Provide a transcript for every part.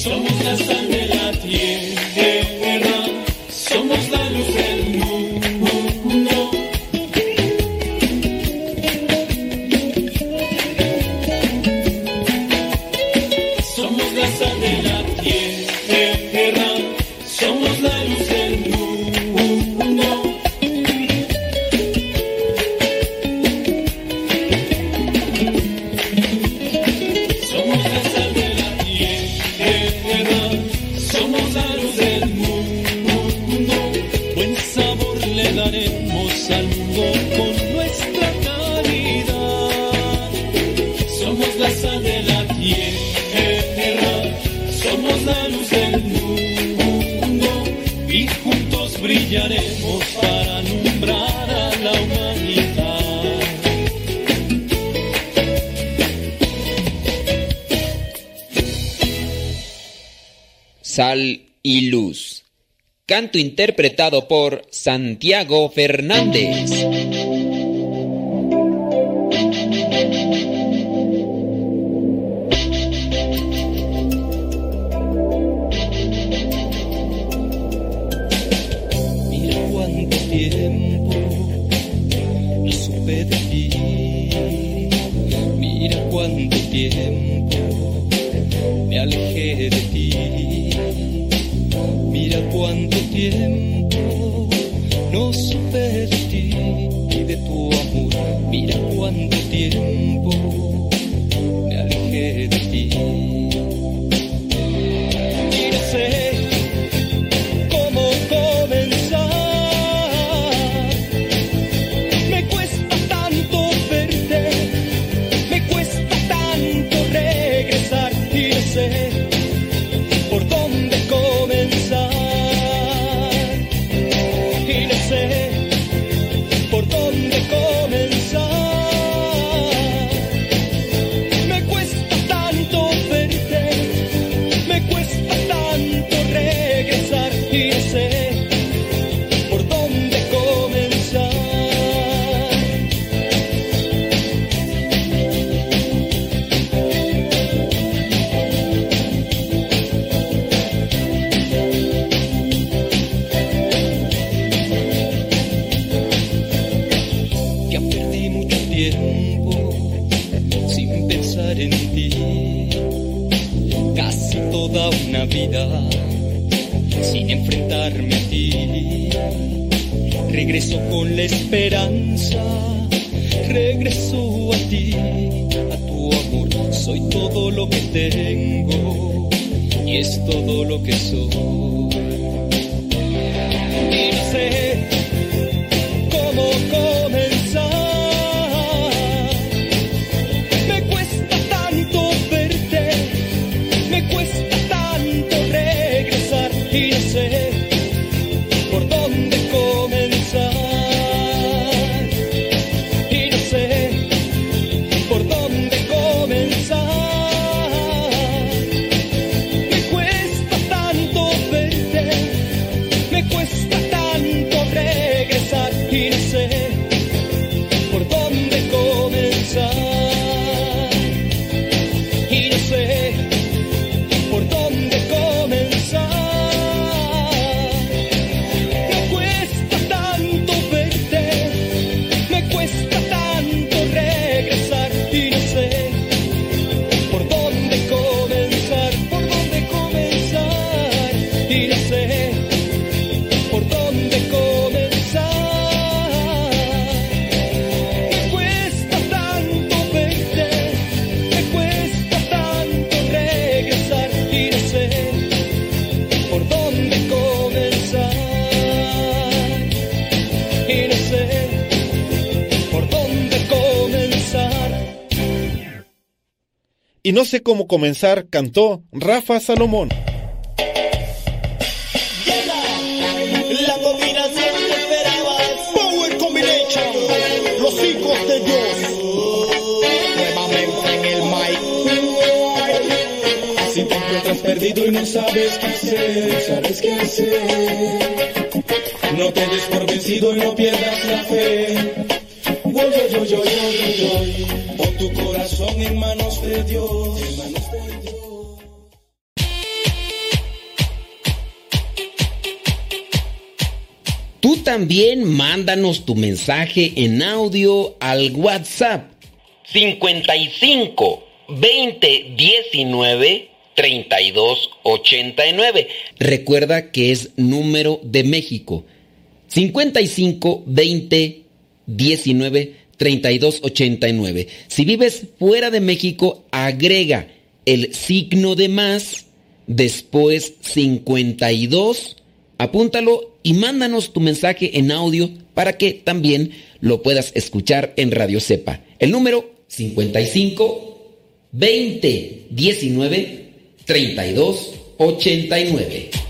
Somos la sangre. Interpretado por Santiago Fernández. Y no sé cómo comenzar, cantó Rafa Salomón. La combinación que esperabas. Power Combination. Los hijos de Dios. Nuevamente en el mic. Si te encuentras perdido y no sabes qué hacer, sabes qué hacer. No te des por vencido y no pierdas la fe tu corazón en manos de Dios. Tú también mándanos tu mensaje en audio al WhatsApp 55 20 19 32 89. Recuerda que es número de México 55 20 19 32 89. Si vives fuera de México, agrega el signo de más, después 52, apúntalo y mándanos tu mensaje en audio para que también lo puedas escuchar en Radio Cepa. El número 55 20 19 32 89.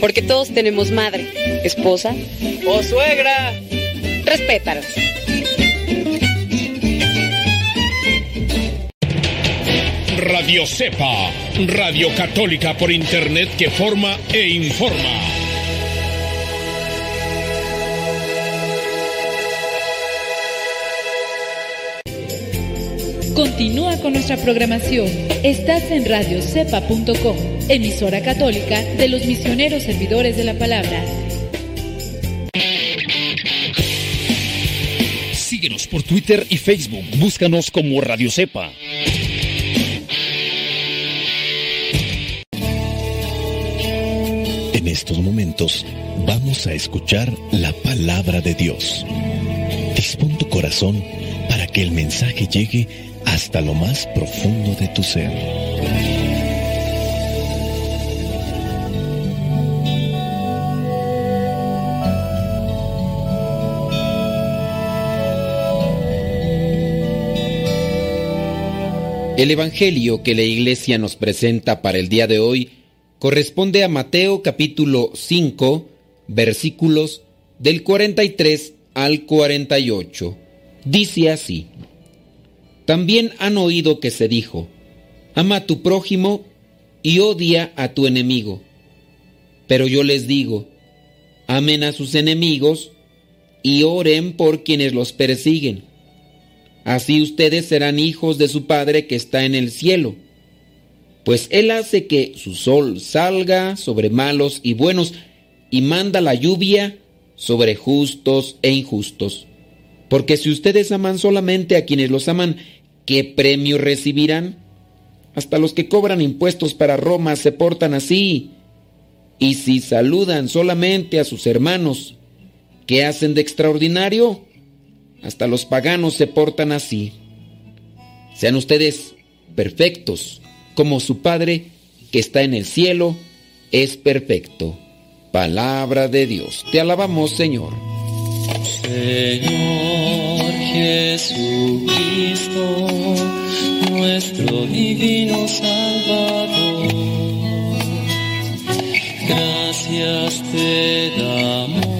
Porque todos tenemos madre, esposa o suegra. Respétalos. Radio Cepa, Radio Católica por Internet que forma e informa. Continúa con nuestra programación. Estás en radiocepa.com, emisora católica de los misioneros servidores de la palabra. Síguenos por Twitter y Facebook. Búscanos como Radio Cepa. En estos momentos vamos a escuchar la palabra de Dios. Dispón tu corazón para que el mensaje llegue hasta lo más profundo de tu ser. El Evangelio que la Iglesia nos presenta para el día de hoy corresponde a Mateo capítulo 5, versículos del 43 al 48. Dice así, También han oído que se dijo, Ama a tu prójimo y odia a tu enemigo. Pero yo les digo, amen a sus enemigos y oren por quienes los persiguen Así ustedes serán hijos de su Padre que está en el cielo. Pues Él hace que su sol salga sobre malos y buenos y manda la lluvia sobre justos e injustos. Porque si ustedes aman solamente a quienes los aman, ¿qué premio recibirán? Hasta los que cobran impuestos para Roma se portan así. Y si saludan solamente a sus hermanos, ¿qué hacen de extraordinario? Hasta los paganos se portan así. Sean ustedes perfectos, como su Padre que está en el cielo es perfecto. Palabra de Dios. Te alabamos, Señor. Señor Jesucristo, nuestro divino Salvador, gracias te damos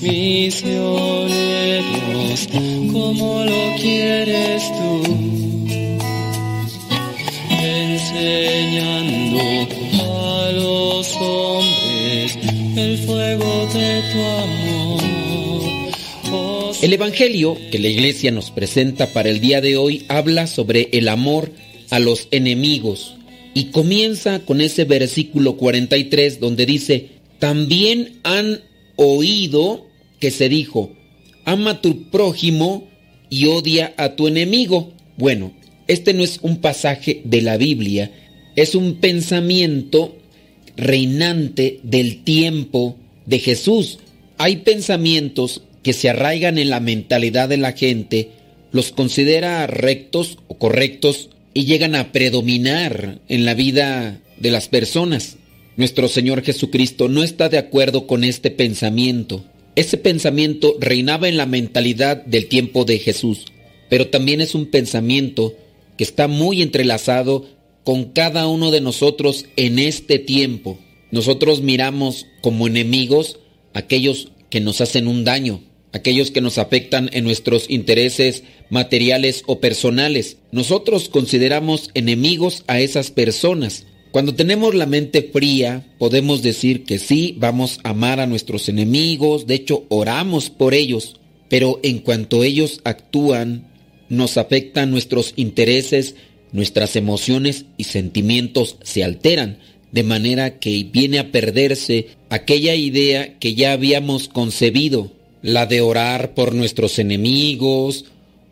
misioneros como lo quieres tú, enseñando a los hombres el fuego de tu amor. El Evangelio que la Iglesia nos presenta para el día de hoy habla sobre el amor a los enemigos y comienza con ese versículo 43 donde dice, también han oído que se dijo, ama a tu prójimo y odia a tu enemigo. Bueno, este no es un pasaje de la Biblia, es un pensamiento reinante del tiempo de Jesús. Hay pensamientos que se arraigan en la mentalidad de la gente, los considera rectos o correctos y llegan a predominar en la vida de las personas. Nuestro Señor Jesucristo no está de acuerdo con este pensamiento. Ese pensamiento reinaba en la mentalidad del tiempo de Jesús, pero también es un pensamiento que está muy entrelazado con cada uno de nosotros en este tiempo. Nosotros miramos como enemigos aquellos que nos hacen un daño, aquellos que nos afectan en nuestros intereses materiales o personales. Nosotros consideramos enemigos a esas personas. Cuando tenemos la mente fría, podemos decir que sí, vamos a amar a nuestros enemigos, de hecho oramos por ellos, pero en cuanto ellos actúan, nos afectan nuestros intereses, nuestras emociones y sentimientos se alteran, de manera que viene a perderse aquella idea que ya habíamos concebido, la de orar por nuestros enemigos,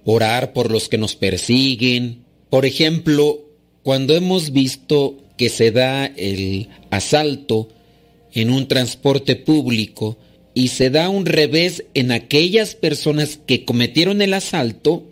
orar por los que nos persiguen. Por ejemplo, cuando hemos visto que se da el asalto en un transporte público y se da un revés en aquellas personas que cometieron el asalto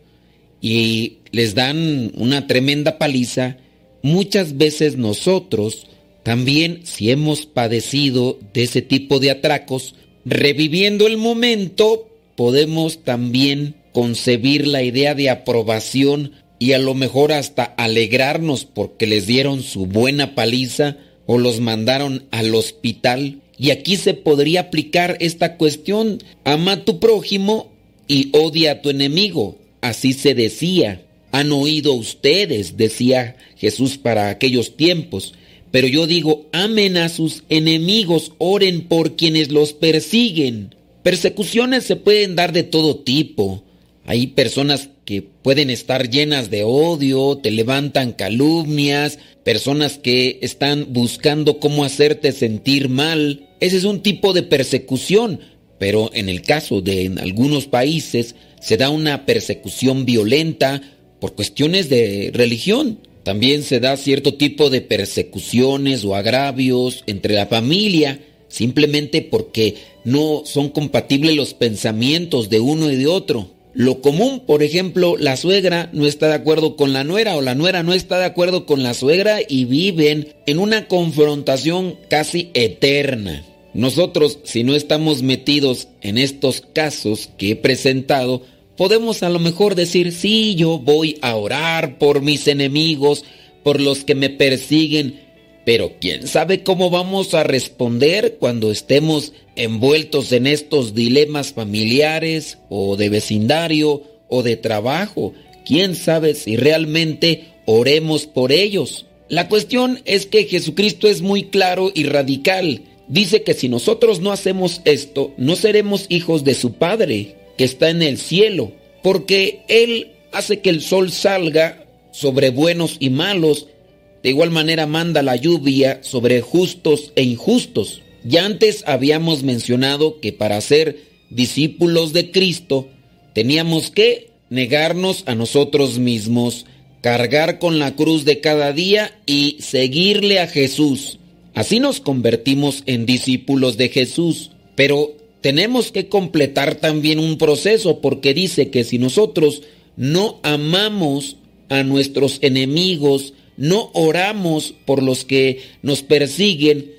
y les dan una tremenda paliza, muchas veces nosotros también si hemos padecido de ese tipo de atracos, reviviendo el momento, podemos también concebir la idea de aprobación y a lo mejor hasta alegrarnos porque les dieron su buena paliza o los mandaron al hospital. Y aquí se podría aplicar esta cuestión, ama a tu prójimo y odia a tu enemigo. Así se decía. Han oído ustedes, decía Jesús para aquellos tiempos. Pero yo digo, amen a sus enemigos, oren por quienes los persiguen. Persecuciones se pueden dar de todo tipo. Hay personas que pueden estar llenas de odio, te levantan calumnias, personas que están buscando cómo hacerte sentir mal. Ese es un tipo de persecución, pero en el caso de en algunos países se da una persecución violenta por cuestiones de religión. También se da cierto tipo de persecuciones o agravios entre la familia, simplemente porque no son compatibles los pensamientos de uno y de otro. Lo común, por ejemplo, la suegra no está de acuerdo con la nuera o la nuera no está de acuerdo con la suegra y viven en una confrontación casi eterna. Nosotros, si no estamos metidos en estos casos que he presentado, podemos a lo mejor decir, sí, yo voy a orar por mis enemigos, por los que me persiguen, pero quién sabe cómo vamos a responder cuando estemos envueltos en estos dilemas familiares o de vecindario o de trabajo. Quién sabe si realmente oremos por ellos. La cuestión es que Jesucristo es muy claro y radical. Dice que si nosotros no hacemos esto, no seremos hijos de su Padre que está en el cielo, porque Él hace que el sol salga sobre buenos y malos, de igual manera manda la lluvia sobre justos e injustos. Ya antes habíamos mencionado que para ser discípulos de Cristo teníamos que negarnos a nosotros mismos, cargar con la cruz de cada día y seguirle a Jesús. Así nos convertimos en discípulos de Jesús. Pero tenemos que completar también un proceso porque dice que si nosotros no amamos a nuestros enemigos, no oramos por los que nos persiguen,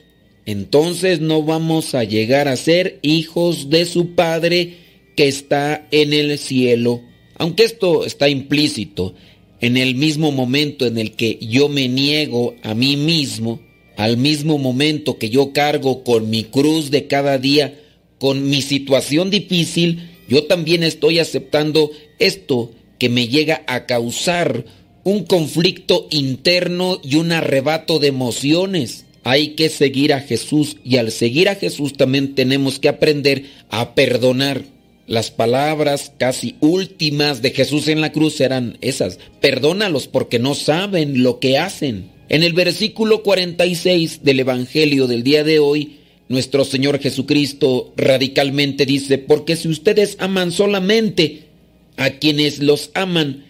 entonces no vamos a llegar a ser hijos de su Padre que está en el cielo. Aunque esto está implícito, en el mismo momento en el que yo me niego a mí mismo, al mismo momento que yo cargo con mi cruz de cada día, con mi situación difícil, yo también estoy aceptando esto que me llega a causar un conflicto interno y un arrebato de emociones. Hay que seguir a Jesús y al seguir a Jesús también tenemos que aprender a perdonar. Las palabras casi últimas de Jesús en la cruz eran esas. Perdónalos porque no saben lo que hacen. En el versículo 46 del Evangelio del día de hoy, nuestro Señor Jesucristo radicalmente dice, porque si ustedes aman solamente a quienes los aman,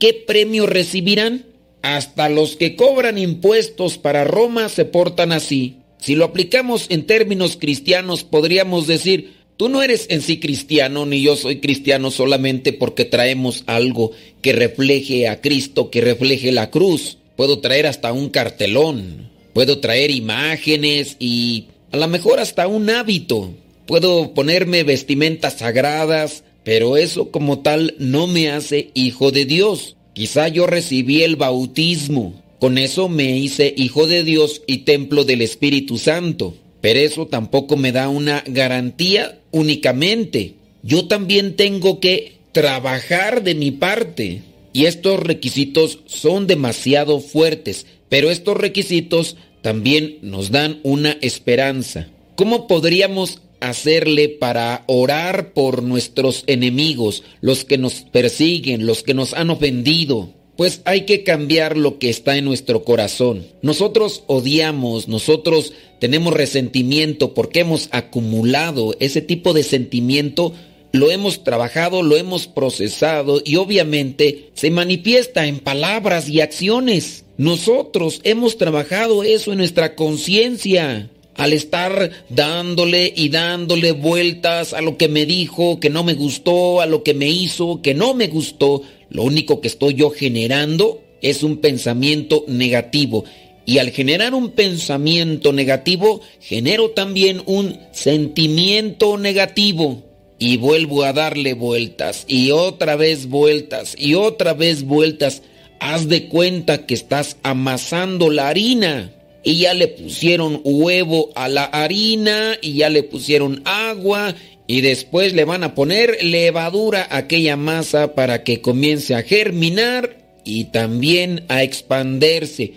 ¿qué premio recibirán? Hasta los que cobran impuestos para Roma se portan así. Si lo aplicamos en términos cristianos, podríamos decir, tú no eres en sí cristiano, ni yo soy cristiano solamente porque traemos algo que refleje a Cristo, que refleje la cruz. Puedo traer hasta un cartelón, puedo traer imágenes y a lo mejor hasta un hábito. Puedo ponerme vestimentas sagradas, pero eso como tal no me hace hijo de Dios. Quizá yo recibí el bautismo, con eso me hice hijo de Dios y templo del Espíritu Santo. Pero eso tampoco me da una garantía únicamente. Yo también tengo que trabajar de mi parte. Y estos requisitos son demasiado fuertes, pero estos requisitos también nos dan una esperanza. ¿Cómo podríamos hacerle para orar por nuestros enemigos, los que nos persiguen, los que nos han ofendido? Pues hay que cambiar lo que está en nuestro corazón. Nosotros odiamos, nosotros tenemos resentimiento porque hemos acumulado ese tipo de sentimiento, lo hemos trabajado, lo hemos procesado y obviamente se manifiesta en palabras y acciones. Nosotros hemos trabajado eso en nuestra conciencia al estar dándole y dándole vueltas a lo que me dijo, que no me gustó, a lo que me hizo, que no me gustó, lo único que estoy yo generando es un pensamiento negativo. Y al generar un pensamiento negativo, genero también un sentimiento negativo. Y vuelvo a darle vueltas, y otra vez vueltas, y otra vez vueltas. Haz de cuenta que estás amasando la harina. Y ya le pusieron huevo a la harina, y ya le pusieron agua, y después le van a poner levadura a aquella masa para que comience a germinar y también a expandirse.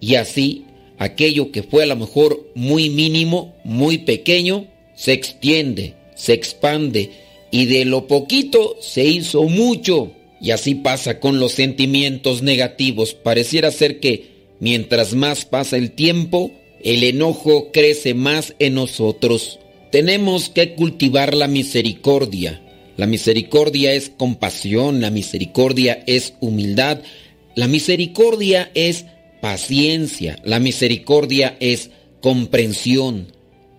Y así, aquello que fue a lo mejor muy mínimo, muy pequeño, se extiende, se expande y de lo poquito se hizo mucho. Y así pasa con los sentimientos negativos. Pareciera ser que mientras más pasa el tiempo, el enojo crece más en nosotros. Tenemos que cultivar la misericordia. La misericordia es compasión, la misericordia es humildad, la misericordia es paciencia, la misericordia es comprensión.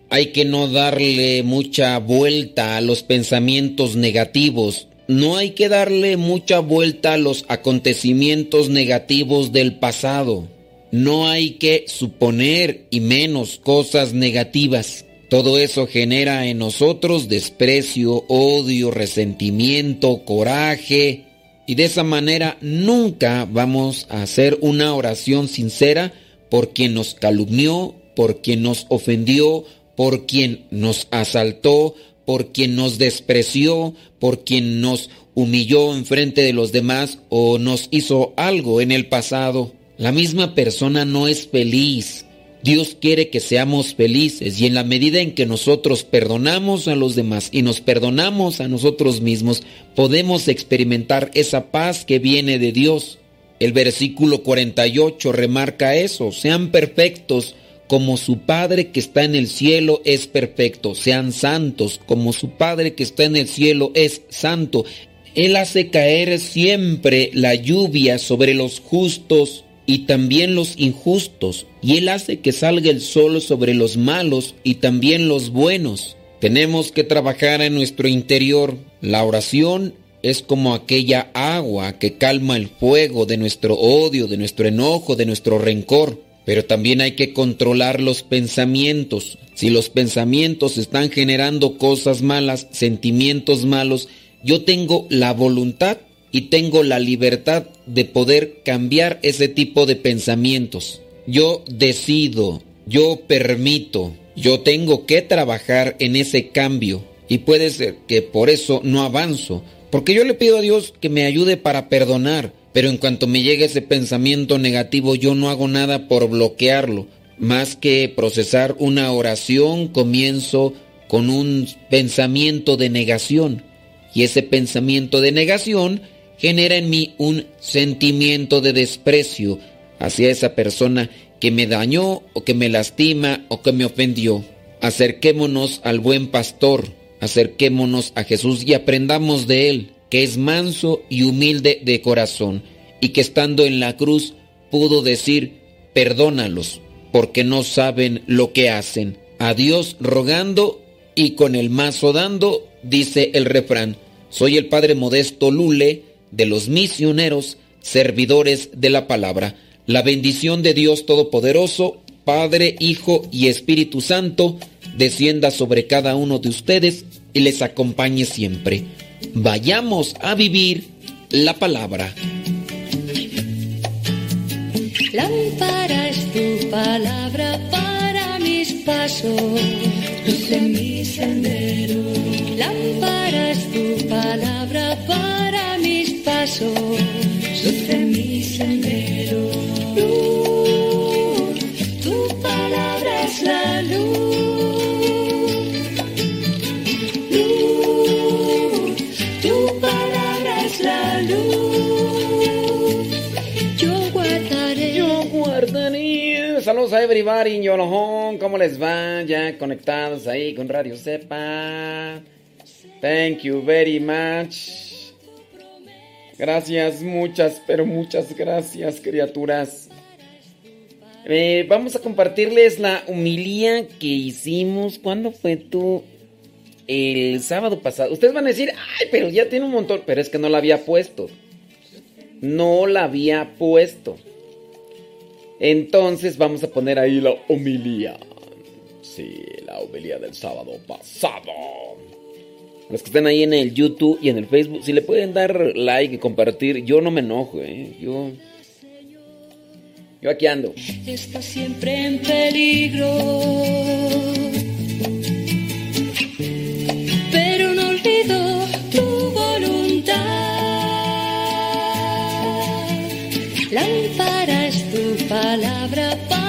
Hay que no darle mucha vuelta a los pensamientos negativos, no hay que darle mucha vuelta a los acontecimientos negativos del pasado, no hay que suponer y menos cosas negativas. Todo eso genera en nosotros desprecio, odio, resentimiento, coraje. Y de esa manera nunca vamos a hacer una oración sincera por quien nos calumnió, por quien nos ofendió, por quien nos asaltó, por quien nos despreció, por quien nos humilló en frente de los demás o nos hizo algo en el pasado. La misma persona no es feliz, Dios quiere que seamos felices y en la medida en que nosotros perdonamos a los demás y nos perdonamos a nosotros mismos, podemos experimentar esa paz que viene de Dios. El versículo 48 remarca eso, sean perfectos como su Padre que está en el cielo es perfecto, sean santos como su Padre que está en el cielo es santo. Él hace caer siempre la lluvia sobre los justos y también los injustos, y Él hace que salga el sol sobre los malos y también los buenos. Tenemos que trabajar en nuestro interior. La oración es como aquella agua que calma el fuego de nuestro odio, de nuestro enojo, de nuestro rencor. Pero también hay que controlar los pensamientos. Si los pensamientos están generando cosas malas, sentimientos malos, yo tengo la voluntad y tengo la libertad de poder cambiar ese tipo de pensamientos. Yo decido, yo permito, yo tengo que trabajar en ese cambio y puede ser que por eso no avanzo, porque yo le pido a Dios que me ayude para perdonar, pero en cuanto me llegue ese pensamiento negativo yo no hago nada por bloquearlo, más que procesar una oración comienzo con un pensamiento de negación y ese pensamiento de negación genera en mí un sentimiento de desprecio hacia esa persona que me dañó o que me lastima o que me ofendió. Acerquémonos al buen pastor, acerquémonos a Jesús y aprendamos de él, que es manso y humilde de corazón, y que estando en la cruz pudo decir, perdónalos, porque no saben lo que hacen. A Dios rogando y con el mazo dando, dice el refrán. Soy el Padre Modesto Lule de los misioneros, servidores de la palabra. La bendición de Dios Todopoderoso, Padre, Hijo y Espíritu Santo, descienda sobre cada uno de ustedes y les acompañe siempre. Vayamos a vivir la palabra. Lámpara tu palabra para mis pasos, luz en mi sendero. Lámpara tu palabra para mis pasos, luz en mi sendero. Luz, tu palabra es la luz. Luz, tu palabra es la luz. Yo guardaré. Yo guardaré. Saludos a everybody in your. ¿Cómo les va? Ya conectados ahí con Radio Sepa. Thank you very much. Gracias, muchas, pero muchas gracias, criaturas. Eh, vamos a compartirles la humilía que hicimos. ¿Cuándo fue tú? El sábado pasado. Ustedes van a decir, ay, pero ya tiene un montón. Pero es que no la había puesto. No la había puesto. Entonces vamos a poner ahí la homilía. Sí, la homilía del sábado pasado. Los que estén ahí en el YouTube y en el Facebook, si le pueden dar like y compartir, yo no me enojo, ¿eh? Yo. Yo aquí ando. está siempre en peligro. Pero no olvido tu voluntad. Lámpara es tu palabra para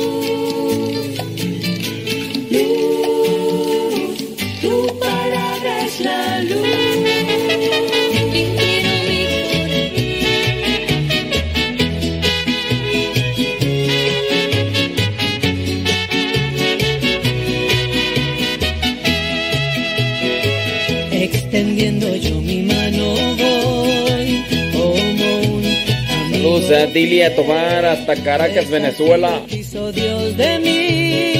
Saludos a Tobar hasta Caracas, Venezuela. quiso Dios de mí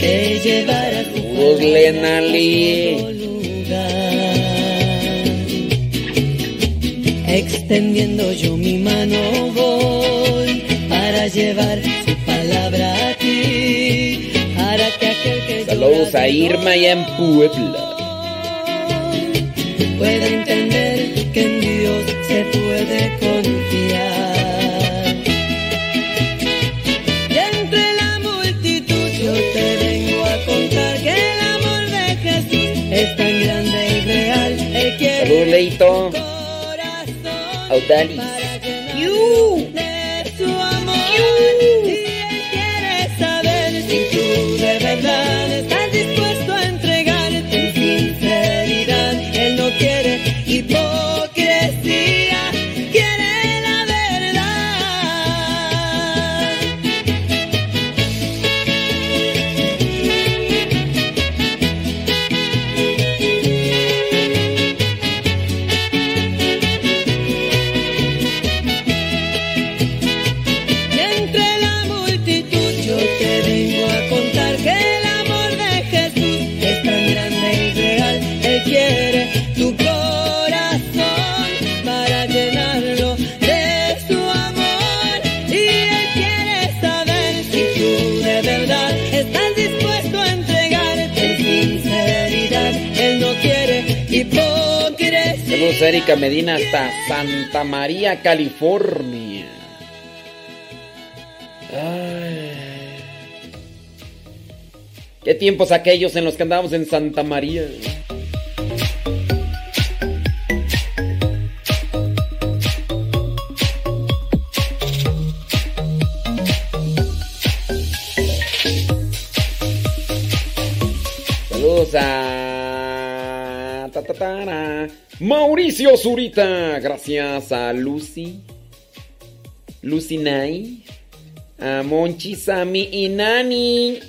que llevara Saludos, Lena Lee. Extendiendo yo mi mano voy para llevar su palabra a ti, para que aquel que Saludos a Irma y en Puebla. pueda entender que en Dios se puede confiar. Y entre la multitud yo te vengo a contar que el amor de Jesús es tan grande y real. Él quiere Saludos, Leito. Audalis. Medina hasta Santa María, California. Ay. ¿Qué tiempos aquellos en los que andábamos en Santa María? Mauricio Zurita. Gracias a Lucy. Lucy Nay. A Monchi, Sammy y Nani.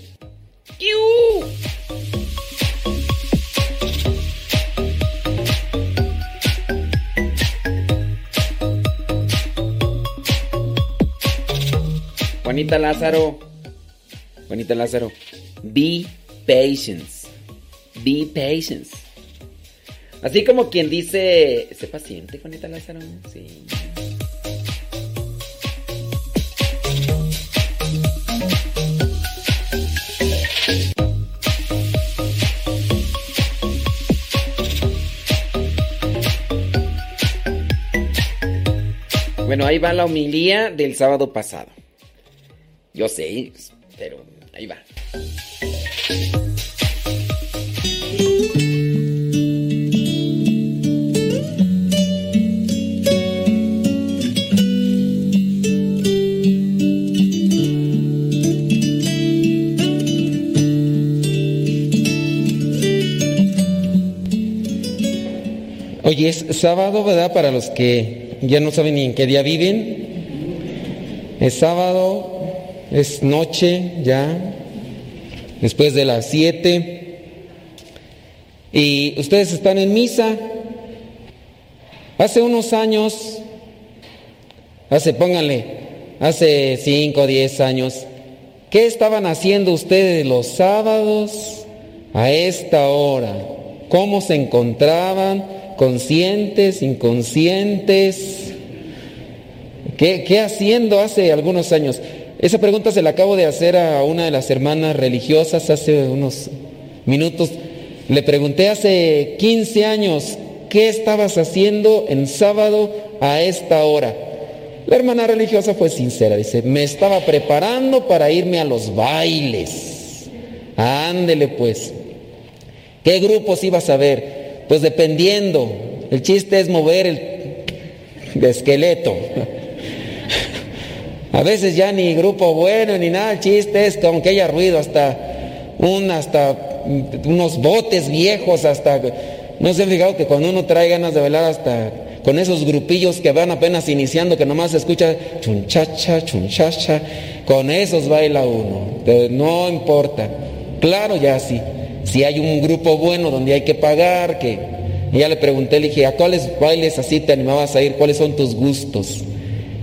Juanita Lázaro. Juanita Lázaro. Be patient. Be patient. Así como quien dice. Sé paciente, Juanita Lázaro. Sí. Bueno, ahí va la homilía del sábado pasado. Yo sé, pero ahí va. Hoy es sábado, ¿verdad? Para los que ya no saben ni en qué día viven. Es sábado, es noche ya, después de las siete. Y ustedes están en misa. Hace unos años, hace, pónganle, hace cinco o diez años, ¿qué estaban haciendo ustedes los sábados a esta hora? ¿Cómo se encontraban? ¿Conscientes? ¿Inconscientes? ¿Qué, qué haciendo hace algunos años? Esa pregunta se la acabo de hacer a una de las hermanas religiosas hace unos minutos. Le pregunté hace 15 años, ¿qué estabas haciendo en sábado a esta hora? La hermana religiosa fue sincera, dice, me estaba preparando para irme a los bailes. Ándele pues. ¿Qué grupos ibas a ver? Pues dependiendo. El chiste es mover el esqueleto. A veces ya ni grupo bueno ni nada, el chiste es que haya ruido hasta un, hasta unos botes viejos, hasta no se han fijado que cuando uno trae ganas de bailar hasta con esos grupillos que van apenas iniciando, que nomás se escucha chunchacha, chunchacha, con esos baila uno, no importa. Claro, ya sí, si hay un grupo bueno donde hay que pagar, que ya le pregunté, le dije, ¿a cuáles bailes así te animabas a ir? ¿Cuáles son tus gustos?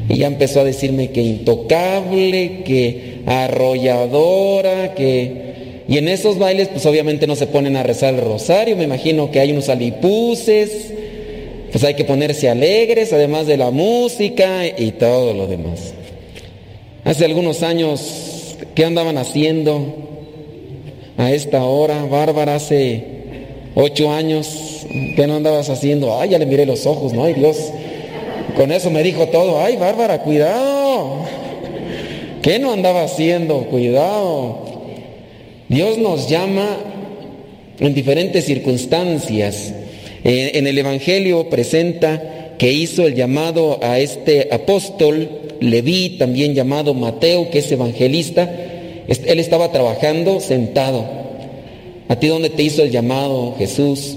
Y ya empezó a decirme que intocable, que arrolladora, que... Y en esos bailes pues obviamente no se ponen a rezar el rosario, me imagino que hay unos alipuses, pues hay que ponerse alegres, además de la música y todo lo demás. Hace algunos años, ¿qué andaban haciendo a esta hora? Bárbara, hace ocho años, ¿qué no andabas haciendo? Ay, ya le miré los ojos, ¿no? Ay, Dios. Con eso me dijo todo, ay Bárbara, cuidado. ¿Qué no andaba haciendo? Cuidado. Dios nos llama en diferentes circunstancias. en el Evangelio presenta que hizo el llamado a este apóstol, Leví, también llamado Mateo, que es evangelista. Él estaba trabajando sentado. ¿A ti dónde te hizo el llamado Jesús?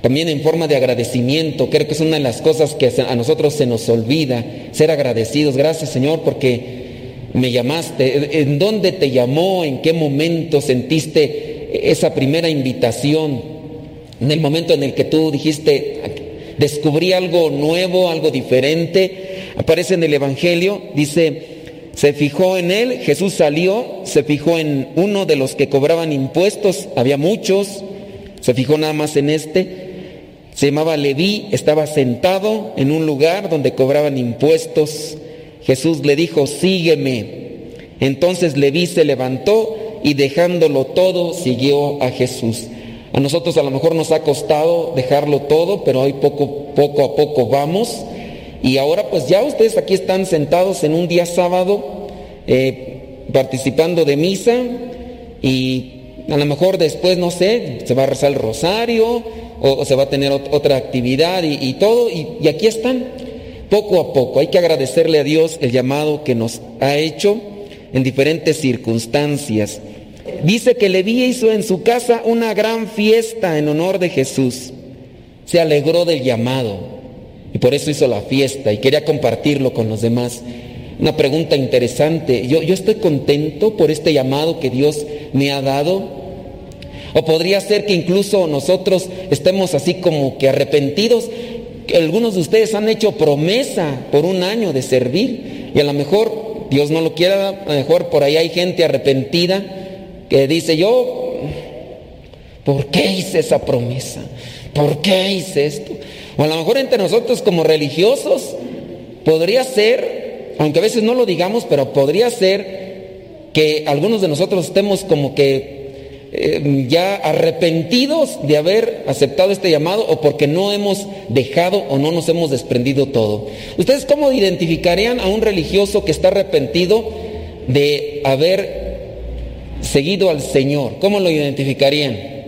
También en forma de agradecimiento, creo que es una de las cosas que a nosotros se nos olvida, ser agradecidos. Gracias Señor porque me llamaste. ¿En dónde te llamó? ¿En qué momento sentiste esa primera invitación? En el momento en el que tú dijiste, descubrí algo nuevo, algo diferente. Aparece en el Evangelio, dice, se fijó en él, Jesús salió, se fijó en uno de los que cobraban impuestos, había muchos, se fijó nada más en este se llamaba Leví, estaba sentado en un lugar donde cobraban impuestos. Jesús le dijo, sígueme. Entonces Leví se levantó y dejándolo todo, siguió a Jesús. A nosotros a lo mejor nos ha costado dejarlo todo, pero hoy poco, poco a poco vamos. Y ahora pues ya ustedes aquí están sentados en un día sábado, eh, participando de misa y a lo mejor después, no sé, se va a rezar el rosario o, se va a tener otra actividad y, todo, y, aquí están, poco a poco. Hay que agradecerle a Dios el llamado que nos ha hecho en diferentes circunstancias. Dice que Leví hizo en su casa una gran fiesta en honor de Jesús. se alegró del llamado y por eso hizo la fiesta y quería compartirlo con los demás. Una pregunta interesante, ¿yo, yo estoy contento por este llamado que Dios me ha dado? O podría ser que incluso nosotros estemos así como que arrepentidos. Algunos de ustedes han hecho promesa por un año de servir y a lo mejor Dios no lo quiera, a lo mejor por ahí hay gente arrepentida que dice yo, ¿por qué hice esa promesa? ¿Por qué hice esto? O a lo mejor entre nosotros como religiosos podría ser, aunque a veces no lo digamos, pero podría ser que algunos de nosotros estemos como que eh, ya arrepentidos de haber aceptado este llamado o porque no hemos dejado o no nos hemos desprendido todo. ¿Ustedes cómo identificarían a un religioso que está arrepentido de haber seguido al Señor? ¿Cómo lo identificarían?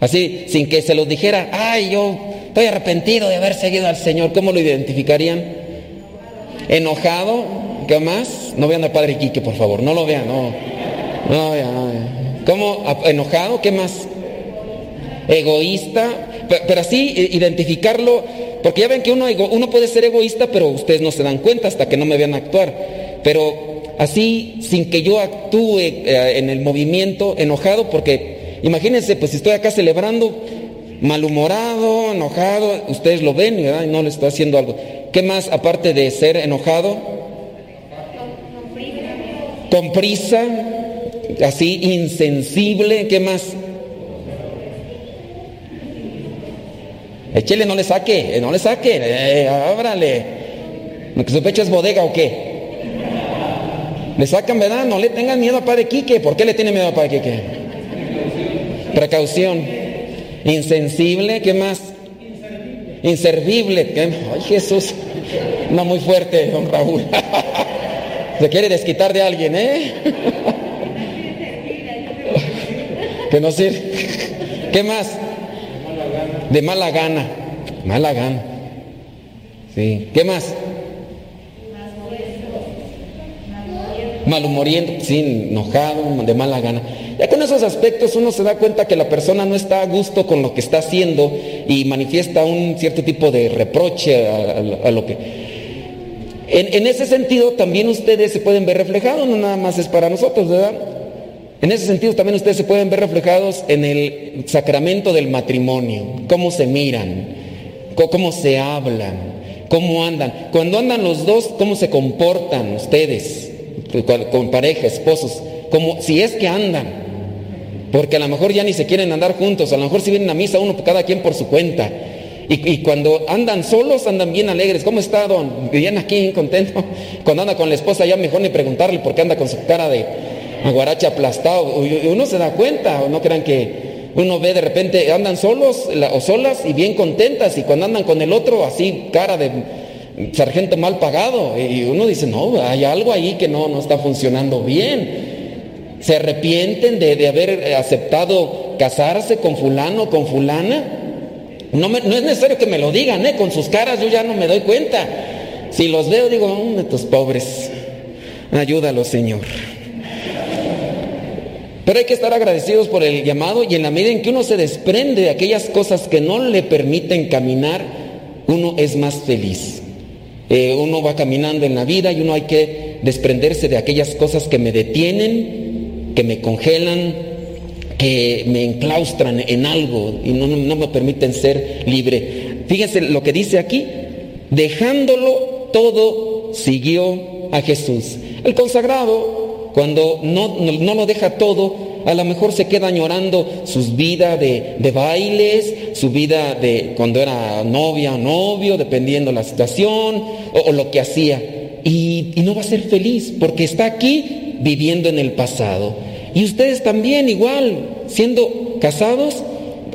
Así, sin que se los dijera, ay, yo estoy arrepentido de haber seguido al Señor, ¿cómo lo identificarían? ¿Enojado? ¿Qué más? No vean al Padre Quique, por favor, no lo vean, no. No vean, no. ¿Cómo? ¿Enojado? ¿Qué más? Egoísta. Pero, así identificarlo, porque ya ven que uno, uno puede ser egoísta, pero ustedes no se dan cuenta hasta que no me vean actuar. Pero así, sin que yo actúe eh, en el movimiento, enojado, porque imagínense, pues si estoy acá celebrando, malhumorado, enojado, ustedes lo ven y no le estoy haciendo algo. ¿Qué más aparte de ser enojado? Con prisa así insensible, ¿qué más? Échele, no le saque, eh, no le saque, eh, ábrale. ¿Que su pecho es bodega o qué? Le sacan, ¿verdad? No le tengan miedo a Padre Quique. ¿Por qué le tiene miedo a Padre Quique? Precaución. Insensible, ¿qué más? Inservible. Ay, Jesús. No muy fuerte, don Raúl. Se quiere desquitar de alguien, ¿eh? que no sirve. ¿Qué más? De mala gana. Mala gana. Sí. ¿Qué más? Malhumoriento, sí, enojado, de mala gana. Ya con esos aspectos uno se da cuenta que la persona no está a gusto con lo que está haciendo y manifiesta un cierto tipo de reproche a, lo que... En, en, ese sentido también ustedes se pueden ver reflejados, no nada más es para nosotros, ¿verdad? En ese sentido también ustedes se pueden ver reflejados en el sacramento del matrimonio, cómo se miran, cómo se hablan, cómo andan. Cuando andan los dos, cómo se comportan ustedes, con pareja, esposos, como si es que andan. Porque a lo mejor ya ni se quieren andar juntos, a lo mejor si vienen a misa uno cada quien por su cuenta. Y, cuando andan solos, andan bien alegres. ¿Cómo está, don? Bien aquí, contento. Cuando anda con la esposa, ya mejor ni preguntarle por qué anda con su cara de, guaracha aplastado. Uno se da cuenta, o no crean que uno ve de repente, andan solos o solas y bien contentas, y cuando andan con el otro, así, cara de sargento mal pagado. Y uno dice, no, hay algo ahí que no, no está funcionando bien. Se arrepienten de, haber aceptado casarse con fulano, con fulana. No, no, es necesario que me lo digan, ¿eh? con sus caras yo ya no me doy cuenta. Si los veo, digo, mm, estos pobres, ayúdalos, Señor. Pero hay que estar agradecidos por el llamado y en la medida en que uno se desprende de aquellas cosas que no le permiten caminar, uno es más feliz. Eh, uno va caminando en la vida y uno hay que desprenderse de aquellas cosas que me detienen, que me congelan, que me enclaustran en algo y no, no me permiten ser libre. Fíjense lo que dice aquí, dejándolo todo, siguió a Jesús. El consagrado cuando no, no, lo deja todo, a lo mejor se queda añorando su vida de, bailes, su vida de cuando era novia o novio, dependiendo la situación o, lo que hacía. Y, y no va a ser feliz porque está aquí viviendo en el pasado. Y ustedes también igual, siendo casados,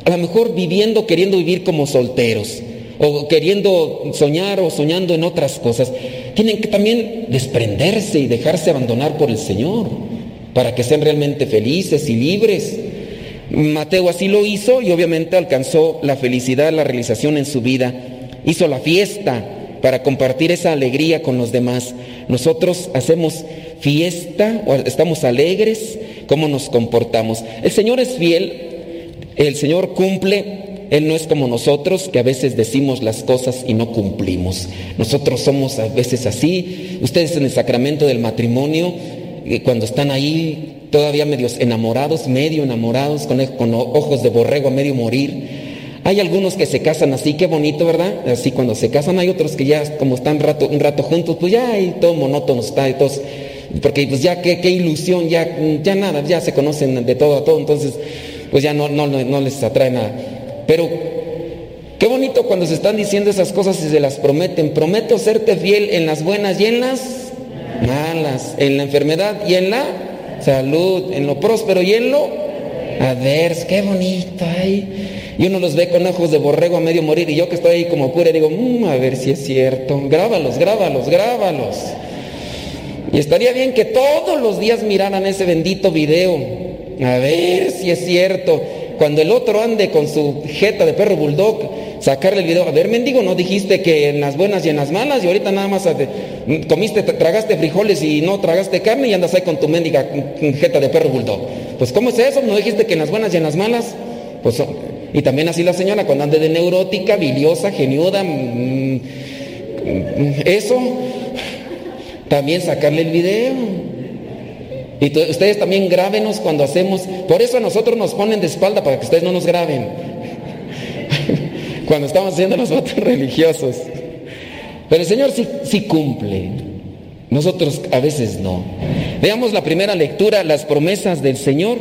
a lo mejor viviendo, queriendo vivir como solteros o queriendo soñar o soñando en otras cosas. Tienen que también desprenderse y dejarse abandonar por el Señor para que sean realmente felices y libres. Mateo así lo hizo y obviamente alcanzó la felicidad, la realización en su vida. Hizo la fiesta para compartir esa alegría con los demás. Nosotros hacemos fiesta, o estamos alegres, cómo nos comportamos. El Señor es fiel, el Señor cumple Él no es como nosotros que a veces decimos las cosas y no cumplimos. Nosotros somos a veces así. Ustedes en el sacramento del matrimonio, cuando están ahí todavía medios enamorados, medio enamorados, con, con ojos de borrego a medio morir. Hay algunos que se casan así, qué bonito, ¿verdad? Así cuando se casan, hay otros que ya como están rato, un rato juntos, pues ya ahí todo monótono está, y todos, porque pues ya qué, qué ilusión, ya, ya nada, ya se conocen de todo a todo, entonces pues ya no, no, no les atrae nada. Pero qué bonito cuando se están diciendo esas cosas y se las prometen. Prometo serte fiel en las buenas y en las malas, en la enfermedad y en la salud, en lo próspero y en lo adverso. Qué bonito ay. Y uno los ve con ojos de borrego a medio morir y yo que estoy ahí como pura digo, mmm, a ver si es cierto. Grábalos, grábalos, grábalos. Y estaría bien que todos los días miraran ese bendito video. A ver si es cierto. Cuando el otro ande con su jeta de perro bulldog, sacarle el video. A ver, mendigo, ¿no dijiste que en las buenas y en las malas? Y ahorita nada más comiste, tragaste frijoles y no tragaste carne y andas ahí con tu mendiga jeta de perro bulldog. Pues ¿cómo es eso? ¿No dijiste que en las buenas y en las malas? Pues y también así la señora cuando ande de neurótica, biliosa, geniuda, mm, mm, eso, también sacarle el video. Y ustedes también grábenos cuando hacemos, por eso a nosotros nos ponen de espalda para que ustedes no nos graben. cuando estamos haciendo los votos religiosos. Pero el Señor sí, sí cumple. Nosotros a veces no. Veamos la primera lectura, las promesas del Señor.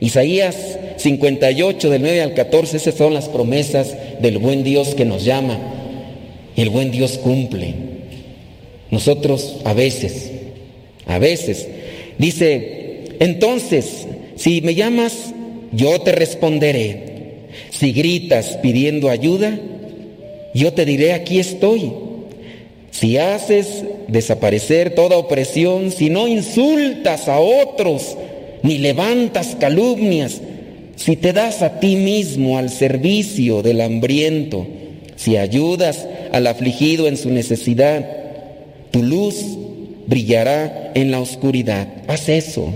Isaías 58 del 9 al 14, esas son las promesas del buen Dios que nos llama. Y el buen Dios cumple. Nosotros a veces, a veces, dice, entonces, si me llamas, yo te responderé. Si gritas pidiendo ayuda, yo te diré, aquí estoy. Si haces desaparecer toda opresión, si no insultas a otros, ni levantas calumnias, si te das a ti mismo al servicio del hambriento, si ayudas al afligido en su necesidad, tu luz brillará en la oscuridad. Haz eso.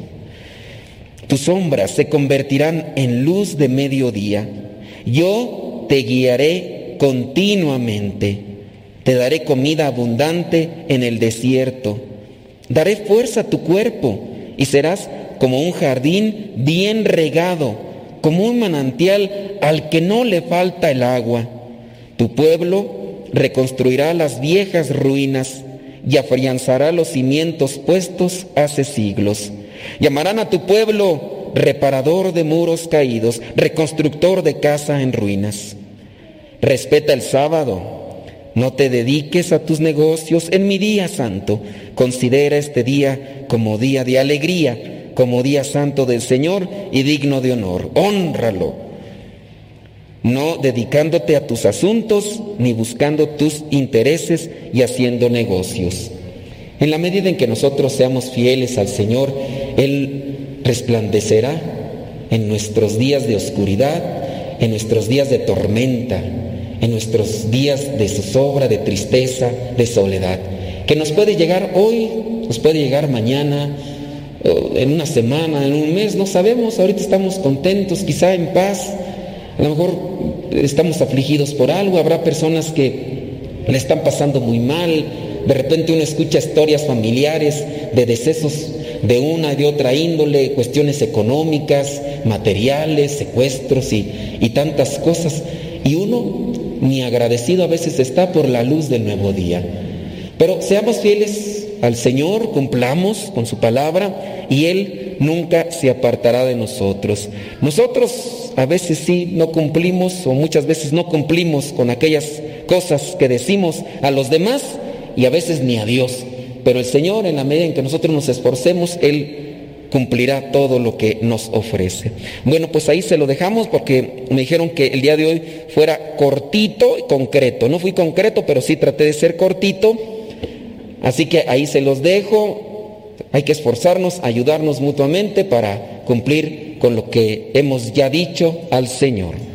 Tus sombras se convertirán en luz de mediodía. Yo te guiaré continuamente. Te daré comida abundante en el desierto. Daré fuerza a tu cuerpo y serás como un jardín bien regado como un manantial al que no le falta el agua. Tu pueblo reconstruirá las viejas ruinas y afianzará los cimientos puestos hace siglos. Llamarán a tu pueblo reparador de muros caídos, reconstructor de casa en ruinas. Respeta el sábado. No te dediques a tus negocios en mi día santo. Considera este día como día de alegría como día santo del Señor y digno de honor. Honralo, no dedicándote a tus asuntos ni buscando tus intereses y haciendo negocios. En la medida en que nosotros seamos fieles al Señor, Él resplandecerá en nuestros días de oscuridad, en nuestros días de tormenta, en nuestros días de zozobra, de tristeza, de soledad, que nos puede llegar hoy, nos puede llegar mañana, en una semana, en un mes, no sabemos, ahorita estamos contentos, quizá en paz, a lo mejor estamos afligidos por algo, habrá personas que le están pasando muy mal, de repente uno escucha historias familiares de decesos de una y de otra índole, cuestiones económicas, materiales, secuestros y, y tantas cosas, y uno ni agradecido a veces está por la luz del nuevo día. Pero seamos fieles al Señor, cumplamos con su palabra y Él nunca se apartará de nosotros. Nosotros a veces sí no cumplimos o muchas veces no cumplimos con aquellas cosas que decimos a los demás y a veces ni a Dios. Pero el Señor en la medida en que nosotros nos esforcemos, Él cumplirá todo lo que nos ofrece. Bueno, pues ahí se lo dejamos porque me dijeron que el día de hoy fuera cortito y concreto. No fui concreto, pero sí traté de ser cortito Así que ahí se los dejo. Hay que esforzarnos, ayudarnos mutuamente para cumplir con lo que hemos ya dicho al Señor.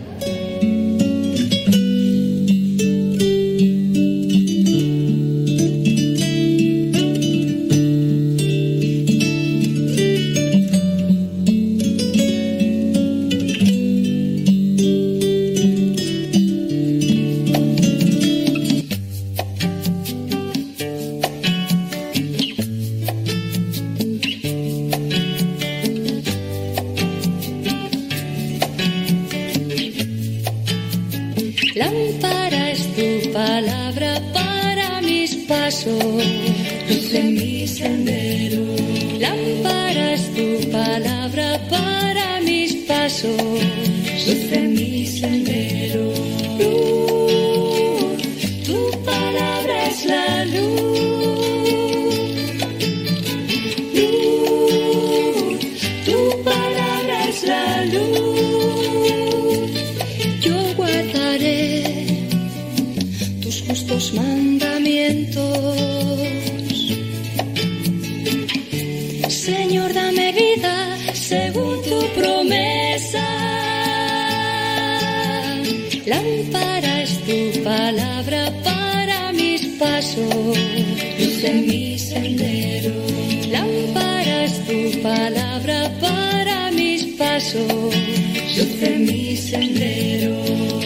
Yo te mi sendero,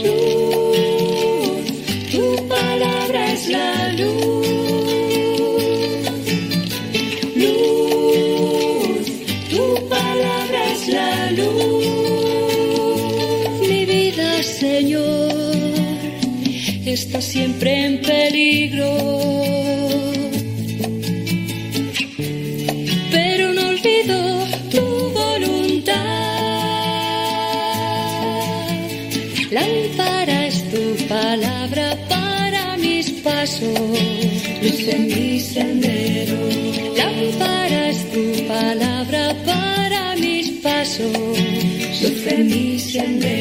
Luz, tu palabra es la luz. Luz, tu palabra es la luz. Mi vida, Señor, está siempre en peligro. palabra para mis pasos, luce mi sendero.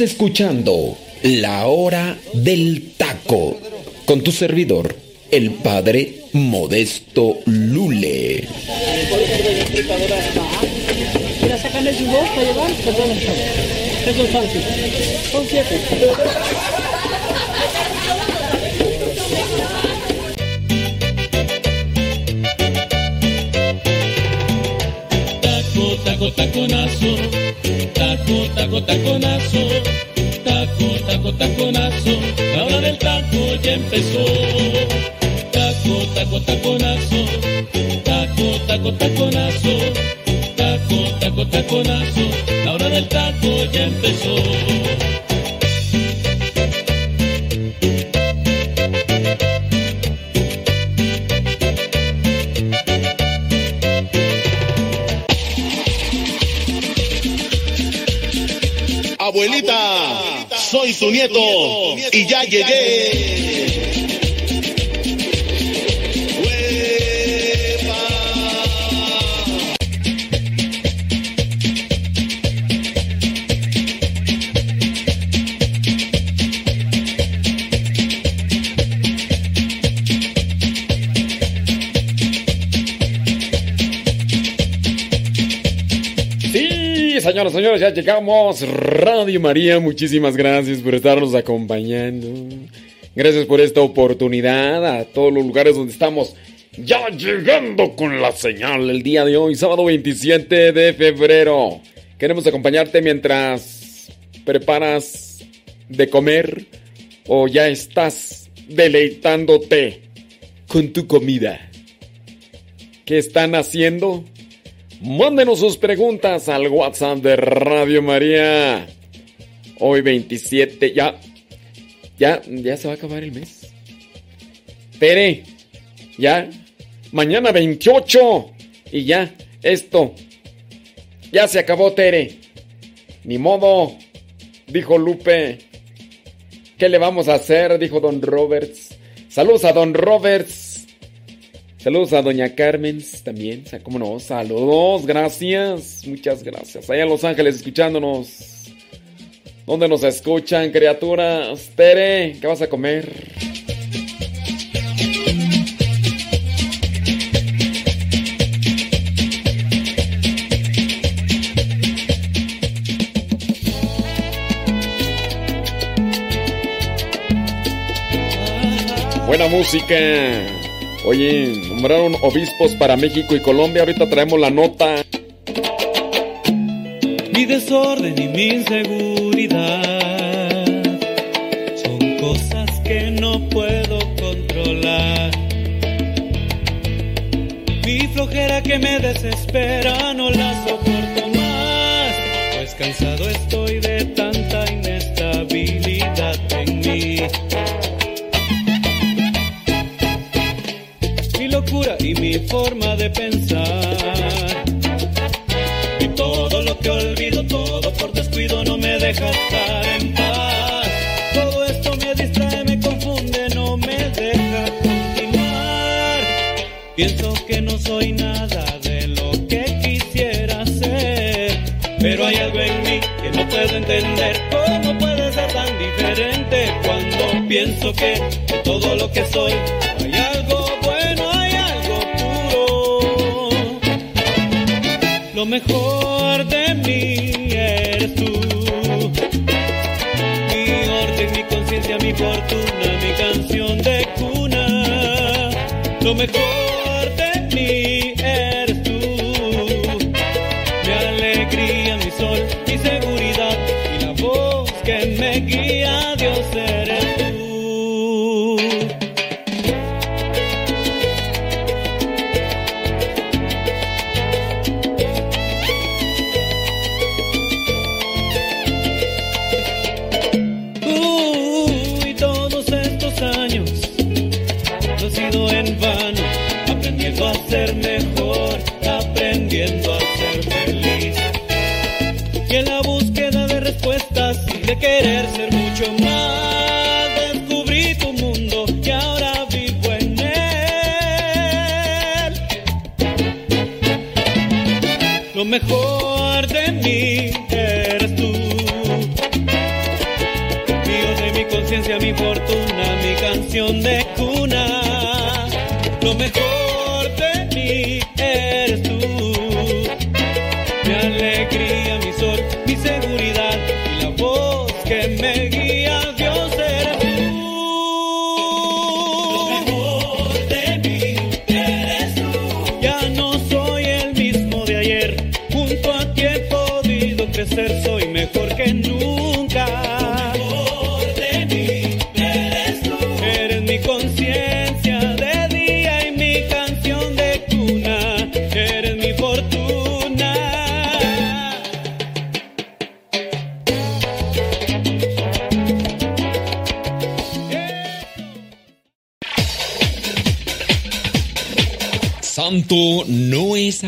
Escuchando La Hora del Taco con tu servidor, el padre Modesto Lule. Taco, taco, taconazo. Taco, taco, taconazo. Empezó. Taco, taco, taconazo. Taco, taco, taconazo. Taco, taco, taconazo. La hora del taco ya empezó. Abuelita, soy tu nieto y ya llegué. Llegamos. Radio María, muchísimas gracias por estarnos acompañando. Gracias por esta oportunidad a todos los lugares donde estamos ya llegando con la señal el día de hoy, sábado 27 de febrero. Queremos acompañarte mientras preparas de comer o ya estás deleitándote con tu comida. ¿Qué están haciendo? Mándenos sus preguntas al WhatsApp de Radio María. Hoy 27, ya, ya, ya se va a acabar el mes. Tere, ya, mañana 28 y ya, esto, ya se acabó Tere. Ni modo, dijo Lupe. ¿Qué le vamos a hacer? Dijo Don Roberts. Saludos a Don Roberts. Saludos a Doña Carmen también. Cómo no. Saludos, gracias. Muchas gracias. Allá en Los Ángeles escuchándonos. ¿Dónde nos escuchan, criaturas? Tere, ¿qué vas a comer? Buena música. Oye, nombraron obispos para México y Colombia. Ahorita traemos la nota. Mi desorden y mi inseguridad son cosas que no puedo controlar. Mi flojera que me desespera no la soporto forma de pensar. Y todo lo que olvido, todo por descuido no me deja estar en paz. Todo esto me distrae, me confunde, no me deja continuar. Pienso que no soy nada de lo que quisiera ser. Pero hay algo en mí que no puedo entender. ¿Cómo puede ser tan diferente cuando pienso que todo lo que soy mi fortuna, mi canción de cuna. Lo mejor de mí eres tú. Mi alegría, mi sol, mi seguridad y la voz que me guía, Dios eres canción de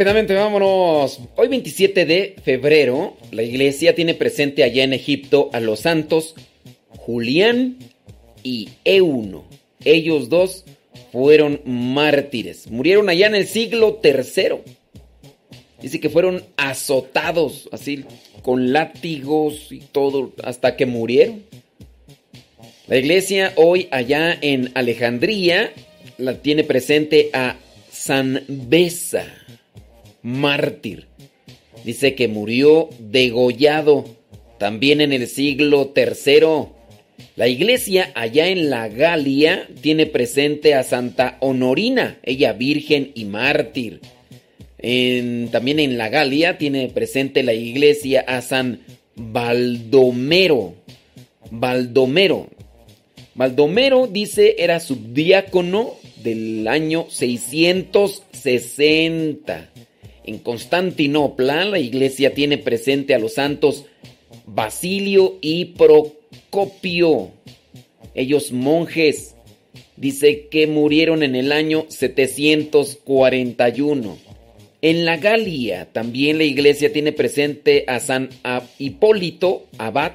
Rápidamente, vámonos. Hoy 27 de febrero, la iglesia tiene presente allá en Egipto a los santos Julián y Euno. Ellos dos fueron mártires. Murieron allá en el siglo III. Dice que fueron azotados así con látigos y todo hasta que murieron. La iglesia hoy allá en Alejandría la tiene presente a San Besa, mártir. Dice que murió degollado también en el siglo III. La iglesia allá en la Galia tiene presente a Santa Honorina, ella virgen y mártir. También en la Galia tiene presente la iglesia a San Baldomero. Baldomero. Baldomero dice era subdiácono del año 660. En Constantinopla la iglesia tiene presente a los santos Basilio y Procopio. Ellos monjes. Dice que murieron en el año 741. En la Galia también la iglesia tiene presente a San Hipólito, abad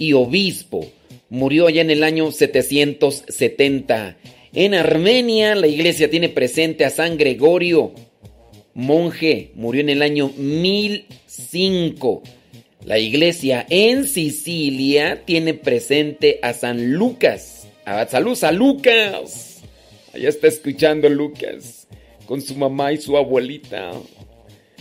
y obispo. Murió allá en el año 770. En Armenia la iglesia tiene presente a San Gregorio, monje. Murió en el año 1005. La iglesia en Sicilia tiene presente a San Lucas. Abad, saludos a Lucas. Allá está escuchando Lucas con su mamá y su abuelita.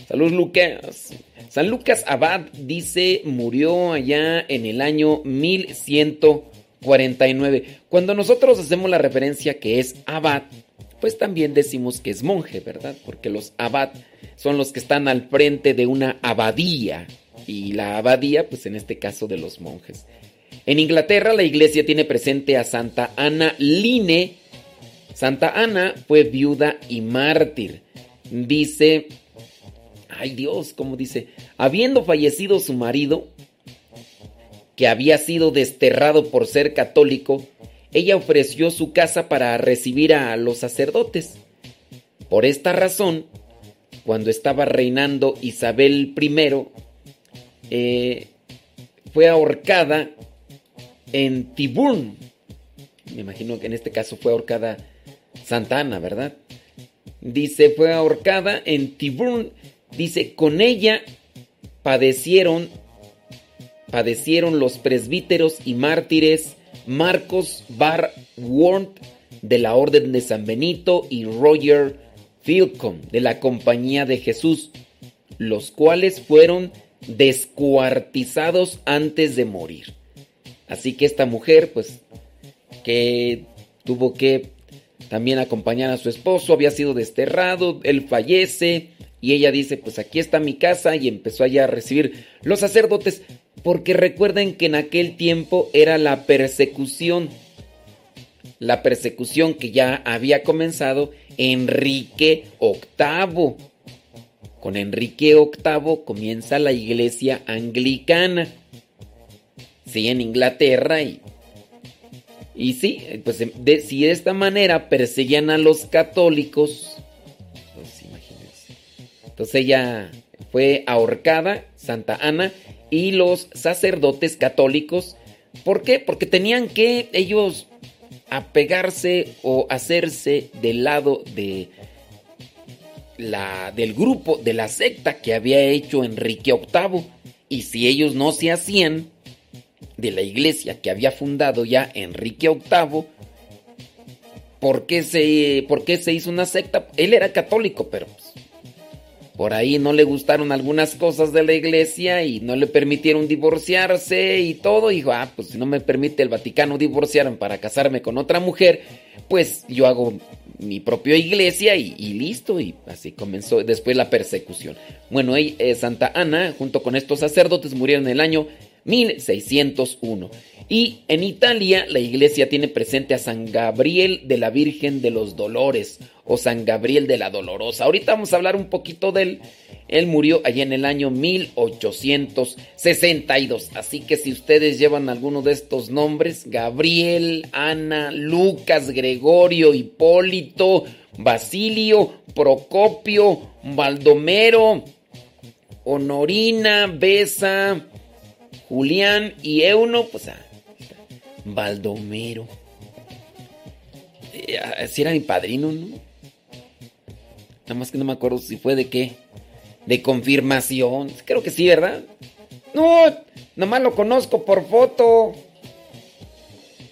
Salud Lucas. San Lucas Abad dice murió allá en el año 1149. Cuando nosotros hacemos la referencia que es abad, pues también decimos que es monje, ¿verdad? Porque los abad son los que están al frente de una abadía. Y la abadía, pues en este caso de los monjes. En Inglaterra la iglesia tiene presente a Santa Ana Line. Santa Ana fue viuda y mártir. Dice, ay Dios, ¿cómo dice? Habiendo fallecido su marido, que había sido desterrado por ser católico, ella ofreció su casa para recibir a los sacerdotes. Por esta razón, cuando estaba reinando Isabel I, eh, fue ahorcada en Tiburn. Me imagino que en este caso fue ahorcada Santa Ana, ¿verdad? Dice, fue ahorcada en Tiburn. Dice, con ella padecieron, padecieron los presbíteros y mártires Marcos Bar Warnt de la Orden de San Benito y Roger Philcom de la Compañía de Jesús, los cuales fueron descuartizados antes de morir. Así que esta mujer, pues, que tuvo que también acompañar a su esposo, había sido desterrado, él fallece y ella dice, pues aquí está mi casa y empezó allá a recibir los sacerdotes, porque recuerden que en aquel tiempo era la persecución, la persecución que ya había comenzado Enrique VIII. Con Enrique VIII comienza la iglesia anglicana. Sí, en Inglaterra y Y sí, pues de, si de esta manera perseguían a los católicos. Entonces ella fue ahorcada, Santa Ana, y los sacerdotes católicos, ¿por qué? Porque tenían que ellos apegarse o hacerse del lado de la, del grupo, de la secta que había hecho Enrique VIII. Y si ellos no se hacían de la iglesia que había fundado ya Enrique VIII, ¿por qué se, por qué se hizo una secta? Él era católico, pero por ahí no le gustaron algunas cosas de la iglesia y no le permitieron divorciarse y todo. Y dijo, ah, pues si no me permite el Vaticano divorciarme para casarme con otra mujer, pues yo hago mi propia iglesia y, listo. Y así comenzó después la persecución. Bueno, eh, Santa Ana, junto con estos sacerdotes, murieron en el año 1601. Y en Italia la iglesia tiene presente a San Gabriel de la Virgen de los Dolores o San Gabriel de la Dolorosa. Ahorita vamos a hablar un poquito de él. Él murió allá en el año 1862. Así que si ustedes llevan alguno de estos nombres, Gabriel, Ana, Lucas, Gregorio, Hipólito, Basilio, Procopio, Baldomero, Honorina, Besa, Julián y Euno, pues ah, Baldomero. Eh, si era mi padrino, ¿no? Nada más que no me acuerdo si fue de qué. De confirmación. Creo que sí, ¿verdad? No, nada más lo conozco por foto.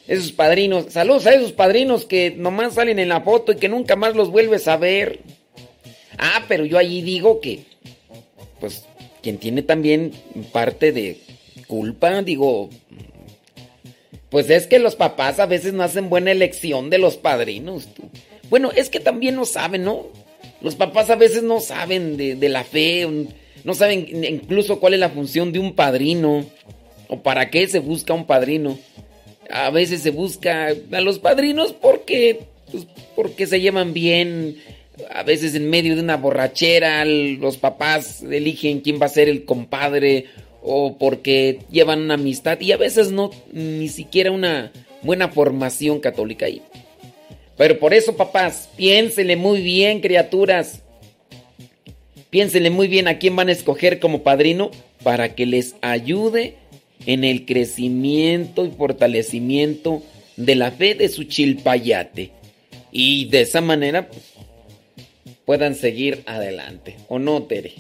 Esos padrinos. Saludos a esos padrinos que nomás salen en la foto y que nunca más los vuelves a ver. Ah, pero yo allí digo que, pues, quien tiene también parte de culpa, digo, pues es que los papás a veces no hacen buena elección de los padrinos. Bueno, es que también no saben, ¿no? Los papás a veces no saben de, la fe, no saben incluso cuál es la función de un padrino o para qué se busca un padrino. A veces se busca a los padrinos porque, pues, porque se llevan bien. A veces en medio de una borrachera los papás eligen quién va a ser el compadre o porque llevan una amistad y a veces no ni siquiera una buena formación católica ahí. Pero por eso, papás, piénsenle muy bien, criaturas. Piénsenle muy bien a quién van a escoger como padrino para que les ayude en el crecimiento y fortalecimiento de la fe de su chilpayate. Y de esa manera pues, puedan seguir adelante. ¿O no, Tere?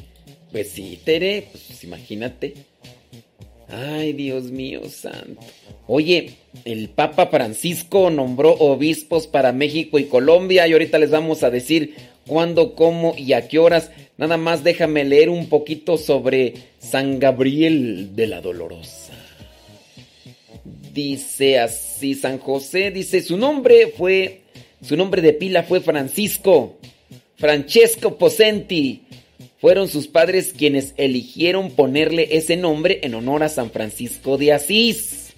Pues sí, Tere, pues imagínate. Ay, Dios mío santo. Oye, el Papa Francisco nombró obispos para México y Colombia y ahorita les vamos a decir cuándo, cómo y a qué horas. Nada más déjame leer un poquito sobre San Gabriel de la Dolorosa. Dice así, San José, dice, su nombre fue, su nombre de pila fue Francisco, Francesco Posenti fueron sus padres quienes eligieron ponerle ese nombre en honor a San Francisco de Asís.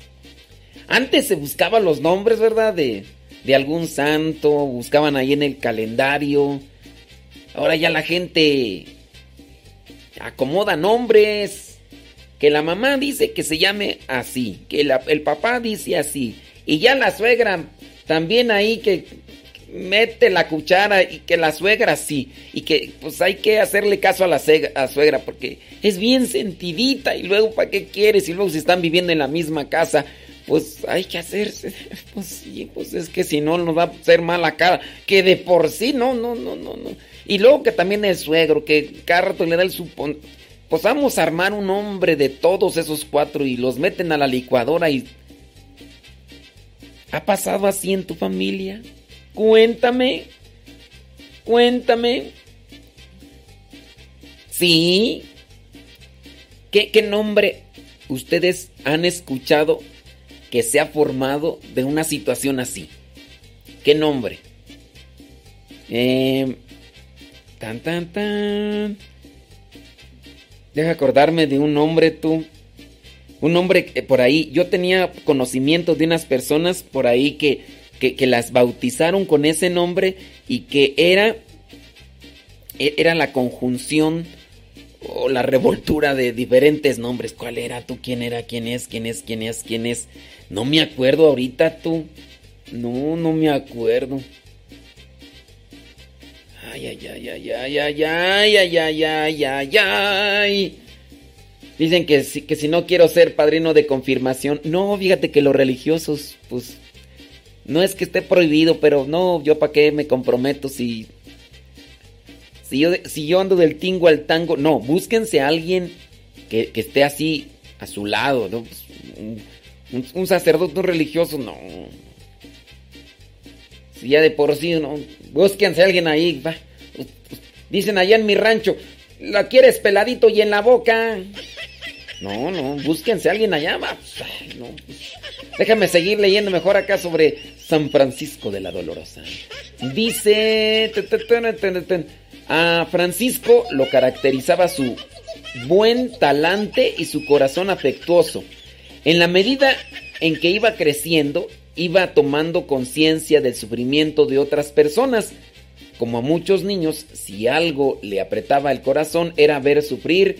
Antes se buscaban los nombres, ¿verdad? De, de algún santo, buscaban ahí en el calendario. Ahora ya la gente acomoda nombres. Que la mamá dice que se llame así, que el papá dice así. Y ya la suegra también ahí que mete la cuchara y que la suegra sí. Y que pues hay que hacerle caso a la suegra porque es bien sentidita y luego ¿para qué quieres? Y luego si están viviendo en la misma casa, pues hay que hacerse. Pues sí, pues es que si no nos va a hacer mala cara. Que de por sí, no, no, no, no, no. Y luego que también el suegro, que cada rato le da el supón. Pues vamos a armar un hombre de todos esos cuatro y los meten a la licuadora y... ¿Ha pasado así en tu familia? Cuéntame. Cuéntame. Sí. ¿Qué, ¿Qué, nombre ustedes han escuchado que se ha formado de una situación así? ¿Qué nombre? Eh, tan, tan, tan. Deja acordarme de un nombre tú. Un nombre por ahí. Yo tenía conocimiento de unas personas por ahí que que, las bautizaron con ese nombre y que era, e, era la conjunción o la revoltura de diferentes nombres. ¿Cuál era tú? ¿Quién era? ¿Quién es? ¿Quién es? ¿Quién es? ¿Quién es? No me acuerdo ahorita tú. No, no me acuerdo. Ay, ay, ay, ay, ay, ay, ay, ay, ay, ay, ay, ay. Dicen que si, que si no quiero ser padrino de confirmación. No, fíjate que los religiosos, pues, no es que esté prohibido, pero no, yo para qué me comprometo si... Si yo, si yo ando del tingo al tango, no, búsquense a alguien que, que esté así a su lado, ¿no? Pues, un, un, un sacerdote religioso, no. Si ya de por sí, no. Búsquense a alguien ahí, va. Dicen allá en mi rancho, la quieres peladito y en la boca. No, no, búsquense a alguien allá, va. No. Déjame seguir leyendo mejor acá sobre San Francisco de la Dolorosa. Dice... A Francisco lo caracterizaba su buen talante y su corazón afectuoso. En la medida en que iba creciendo, iba tomando conciencia del sufrimiento de otras personas. Como a muchos niños, si algo le apretaba el corazón era ver sufrir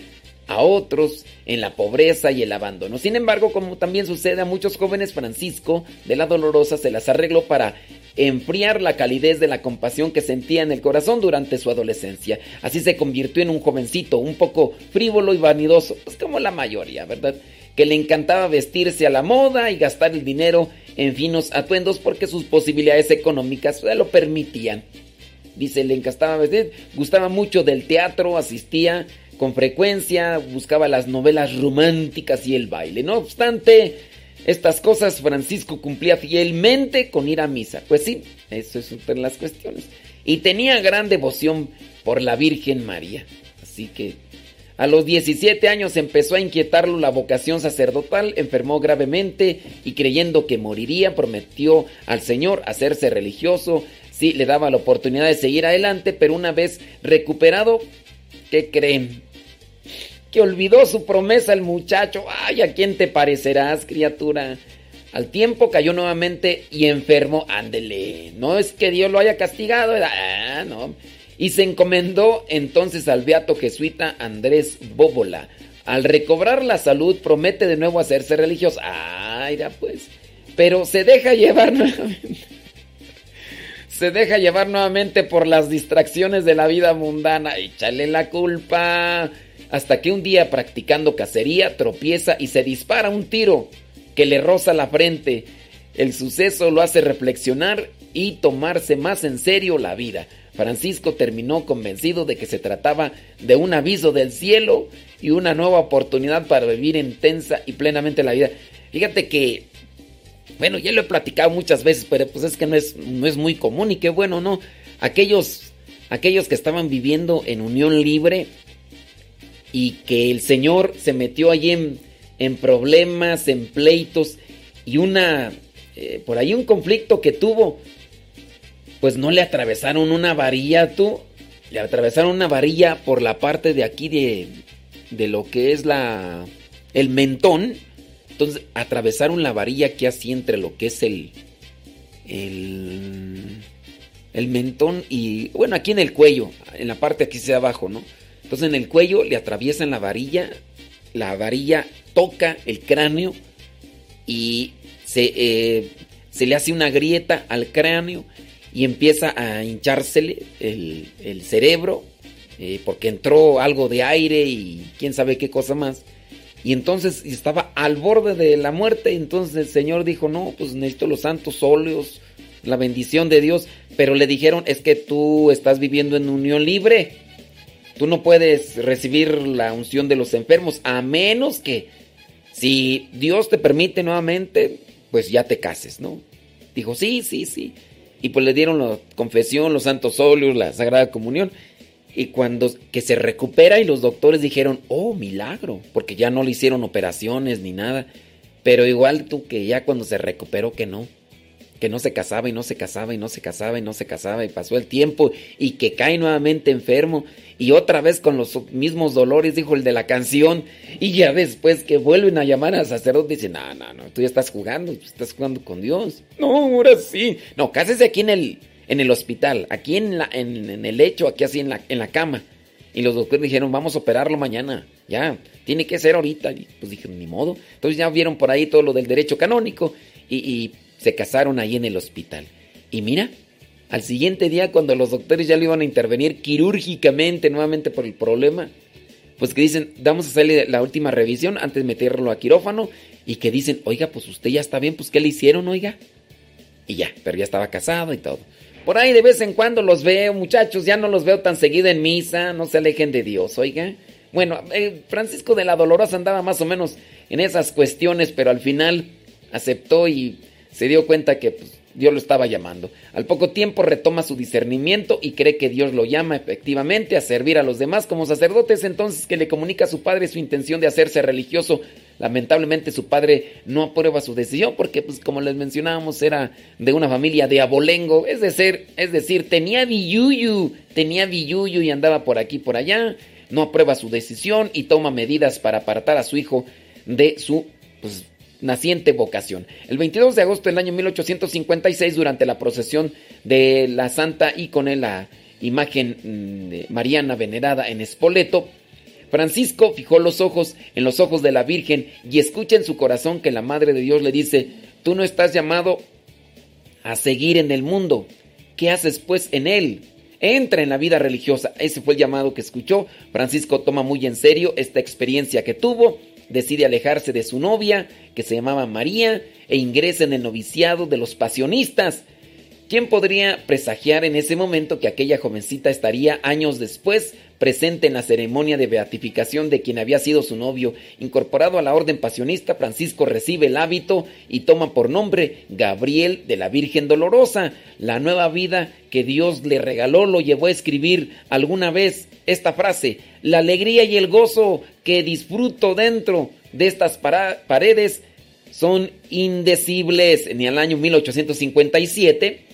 a otros en la pobreza y el abandono. Sin embargo, como también sucede a muchos jóvenes, Francisco de la Dolorosa se las arregló para enfriar la calidez de la compasión que sentía en el corazón durante su adolescencia. Así se convirtió en un jovencito un poco frívolo y vanidoso, pues como la mayoría, ¿verdad? Que le encantaba vestirse a la moda y gastar el dinero en finos atuendos porque sus posibilidades económicas se lo permitían. Dice, le encantaba vestir, gustaba mucho del teatro, asistía con frecuencia, buscaba las novelas románticas y el baile. No obstante, estas cosas Francisco cumplía fielmente con ir a misa. Pues sí, eso es una de las cuestiones. Y tenía gran devoción por la Virgen María. Así que a los 17 años empezó a inquietarlo la vocación sacerdotal, enfermó gravemente y creyendo que moriría prometió al Señor hacerse religioso. Sí, le daba la oportunidad de seguir adelante, pero una vez recuperado, ¿qué creen? Que olvidó su promesa el muchacho. Ay, ¿a quién te parecerás, criatura? Al tiempo cayó nuevamente y enfermó. Ándele, no es que Dios lo haya castigado, ah, no. Y se encomendó entonces al beato jesuita Andrés Bóbola. Al recobrar la salud promete de nuevo hacerse religioso. Ay, ya pues. Pero se deja llevar nuevamente. Se deja llevar nuevamente por las distracciones de la vida mundana. Échale la culpa hasta que un día practicando cacería tropieza y se dispara un tiro que le roza la frente. El suceso lo hace reflexionar y tomarse más en serio la vida. Francisco terminó convencido de que se trataba de un aviso del cielo y una nueva oportunidad para vivir intensa y plenamente la vida. Fíjate que, bueno, ya lo he platicado muchas veces, pero pues es que no es, no es muy común y qué bueno, ¿no? Aquellos, aquellos que estaban viviendo en unión libre, y que el Señor se metió allí en, en problemas, en pleitos y una, eh, por ahí un conflicto que tuvo, pues no le atravesaron una varilla, tú, le atravesaron una varilla por la parte de aquí de, de lo que es la, el mentón, entonces atravesaron la varilla que así entre lo que es el, el, el mentón y, bueno, aquí en el cuello, en la parte aquí hacia abajo, ¿no? Entonces en el cuello le atraviesan la varilla, la varilla toca el cráneo y se, eh, le hace una grieta al cráneo y empieza a hinchársele el, cerebro eh, porque entró algo de aire y quién sabe qué cosa más. Y entonces estaba al borde de la muerte. Entonces el Señor dijo: No, pues necesito los santos óleos, la bendición de Dios. Pero le dijeron: Es que tú estás viviendo en unión libre. Tú no puedes recibir la unción de los enfermos a menos que si Dios te permite nuevamente, pues ya te cases, ¿no? Dijo, sí, sí, sí. Y pues le dieron la confesión, los santos óleos, la sagrada comunión. Y cuando que se recupera y los doctores dijeron, oh, milagro, porque ya no le hicieron operaciones ni nada. Pero igual tú que ya cuando se recuperó que no que no se casaba y no se casaba y no se casaba y no se casaba y pasó el tiempo y que cae nuevamente enfermo y otra vez con los mismos dolores, dijo el de la canción, y ya después que vuelven a llamar al sacerdote, dicen, no, no, no, tú ya estás jugando, estás jugando con Dios. No, ahora sí. No, cásese aquí en el, en el hospital, aquí en, la, en, el lecho, aquí así en la, en la cama. Y los doctores dijeron, vamos a operarlo mañana, ya, tiene que ser ahorita. Y pues dijeron, ni modo. Entonces ya vieron por ahí todo lo del derecho canónico y se casaron ahí en el hospital. Y mira, al siguiente día cuando los doctores ya lo iban a intervenir quirúrgicamente nuevamente por el problema, pues que dicen, vamos a hacerle la última revisión antes de meterlo a quirófano y que dicen, oiga, pues usted ya está bien, pues ¿qué le hicieron, oiga? Y ya, pero ya estaba casado y todo. Por ahí de vez en cuando los veo, muchachos, ya no los veo tan seguido en misa, no se alejen de Dios, oiga. Bueno, eh, Francisco de la Dolorosa andaba más o menos en esas cuestiones, pero al final aceptó y se dio cuenta que pues, Dios lo estaba llamando. Al poco tiempo retoma su discernimiento y cree que Dios lo llama efectivamente a servir a los demás como sacerdotes, entonces que le comunica a su padre su intención de hacerse religioso. Lamentablemente su padre no aprueba su decisión porque, pues, como les mencionábamos, era de una familia de abolengo, es decir, es decir, tenía billuyu, tenía billuyu y andaba por aquí por allá, no aprueba su decisión y toma medidas para apartar a su hijo de su pues, naciente vocación. El 22 de agosto del año 1856, durante la procesión de la Santa y con la imagen mm, de mariana venerada en Espoleto, Francisco fijó los ojos en los ojos de la Virgen y escucha en su corazón que la Madre de Dios le dice, tú no estás llamado a seguir en el mundo, ¿qué haces pues en él? Entra en la vida religiosa. Ese fue el llamado que escuchó. Francisco toma muy en serio esta experiencia que tuvo decide alejarse de su novia, que se llamaba María, e ingresa en el noviciado de los pasionistas. ¿Quién podría presagiar en ese momento que aquella jovencita estaría años después presente en la ceremonia de beatificación de quien había sido su novio? Incorporado a la orden pasionista, Francisco recibe el hábito y toma por nombre Gabriel de la Virgen Dolorosa. La nueva vida que Dios le regaló lo llevó a escribir alguna vez esta frase, la alegría y el gozo que disfruto dentro de estas paredes son indecibles. Ni al año 1857 eh,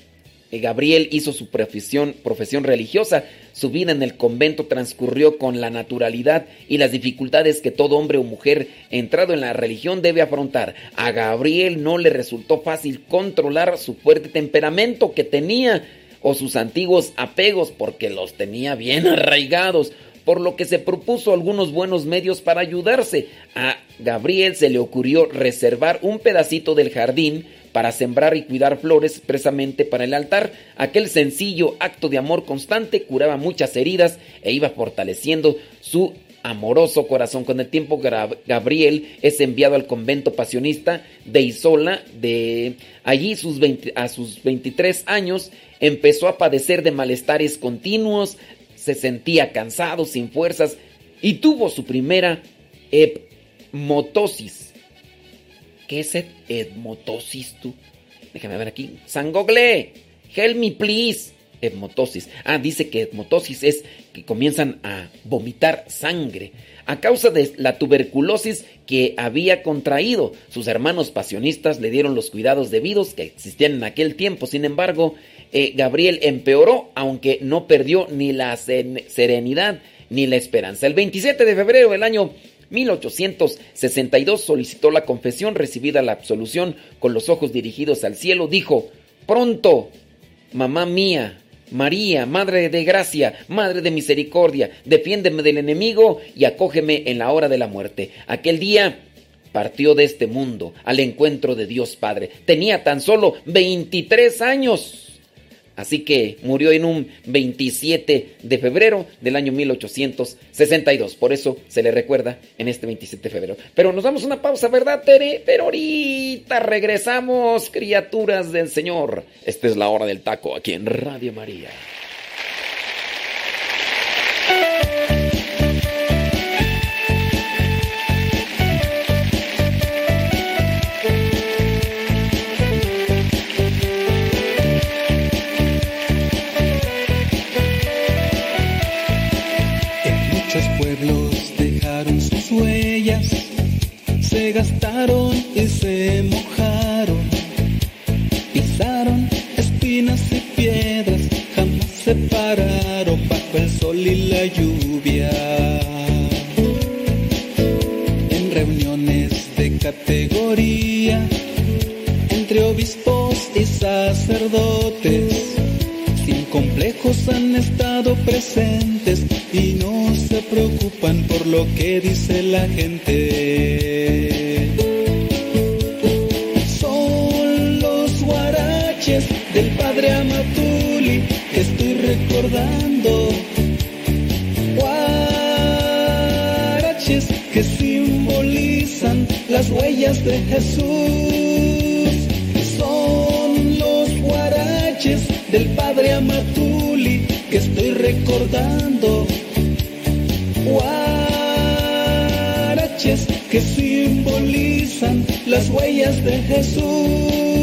Gabriel hizo su profesión, profesión religiosa. Su vida en el convento transcurrió con la naturalidad y las dificultades que todo hombre o mujer entrado en la religión debe afrontar. A Gabriel no le resultó fácil controlar su fuerte temperamento que tenía o sus antiguos apegos porque los tenía bien arraigados, por lo que se propuso algunos buenos medios para ayudarse. A Gabriel se le ocurrió reservar un pedacito del jardín para sembrar y cuidar flores expresamente para el altar. Aquel sencillo acto de amor constante curaba muchas heridas e iba fortaleciendo su amoroso corazón. Con el tiempo Gabriel es enviado al convento pasionista de Isola. De allí a sus 23 años empezó a padecer de malestares continuos, se sentía cansado, sin fuerzas y tuvo su primera hepmotosis. ¿Qué es hepmotosis tú? Déjame ver aquí. Sangogle, help me please. Hepmotosis. Ah, dice que hepmotosis es que comienzan a vomitar sangre a causa de la tuberculosis que había contraído. Sus hermanos pasionistas le dieron los cuidados debidos que existían en aquel tiempo. Sin embargo, eh, Gabriel empeoró, aunque no perdió ni la serenidad ni la esperanza. El 27 de febrero del año 1862 solicitó la confesión, recibida la absolución con los ojos dirigidos al cielo, dijo, pronto, mamá mía, María, Madre de Gracia, Madre de Misericordia, defiéndeme del enemigo y acógeme en la hora de la muerte. Aquel día partió de este mundo al encuentro de Dios Padre. Tenía tan solo 23 años. Así que murió en un 27 de febrero del año 1862. Por eso se le recuerda en este 27 de febrero. Pero nos damos una pausa, ¿verdad, Tere? Pero ahorita regresamos, criaturas del Señor. Esta es la hora del taco aquí en Radio María. que dice la gente. Son los guaraches del padre Amatuli que estoy recordando. Guaraches que simbolizan las huellas de Jesús. Son los guaraches del padre Amatuli que estoy recordando. Las huellas de Jesús.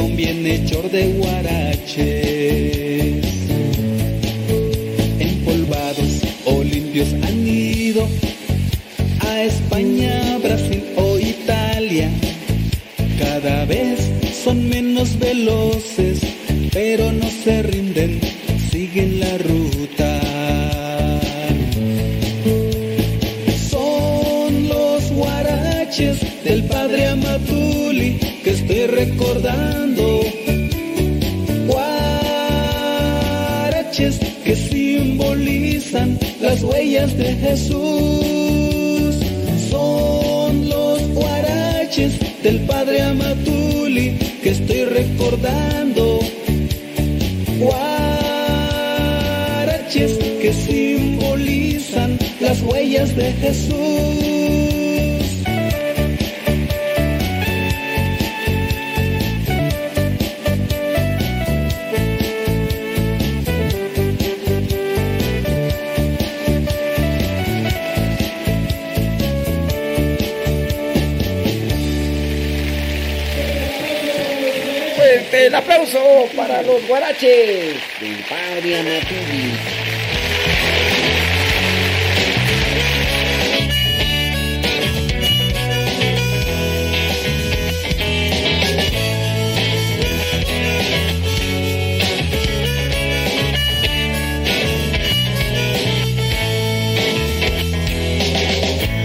Un bienhechor de guaraches. Huellas de Jesús. Son los guaraches del padre Amatuli que estoy recordando. Guaraches que simbolizan las huellas de Jesús. Para los guaraches del padre Amatuli.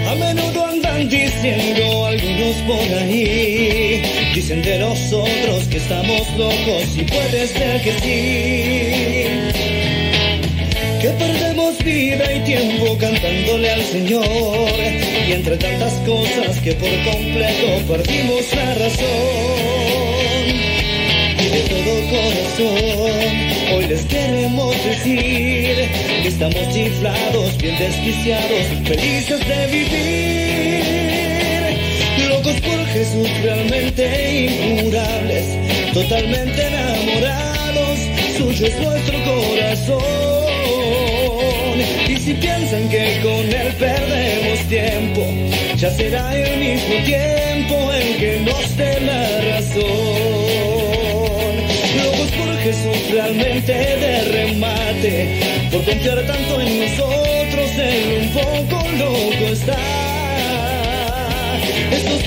A menudo andan diciendo algunos por ahí, dicen de nosotros que estamos locos y puede ser que sí. Que perdemos vida y tiempo cantándole al Señor y entre tantas cosas que por completo perdimos la razón. Y de todo corazón, hoy les queremos decir que estamos chiflados, bien desquiciados, felices de vivir. Realmente incurables, totalmente enamorados, suyo es nuestro corazón. Y si piensan que con él perdemos tiempo, ya será el mismo tiempo en que nos dé la razón. Locos por Jesús realmente de remate, por confiar tanto en nosotros, él un poco loco está.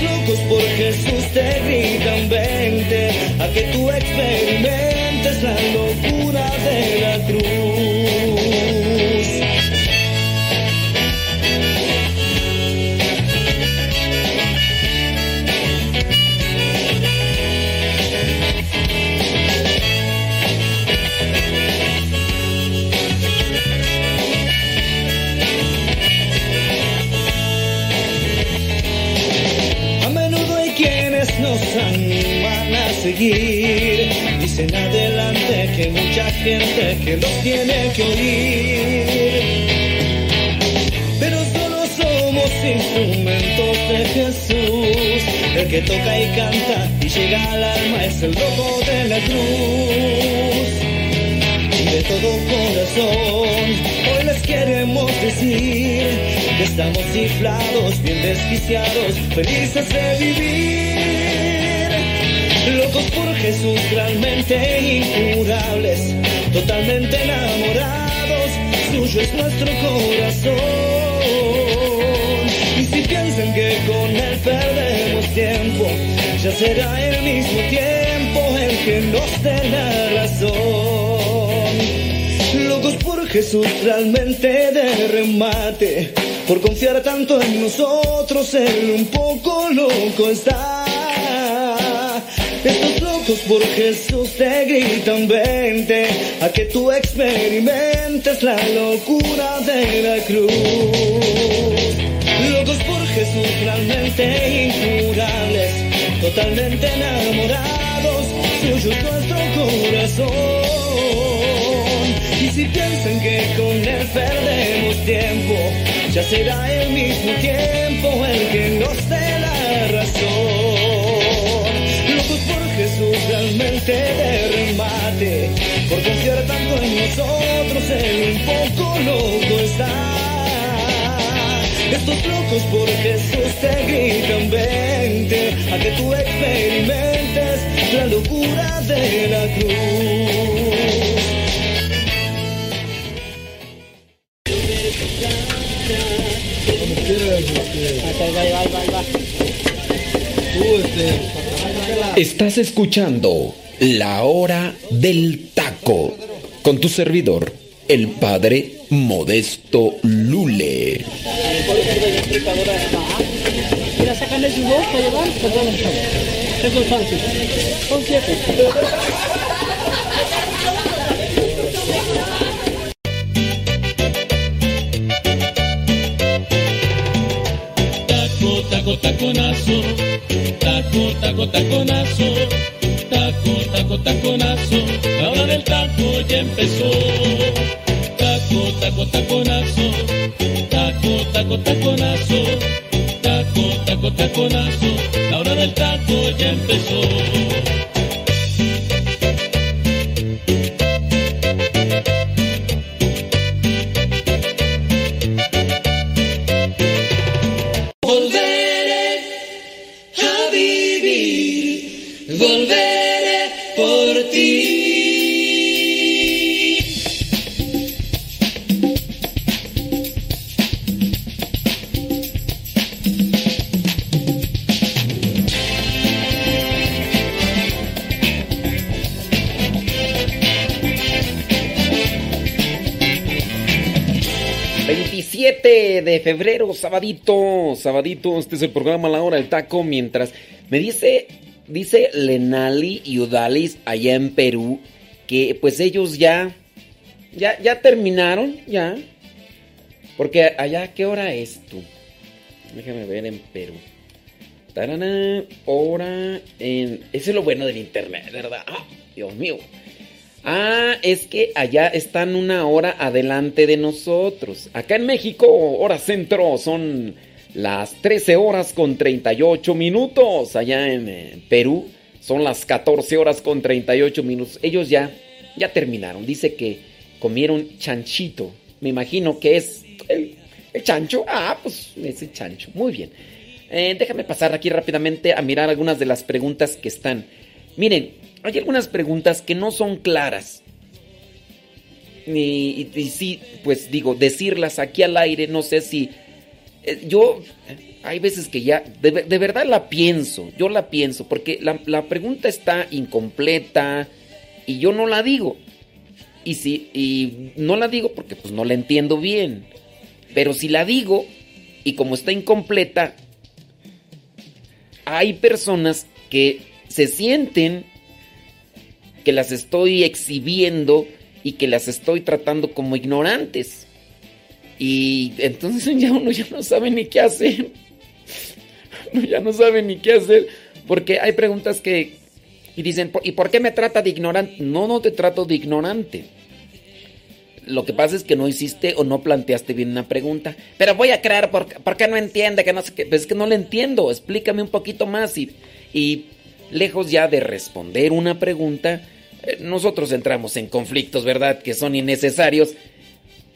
Locos por Jesús te gritan vente a que tú experimentes la locura de la cruz. Que mucha gente que los tiene que oír. Pero solo somos instrumentos de Jesús. El que toca y canta y llega al alma es el loco de la cruz y de todo corazón. Hoy les queremos decir que estamos chiflados, bien desquiciados, felices de vivir. Jesús, realmente incurables, totalmente enamorados, suyo es nuestro corazón. Y si piensan que con él perdemos tiempo, ya será el mismo tiempo el que nos dé la razón. Locos por Jesús realmente de remate. Por confiar tanto en nosotros, Él un poco loco está. Locos por Jesús te gritan vente a que tú experimentes la locura de la cruz. Locos por Jesús realmente incurables, totalmente enamorados, suyo es nuestro corazón. Y si piensan que con él perdemos tiempo, ya será el mismo tiempo el que nos dé la razón. De remate, por confiar tanto en nosotros, él un poco loco está. Estos locos por Jesús te gritan vente a que tú experimentes la locura de la cruz. Estás escuchando La Hora del Taco con tu servidor, el padre Modesto Lule. Taco, taco, taconazo. Taco, taco, taconazo. Taco, taco, taconazo. La hora del taco ya empezó. Taco, taco, taconazo. Taco, taco, taconazo. Taco, taco, taconazo. La hora del taco ya empezó. Febrero, sabadito, sabadito, este es el programa La Hora del Taco, mientras me dice, dice Lenali y Udalis allá en Perú, que pues ellos ya, ya, ya terminaron, ya, porque allá, ¿qué hora es tú? Déjame ver en Perú. Tarana, hora en... Eso es lo bueno del internet, ¿verdad? ¡Ah! Dios mío. Ah, es que allá están una hora adelante de nosotros. Acá en México, hora centro, son las 13 horas con 38 minutos. Allá en eh, Perú son las 14 horas con 38 minutos. Ellos ya, ya terminaron. Dice que comieron chanchito. Me imagino que es el, el chancho. Ah, pues ese chancho. Muy bien. Eh, déjame pasar aquí rápidamente a mirar algunas de las preguntas que están. Miren, hay algunas preguntas que no son claras. Y, y- sí, pues digo, decirlas aquí al aire, no sé si... eh, yo, hay veces que ya, de, de verdad la pienso, yo la pienso, porque la, la pregunta está incompleta y yo no la digo. Y, si, y no la digo porque pues no la entiendo bien. Pero si la digo y como está incompleta, hay personas que se sienten que las estoy exhibiendo y que las estoy tratando como ignorantes. Y entonces ya uno ya no sabe ni qué hacer. Uno ya no sabe ni qué hacer. Porque hay preguntas que... Y dicen, "¿Por- ¿y por qué me trata de ignorante? No, no te trato de ignorante. Lo que pasa es que no hiciste o no planteaste bien una pregunta. Pero voy a creer, ¿por, por qué no entiende? Que no sé qué. Pues es que no le entiendo. Explícame un poquito más. Y lejos ya de responder una pregunta, eh, nosotros entramos en conflictos, ¿verdad? Que son innecesarios.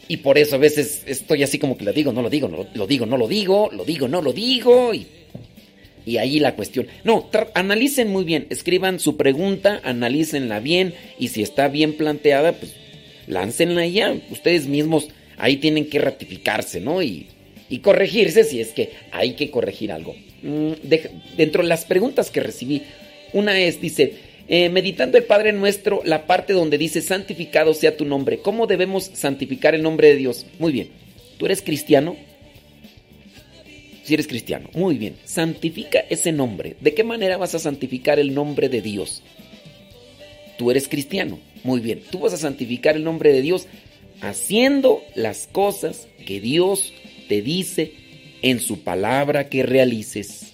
Y por eso a veces estoy así como que lo digo, no lo digo, no lo, digo, no lo digo, lo digo, no lo digo. Y, y ahí la cuestión. No, analicen muy bien, escriban su pregunta, analícenla bien. Y si está bien planteada, pues láncenla ya. Ustedes mismos ahí tienen que ratificarse, ¿no? Y, y corregirse si es que hay que corregir algo. Mm, dentro de las preguntas que recibí, una es, dice, eh, meditando el Padre Nuestro, la parte donde dice santificado sea tu nombre. ¿Cómo debemos santificar el nombre de Dios? Muy bien. ¿Tú eres cristiano? Si eres cristiano, muy bien. Santifica ese nombre. ¿De qué manera vas a santificar el nombre de Dios? Tú eres cristiano, muy bien. Tú vas a santificar el nombre de Dios haciendo las cosas que Dios te dice en su palabra que realices.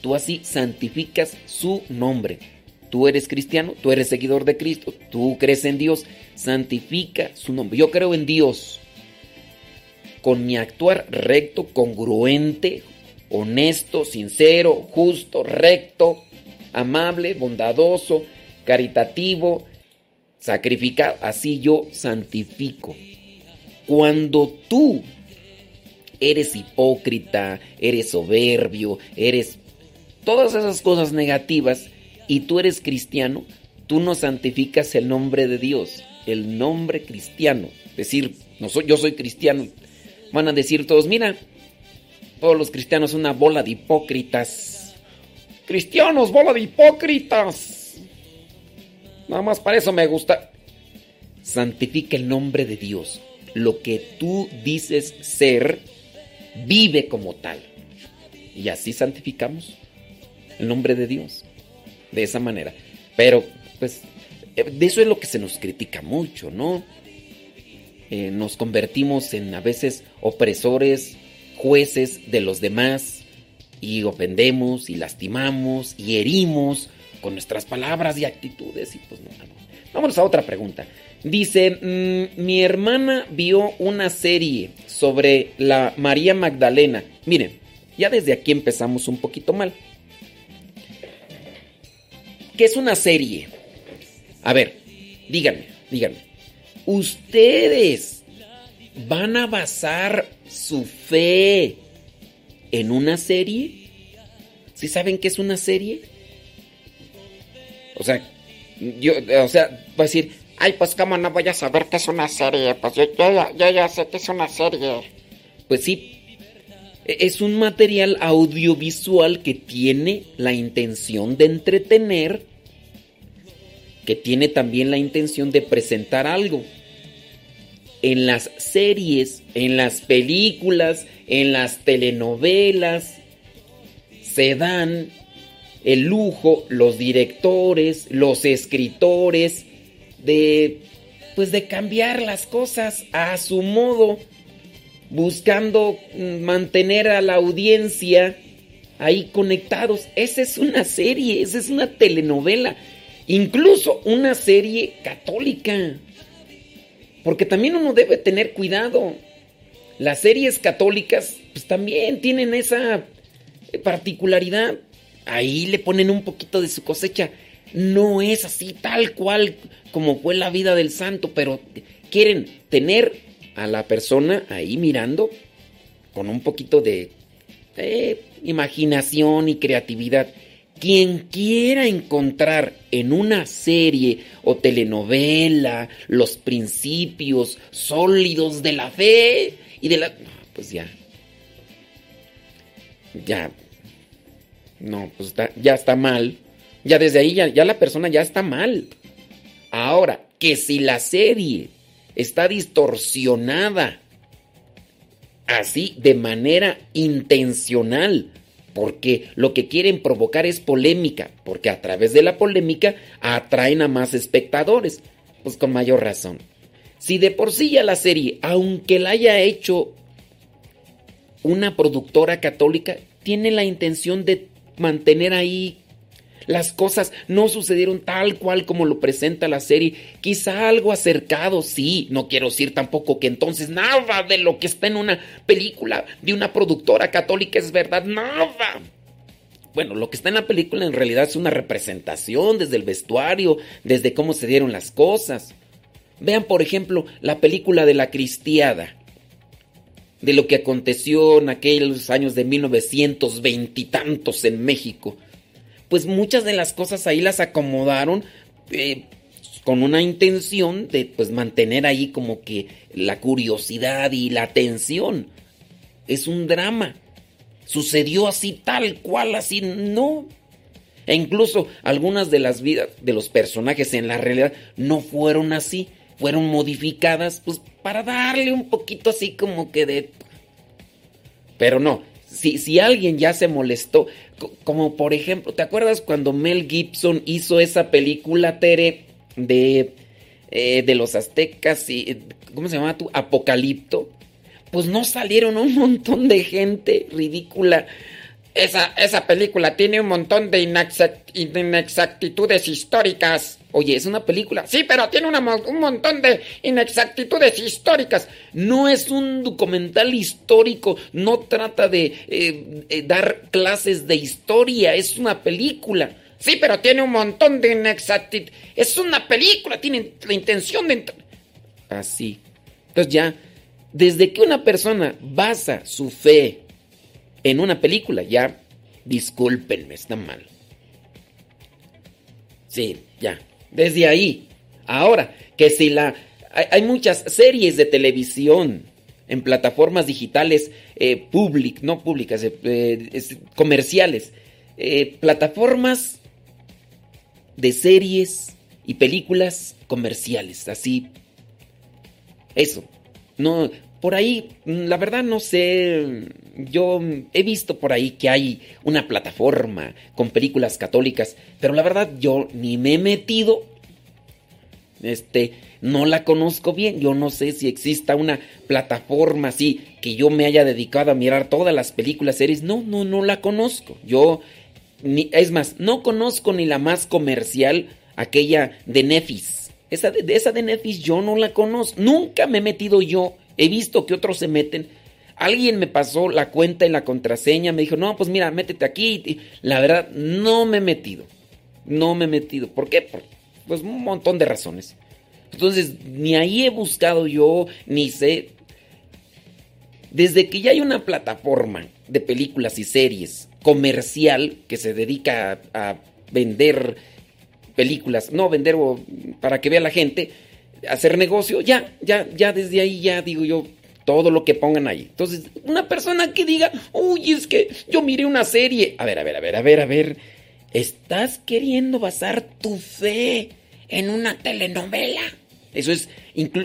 Tú así santificas su nombre. Tú eres cristiano, tú eres seguidor de Cristo, tú crees en Dios, santifica su nombre. Yo creo en Dios. Con mi actuar recto, congruente, honesto, sincero, justo, recto, amable, bondadoso, caritativo, sacrificado, así yo santifico. Cuando tú eres hipócrita, eres soberbio, eres todas esas cosas negativas y tú eres cristiano, tú no santificas el nombre de Dios, el nombre cristiano. Decir, no soy, yo soy cristiano. Van a decir todos, mira, todos los cristianos una bola de hipócritas. Cristianos, bola de hipócritas. Nada más para eso me gusta. Santifica el nombre de Dios. Lo que tú dices ser, vive como tal. Y así santificamos el nombre de Dios. De esa manera. Pero, pues, eh, de eso es lo que se nos critica mucho, ¿no? Eh, nos convertimos en a veces opresores, jueces de los demás y ofendemos y lastimamos y herimos con nuestras palabras y actitudes y pues no, no. Vámonos a otra pregunta. Dice, mm, mi hermana vio una serie sobre la María Magdalena. Miren, ya desde aquí empezamos un poquito mal. ¿Qué es una serie? A ver, díganme, díganme. ¿Ustedes van a basar su fe en una serie? ¿Sí saben qué es una serie? O sea, yo, o sea, va a decir, Ay, pues cómo no voy a saber qué es una serie. Pues yo, yo ya sé que es una serie. Pues sí, e- es un material audiovisual que tiene la intención de entretener, que tiene también la intención de presentar algo. En las series, en las películas, en las telenovelas, se dan el lujo los directores, los escritores, de pues de cambiar las cosas a su modo buscando mantener a la audiencia ahí conectados. Esa es una serie, esa es una telenovela, incluso una serie católica. Porque también uno debe tener cuidado. Las series católicas pues también tienen esa eh, particularidad. Ahí le ponen un poquito de su cosecha. No es así tal cual como fue la vida del santo, pero quieren tener a la persona ahí mirando con un poquito de eh, imaginación y creatividad. Quien quiera encontrar en una serie o telenovela los principios sólidos de la fe y de la... pues ya. Ya. No, pues ya está mal. Ya desde ahí ya, la persona ya está mal. Ahora, que si la serie está distorsionada así de manera intencional, porque lo que quieren provocar es polémica, porque a través de la polémica atraen a más espectadores, pues con mayor razón. Si de por sí ya la serie, aunque la haya hecho una productora católica, tiene la intención de mantener ahí las cosas no sucedieron tal cual como lo presenta la serie. Quizá algo acercado, sí. No quiero decir tampoco que entonces nada de lo que está en una película de una productora católica es verdad. Nada. Bueno, lo que está en la película en realidad es una representación desde el vestuario, desde cómo se dieron las cosas. Vean, por ejemplo, la película de la cristiada. De lo que aconteció en aquellos años de 1920 y tantos en México pues muchas de las cosas ahí las acomodaron eh, con una intención de pues mantener ahí como que la curiosidad y la atención. Es un drama. Sucedió así tal cual, así no. E incluso algunas de las vidas de los personajes en la realidad no fueron así, fueron modificadas pues para darle un poquito así como que de... Pero no, si, si alguien ya se molestó, como por ejemplo, ¿te acuerdas cuando Mel Gibson hizo esa película, Tere, de, eh, de los aztecas y... ¿Cómo se llama tú? Apocalipto. Pues no salieron un montón de gente ridícula esa, esa película tiene un montón de inexactitudes históricas. Oye, es una película. Sí, pero tiene un montón de inexactitudes históricas. No es un documental histórico. No trata de eh, eh, dar clases de historia. Es una película. Sí, pero tiene un montón de inexactitudes. Es una película. Tiene la intención de... Así. Entonces ya, desde que una persona basa su fe en una película. Ya, discúlpenme, está mal. Sí, ya. Desde ahí. Ahora, que si la... Hay, muchas series de televisión en plataformas digitales eh, no públicas, eh, eh, comerciales. Eh, plataformas de series y películas comerciales, así. Eso. No, por ahí, la verdad no sé, yo he visto por ahí que hay una plataforma con películas católicas, pero la verdad yo ni me he metido, este, no la conozco bien, yo no sé si exista una plataforma así que yo me haya dedicado a mirar todas las películas, series, no, no, no la conozco, yo, ni, es más, no conozco ni la más comercial, aquella de Nefis, esa de, esa de Nefis yo no la conozco, nunca me he metido yo He visto que otros se meten. Alguien me pasó la cuenta y la contraseña, me dijo, no, pues mira, métete aquí. La verdad, no me he metido. No me he metido. ¿Por qué? pues un montón de razones. Entonces, ni ahí he buscado yo, ni sé. Desde que ya hay una plataforma de películas y series comercial que se dedica a, a vender películas, no vender para que vea la gente, hacer negocio, ya, ya, ya desde ahí ya digo yo todo lo que pongan ahí. Entonces, una persona que diga, uy, es que yo miré una serie. A ver, a ver, a ver, a ver, a ver. Estás queriendo basar tu fe en una telenovela. Eso es,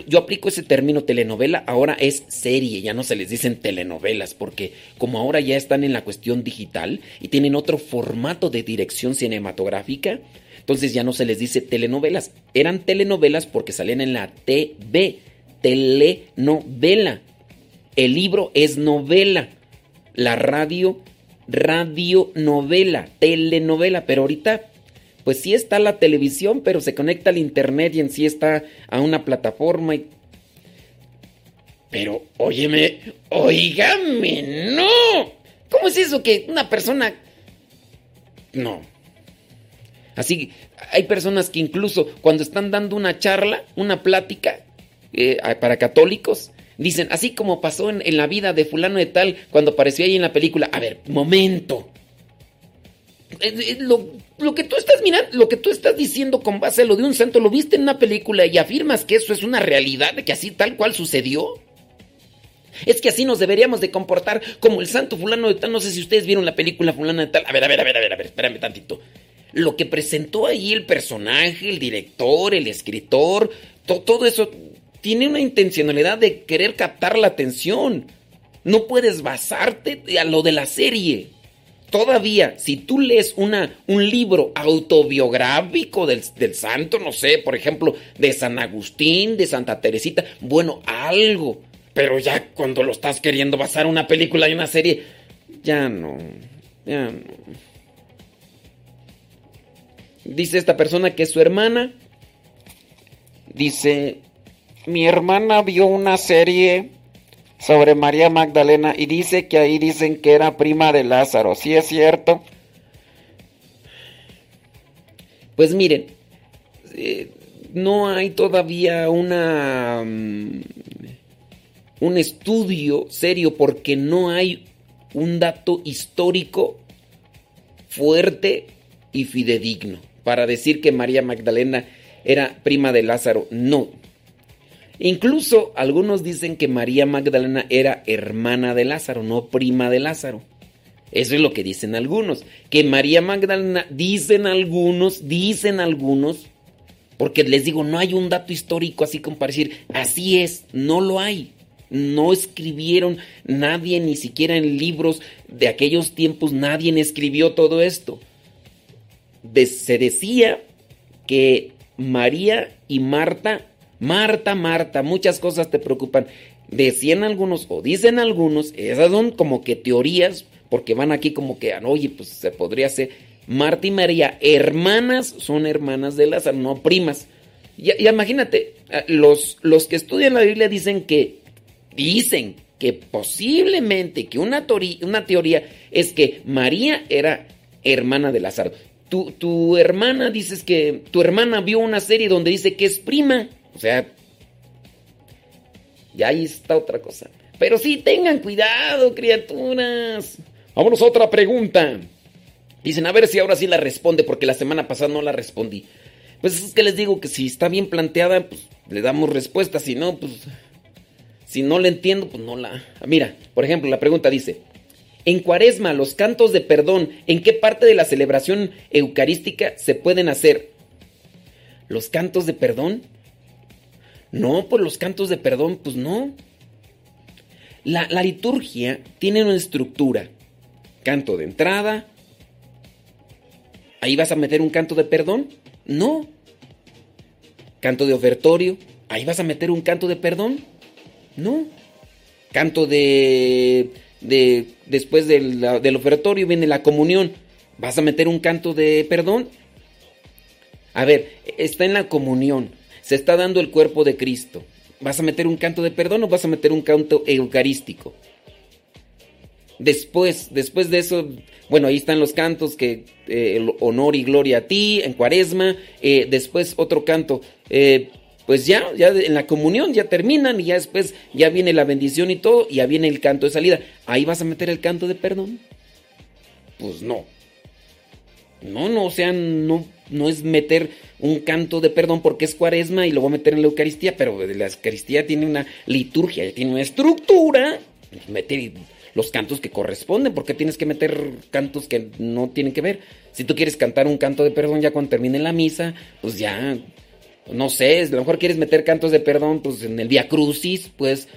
yo aplico ese término telenovela, ahora es serie, ya no se les dicen telenovelas, porque como ahora ya están en la cuestión digital y tienen otro formato de dirección cinematográfica, entonces ya no se les dice telenovelas. Eran telenovelas porque salían en la TV. Telenovela. El libro es novela. La radio, radionovela, telenovela. Pero ahorita, pues sí está la televisión, pero se conecta al internet y en sí está a una plataforma. Pero, óyeme, oígame, no. ¿Cómo es eso que una persona... No. Así, hay personas que incluso cuando están dando una charla, una plática eh, para católicos, dicen, así como pasó en, la vida de fulano de tal cuando apareció ahí en la película, a ver, momento. Lo, que tú estás mirando, lo que tú estás diciendo con base a lo de un santo, lo viste en una película y afirmas que eso es una realidad, que así tal cual sucedió. Es que así nos deberíamos de comportar como el santo fulano de tal. No sé si ustedes vieron la película fulano de tal. A ver, a ver, a ver, a ver, a ver, espérame tantito lo que presentó ahí el personaje, el director, el escritor, todo eso tiene una intencionalidad de querer captar la atención. No puedes basarte a lo de la serie. Todavía, si tú lees una, un libro autobiográfico del, del, santo, no sé, por ejemplo, de San Agustín, de Santa Teresita, bueno, algo. Pero ya cuando lo estás queriendo basar una película y una serie, ya no, ya no. Dice esta persona que es su hermana. Dice, mi hermana vio una serie sobre María Magdalena y dice que ahí dicen que era prima de Lázaro. ¿Sí es cierto? Pues miren, eh, no hay todavía una mm, un estudio serio porque no hay un dato histórico fuerte y fidedigno para decir que María Magdalena era prima de Lázaro. No. Incluso algunos dicen que María Magdalena era hermana de Lázaro, no prima de Lázaro. Eso es lo que dicen algunos. Que María Magdalena, dicen algunos, dicen algunos, porque les digo, no hay un dato histórico así como para decir, así es, no lo hay. No escribieron nadie, ni siquiera en libros de aquellos tiempos, nadie escribió todo esto. Se decía que María y Marta, Marta, Marta, muchas cosas te preocupan. Decían algunos o dicen algunos, esas son como que teorías, porque van aquí como que, oye, pues se podría ser Marta y María, hermanas, son hermanas de Lázaro, no primas. Y, imagínate, eh, los, los que estudian la Biblia dicen que, dicen que posiblemente, que una, una teoría es que María era hermana de Lázaro. Tu, hermana dices que tu hermana vio una serie donde dice que es prima. O sea, ya ahí está otra cosa. Pero sí, tengan cuidado, criaturas. Vámonos a otra pregunta. Dicen, a ver si ahora sí la responde, porque la semana pasada no la respondí. Pues es que les digo que si está bien planteada, pues le damos respuesta. Si no, pues. Si no la entiendo, pues no la. Mira, por ejemplo, la pregunta dice: En Cuaresma, los cantos de perdón, ¿en qué parte de la celebración eucarística se pueden hacer? ¿Los cantos de perdón? No, pues los cantos de perdón, pues no. La, la liturgia tiene una estructura canto de entrada. ¿Ahí vas a meter un canto de perdón? No. Canto de ofertorio. ¿Ahí vas a meter un canto de perdón? No. Canto de... de después del, del ofertorio viene la comunión. ¿Vas a meter un canto de perdón? A ver, está en la comunión. Se está dando el cuerpo de Cristo. ¿Vas a meter un canto de perdón o vas a meter un canto eucarístico? Después, después de eso, bueno, ahí están los cantos que eh, el honor y gloria a ti en Cuaresma. Eh, después otro canto, eh, pues ya, ya en la comunión ya terminan y ya después ya viene la bendición y todo y ya viene el canto de salida. Ahí vas a meter el canto de perdón. Pues no. No, no, o sea, no, no es meter un canto de perdón porque es cuaresma y lo voy a meter en la Eucaristía, pero la Eucaristía tiene una liturgia, tiene una estructura. Meter los cantos que corresponden. porque tienes que meter cantos que no tienen que ver? Si tú quieres cantar un canto de perdón ya cuando termine la misa, pues ya, no sé, a lo mejor quieres meter cantos de perdón, pues en el Via Crucis, pues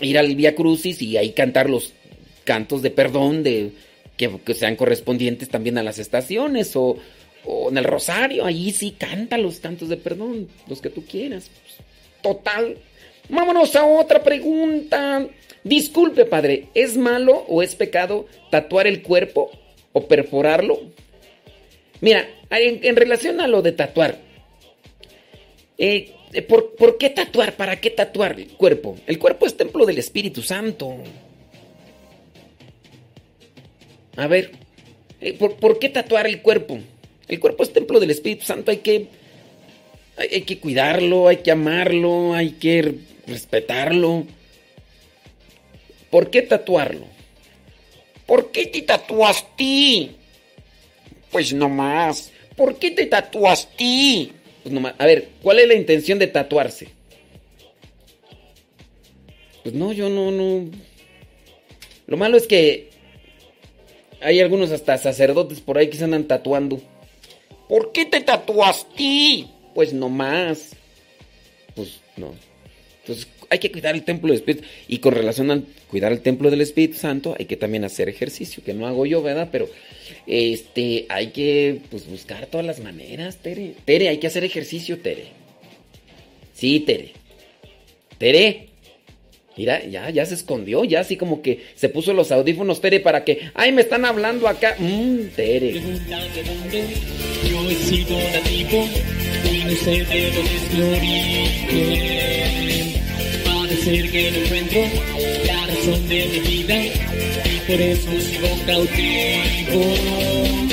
ir al Via Crucis y ahí cantar los cantos de perdón de que, sean correspondientes también a las estaciones o, o, en el Rosario, ahí sí canta los cantos de perdón, los que tú quieras. Total. Vámonos a otra pregunta. Disculpe, padre, ¿es malo o es pecado tatuar el cuerpo o perforarlo? Mira, en, relación a lo de tatuar, eh, ¿por, qué tatuar? ¿Para qué tatuar el cuerpo? El cuerpo es templo del Espíritu Santo. A ver, eh, ¿por, qué tatuar el cuerpo? El cuerpo es templo del Espíritu Santo, hay que, hay que cuidarlo, hay que amarlo, hay que respetarlo. ¿Por qué tatuarlo? ¿Por qué te tatuaste? Pues no más. ¿Por qué te tatuaste? Pues no más. A ver, ¿cuál es la intención de tatuarse? Pues no, yo no, no. Lo malo es que hay algunos hasta sacerdotes por ahí que se andan tatuando. ¿Por qué te tatuaste? Pues no más. Pues no. Entonces, hay que cuidar el templo del Espíritu. Y con relación a cuidar el templo del Espíritu Santo, hay que también hacer ejercicio, que no hago yo, ¿verdad? Pero este, hay que pues, buscar todas las maneras, Tere. Tere, hay que hacer ejercicio, Tere. Sí, Tere. Tere. Mira, ya, ya se escondió, ya así como que se puso los audífonos, Tere, para que, ay, me están hablando acá. Mmm, Tere. Yo he sido nativo y no sé de ser que no encuentro la razón de mi vida y por eso sigo cautivo.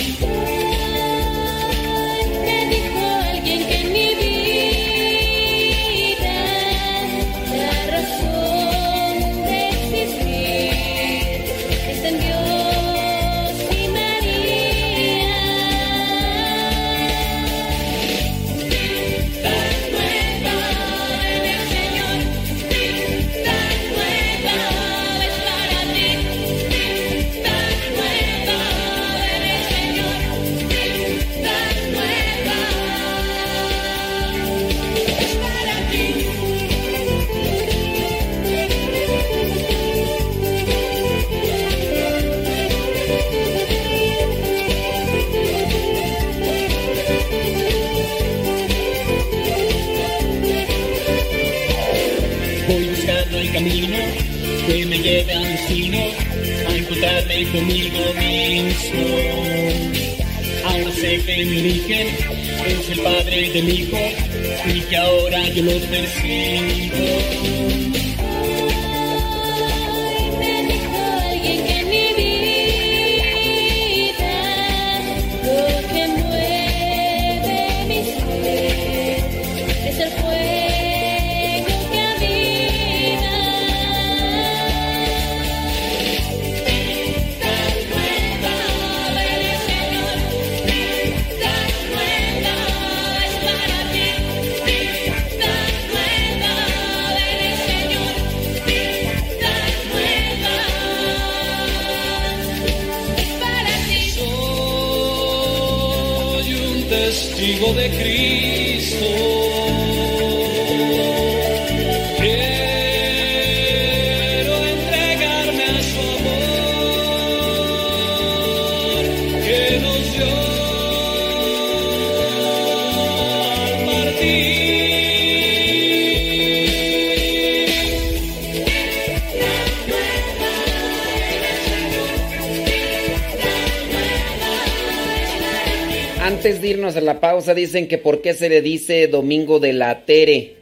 Dicen que por qué se le dice Domingo de la Tere.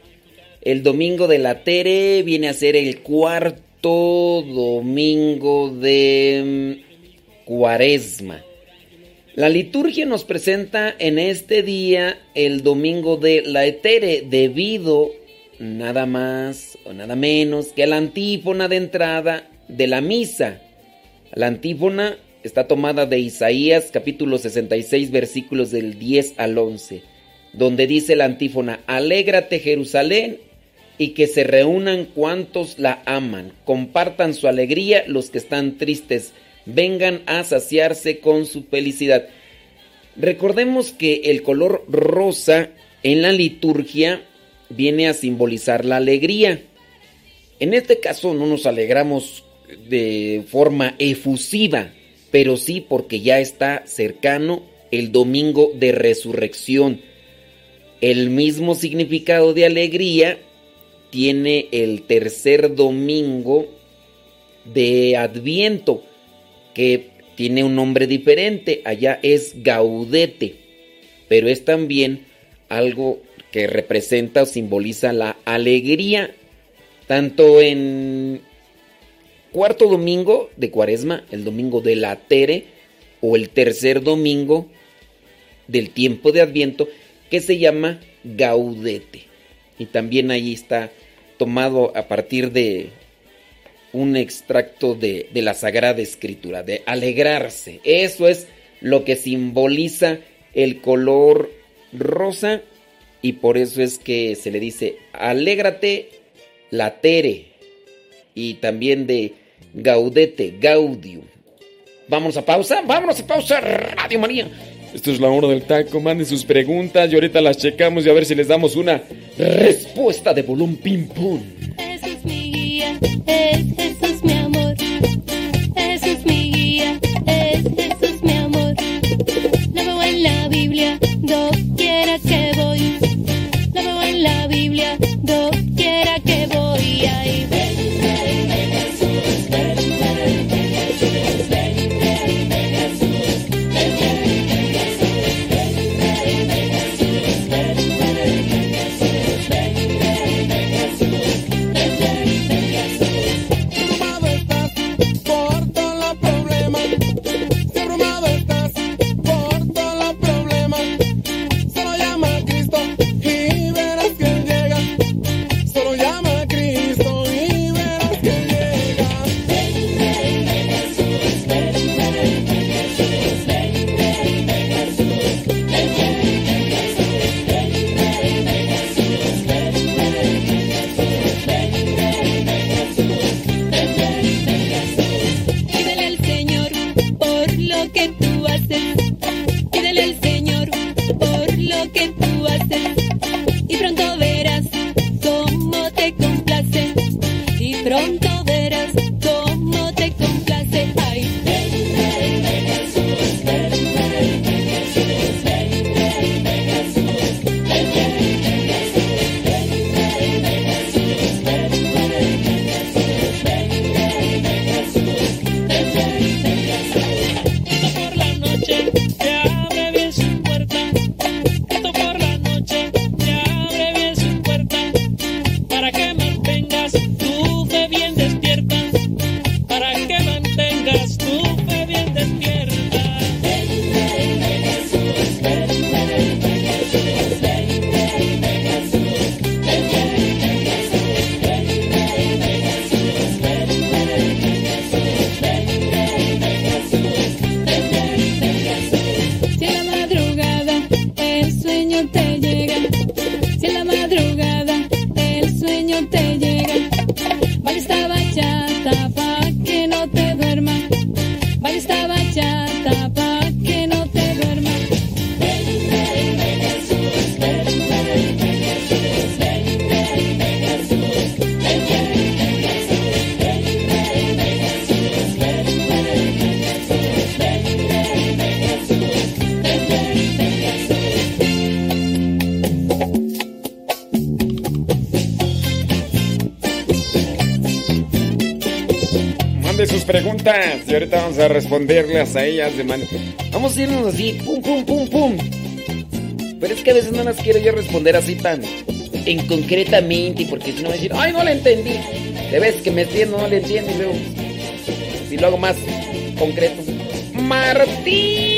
El Domingo de la Tere viene a ser el cuarto domingo de mm, Cuaresma. La liturgia nos presenta en este día el Domingo de la Etere debido nada más o nada menos que la antífona de entrada de la misa. La antífona está tomada de Isaías capítulo 66 versículos del 10 al 11, donde dice la antífona, Alégrate Jerusalén y que se reúnan cuantos la aman, compartan su alegría los que están tristes, vengan a saciarse con su felicidad. Recordemos que el color rosa en la liturgia viene a simbolizar la alegría. En este caso no nos alegramos de forma efusiva, pero sí porque ya está cercano el domingo de resurrección. El mismo significado de alegría tiene el tercer domingo de Adviento, que tiene un nombre diferente, allá es Gaudete, pero es también algo que representa o simboliza la alegría, tanto en cuarto domingo de Cuaresma, el domingo de la Tere, o el tercer domingo del tiempo de Adviento, que se llama Gaudete. Y también ahí está tomado a partir de un extracto de, la Sagrada Escritura, de alegrarse. Eso es lo que simboliza el color rosa y por eso es que se le dice alégrate la tere y también de gaudete, gaudium. Vamos a pausa, vámonos a pausa, Radio María. Esto es la hora del taco, manden sus preguntas y ahorita las checamos y a ver si les damos una respuesta de bolón ping pong. Jesús mi guía, es Jesús mi y ahorita vamos a responderles a ellas de manera. Vamos a irnos así, pum, pum, pum, pum. Pero es que a veces no las quiero yo responder así tan en concretamente, porque si no me decir, ay, no le entendí. De vez que me entiendo, no le entiendo y luego. Si lo hago más concreto. Martín.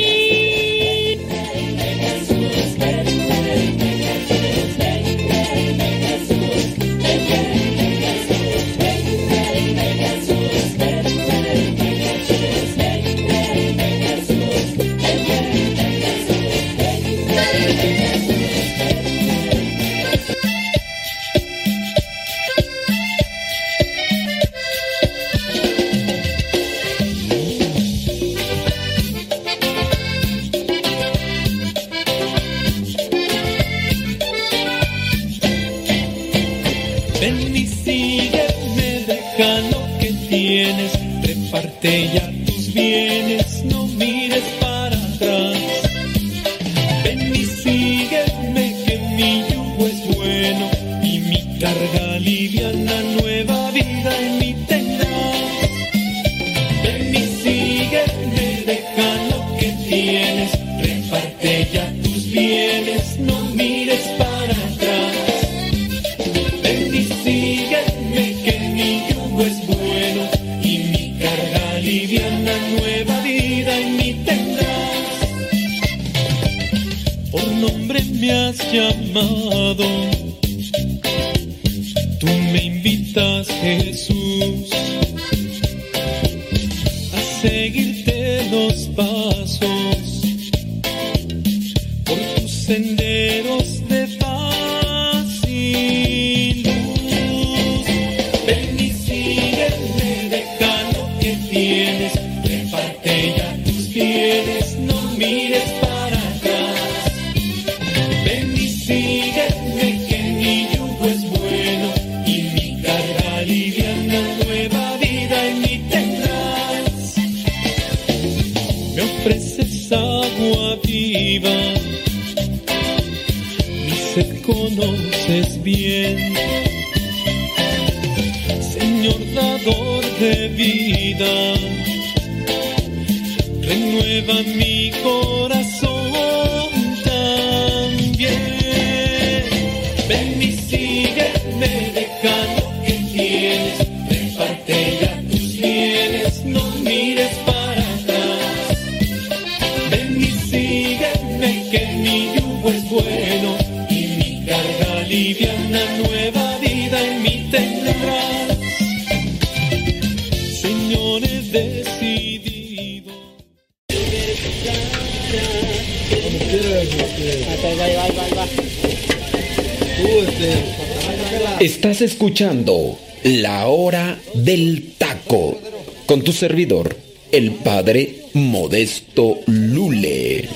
Estás escuchando La Hora del Taco con tu servidor, el padre Modesto Lule.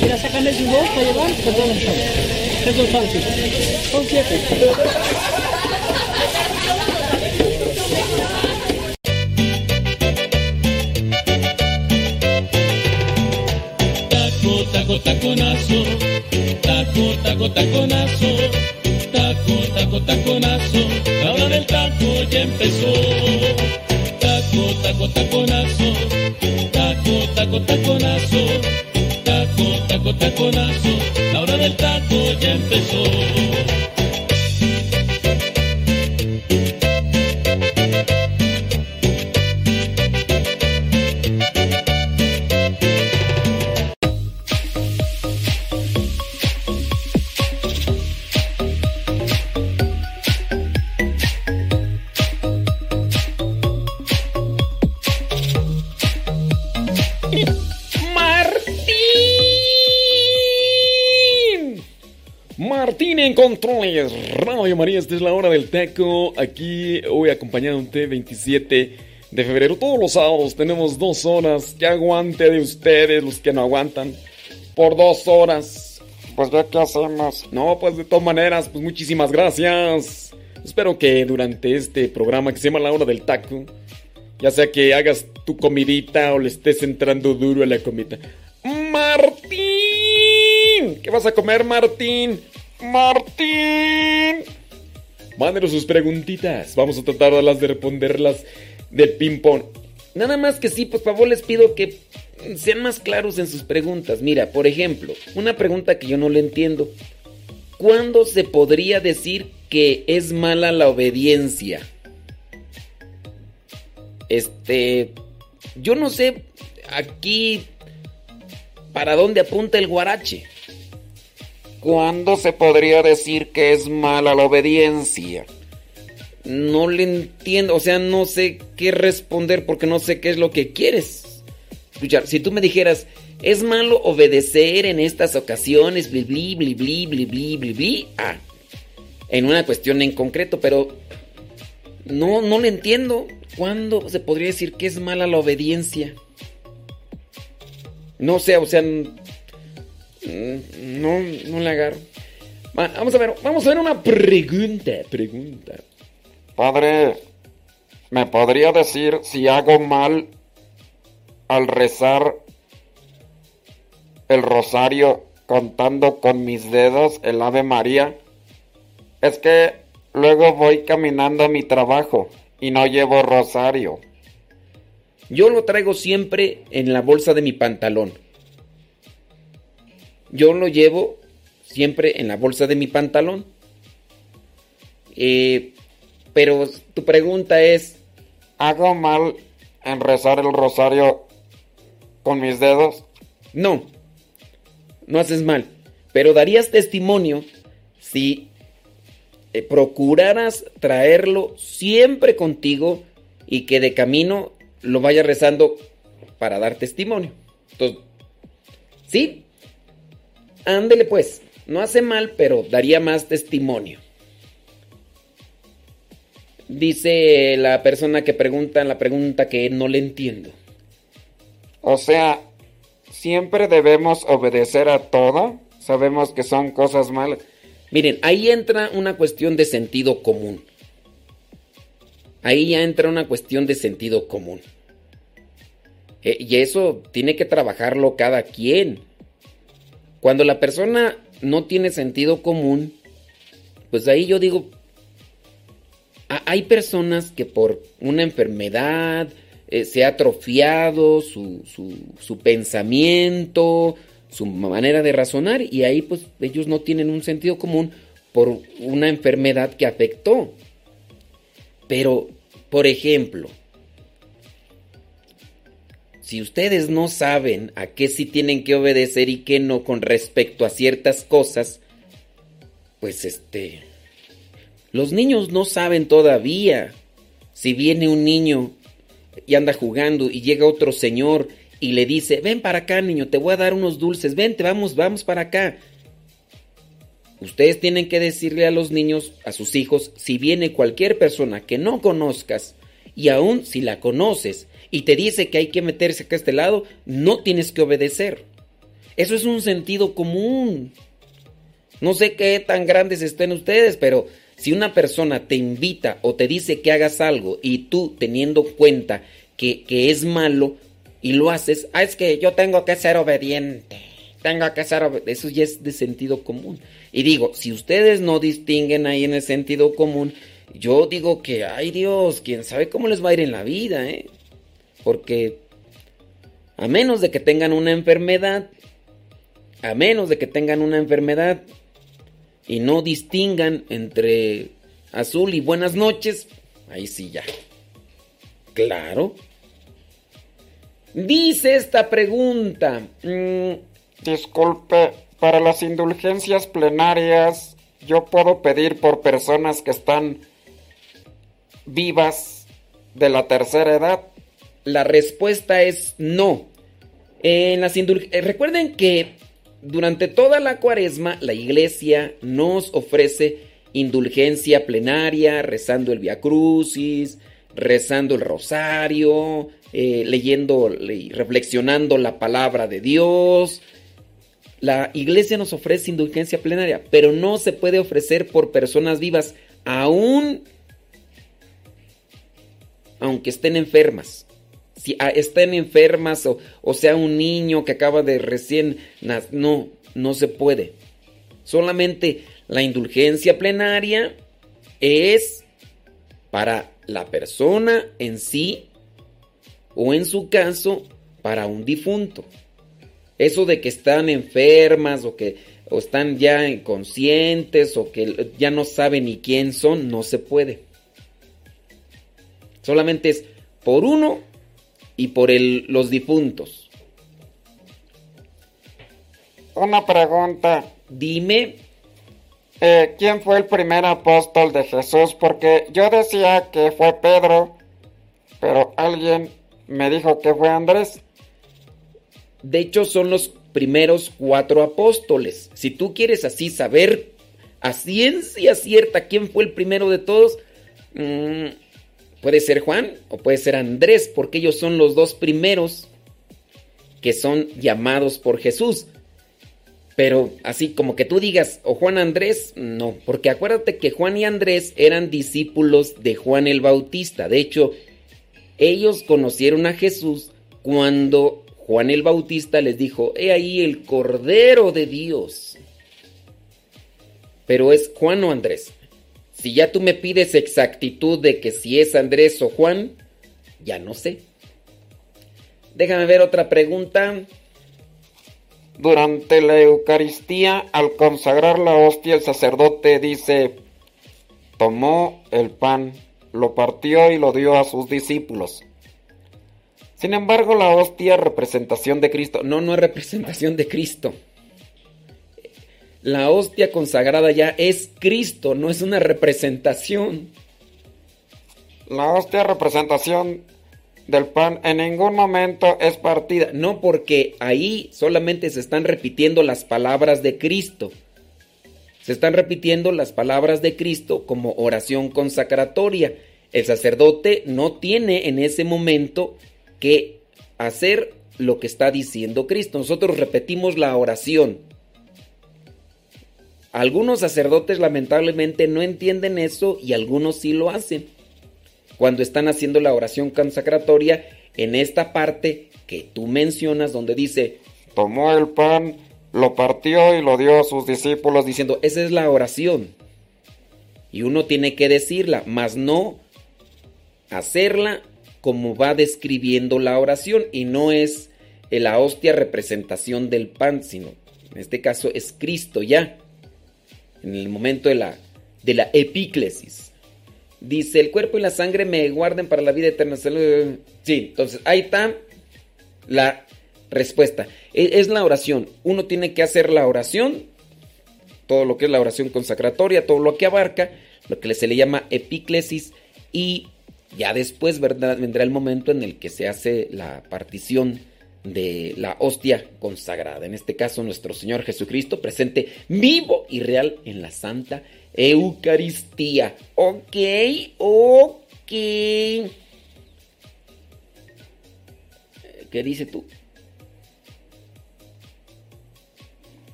Mira, sácame su voz para llevar, perdón, Eso es fácil. Son siete. Taco, taco, taconazo. Taco, taco, taconazo. Taco, taco, taconazo. La hora del taco ya empezó. Taco, taco, taconazo. Taco, taco, taconazo. Taco, taco, taconazo. La hora del taco ya empezó. Radio María, esta es la hora del taco. Aquí hoy acompañado un T27 de febrero. Todos los sábados tenemos dos horas. Que aguante de ustedes, los que no aguantan. Por dos horas. Pues ya qué hacemos. No, pues de todas maneras, pues muchísimas gracias. Espero que durante este programa que se llama La Hora del Taco, ya sea que hagas tu comidita o le estés entrando duro a la comida. ¡Martín! ¿Qué vas a comer, Martín? ¡Martín! Mándenos sus preguntitas. Vamos a tratar de las de responderlas del ping-pong. Nada más que sí, por favor les pido que sean más claros en sus preguntas. Mira, por ejemplo, una pregunta que yo no le entiendo. ¿Cuándo se podría decir que es mala la obediencia? Este, yo no sé aquí para dónde apunta el guarache. ¿Cuándo se podría decir que es mala la obediencia? No le entiendo, o sea, no sé qué responder porque no sé qué es lo que quieres. Escuchar, si tú me dijeras, es malo obedecer en estas ocasiones, bli, bli, bli, bli, bli, bli, bli, ah, en una cuestión en concreto, pero no, no le entiendo. ¿Cuándo se podría decir que es mala la obediencia? No sé, o sea, no, no le agarro. Va, Vamos a ver, vamos a ver una pregunta, pregunta. Padre, ¿me podría decir si hago mal al rezar el rosario contando con mis dedos el Ave María? Es que luego voy caminando a mi trabajo y no llevo rosario. Yo lo traigo siempre en la bolsa de mi pantalón. Yo lo llevo siempre en la bolsa de mi pantalón. Eh, pero tu pregunta es... ¿Hago mal en rezar el rosario con mis dedos? No, no haces mal. Pero darías testimonio si eh, procuraras traerlo siempre contigo y que de camino lo vayas rezando para dar testimonio. Entonces, ¿sí? Ándele pues, no hace mal, pero daría más testimonio. Dice la persona que pregunta la pregunta que no le entiendo. O sea, siempre debemos obedecer a todo. Sabemos que son cosas malas. Miren, ahí entra una cuestión de sentido común. Ahí ya entra una cuestión de sentido común. Eh, y eso tiene que trabajarlo cada quien. Cuando la persona no tiene sentido común, pues ahí yo digo, hay personas que por una enfermedad eh, se ha atrofiado su, su- su pensamiento, su manera de razonar, y ahí pues ellos no tienen un sentido común por una enfermedad que afectó. Pero, por ejemplo, si ustedes no saben a qué sí tienen que obedecer y qué no con respecto a ciertas cosas, pues este... Los niños no saben todavía. Si viene un niño y anda jugando y llega otro señor y le dice, ven para acá niño, te voy a dar unos dulces, vente, vamos, vamos para acá. Ustedes tienen que decirle a los niños, a sus hijos, si viene cualquier persona que no conozcas y aún si la conoces y te dice que hay que meterse acá a este lado, no tienes que obedecer. Eso es un sentido común. No sé qué tan grandes estén ustedes, pero si una persona te invita o te dice que hagas algo y tú teniendo cuenta que, es malo y lo haces, ah, es que yo tengo que ser obediente. Tengo que ser obediente. Eso ya es de sentido común. Y digo, si ustedes no distinguen ahí en el sentido común, yo digo que, ay Dios, quién sabe cómo les va a ir en la vida, ¿eh? Porque a menos de que tengan una enfermedad, a menos de que tengan una enfermedad y no distingan entre azul y buenas noches, ahí sí ya. Claro. Dice esta pregunta. mm, Disculpe, para las indulgencias plenarias, yo puedo pedir por personas que están vivas de la tercera edad. La respuesta es no. En las eh, Recuerden que durante toda la cuaresma la iglesia nos ofrece indulgencia plenaria, rezando el Via Crucis, rezando el rosario, eh, leyendo y reflexionando la palabra de Dios. La iglesia nos ofrece indulgencia plenaria, pero no se puede ofrecer por personas vivas, aún aunque estén enfermas. Si ah, estén enfermas o, sea un niño que acaba de recién nacer, no, no se puede. Solamente la indulgencia plenaria es para la persona en sí o en su caso para un difunto. Eso de que están enfermas o que o están ya inconscientes o que ya no saben ni quién son, no se puede. Solamente es por uno y por el, los difuntos. Una pregunta. Dime. Eh, ¿Quién fue el primer apóstol de Jesús? Porque yo decía que fue Pedro, pero alguien me dijo que fue Andrés. De hecho, son los primeros cuatro apóstoles. Si tú quieres así saber a ciencia cierta quién fue el primero de todos, mmm, puede ser Juan o puede ser Andrés, porque ellos son los dos primeros que son llamados por Jesús. Pero así como que tú digas, o Juan Andrés, no, porque acuérdate que Juan y Andrés eran discípulos de Juan el Bautista. De hecho, ellos conocieron a Jesús cuando Juan el Bautista les dijo, he ahí el Cordero de Dios. Pero es Juan o Andrés. Si ya tú me pides exactitud de que si es Andrés o Juan, ya no sé. Déjame ver otra pregunta. Durante la Eucaristía, al consagrar la hostia, el sacerdote dice, tomó el pan, lo partió y lo dio a sus discípulos. Sin embargo, la hostia es representación de Cristo. No, no es representación de Cristo. La hostia consagrada ya es Cristo, no es una representación. La hostia representación del pan en ningún momento es partida. No, porque ahí solamente se están repitiendo las palabras de Cristo. Se están repitiendo las palabras de Cristo como oración consacratoria. El sacerdote no tiene en ese momento que hacer lo que está diciendo Cristo. Nosotros repetimos la oración. Algunos sacerdotes lamentablemente no entienden eso y algunos sí lo hacen. Cuando están haciendo la oración consacratoria en esta parte que tú mencionas donde dice, tomó el pan, lo partió y lo dio a sus discípulos diciendo, esa es la oración. Y uno tiene que decirla, mas no hacerla como va describiendo la oración y no es la hostia representación del pan, sino en este caso es Cristo ya, en el momento de la, de la epíclesis. Dice, el cuerpo y la sangre me guarden para la vida eterna. Sí, entonces ahí está la respuesta. E, es la oración. Uno tiene que hacer la oración, todo lo que es la oración consacratoria, todo lo que abarca, lo que se le llama epíclesis y ya después vendrá el momento en el que se hace la partición de la hostia consagrada. En este caso, nuestro Señor Jesucristo presente vivo y real en la Santa Eucaristía. Ok, ok. ¿Qué dice tú?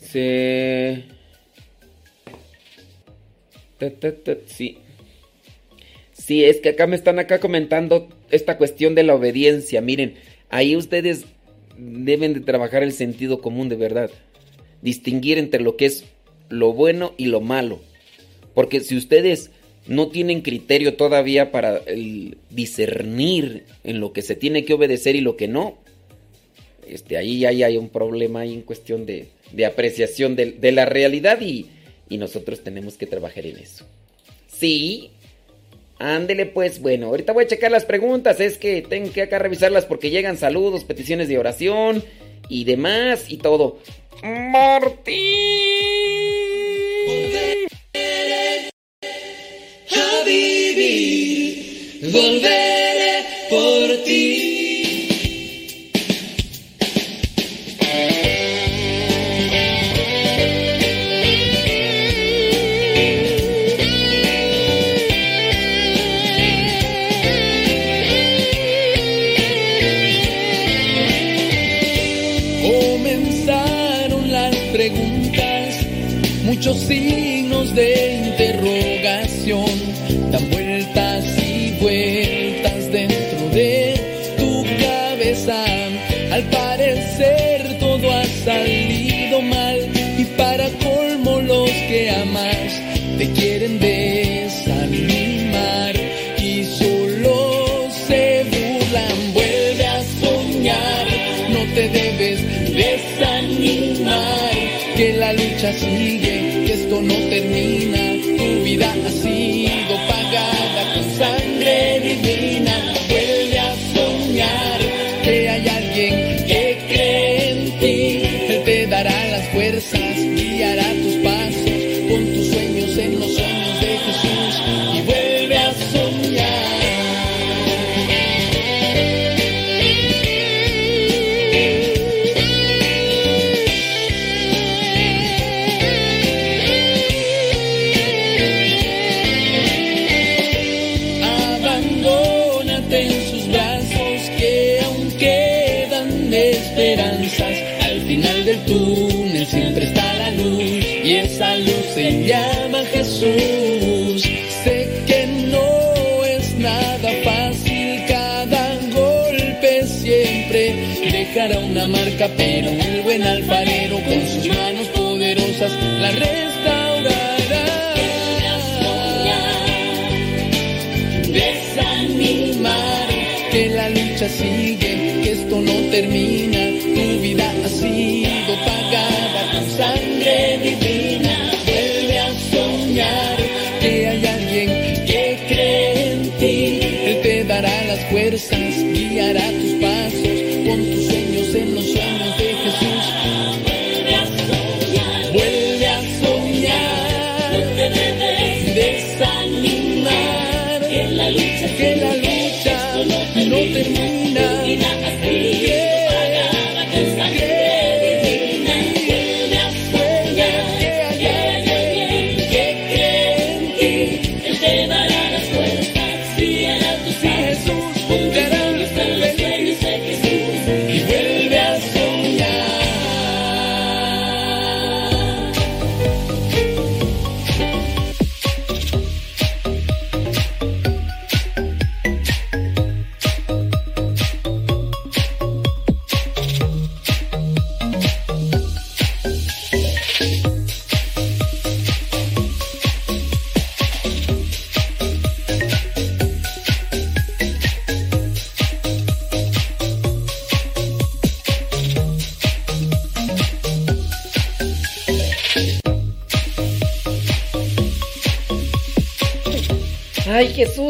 Se... Sí. Sí, es que acá me están acá comentando esta cuestión de la obediencia. Miren, ahí ustedes deben de trabajar el sentido común de verdad. Distinguir entre lo que es lo bueno y lo malo. Porque si ustedes no tienen criterio todavía para discernir en lo que se tiene que obedecer y lo que no, este, ahí, hay un problema ahí en cuestión de, apreciación de, de, la realidad y, y nosotros tenemos que trabajar en eso. Sí, Ándele pues, bueno, ahorita voy a checar las preguntas, es que tengo que acá revisarlas porque llegan saludos, peticiones de oración y demás y todo. Martín. A vivir, volveré muchos marca, pero el buen alfarero con sus manos poderosas la restaurará. desanimar, que la lucha sigue, que esto no termina, tu vida ha sido pagada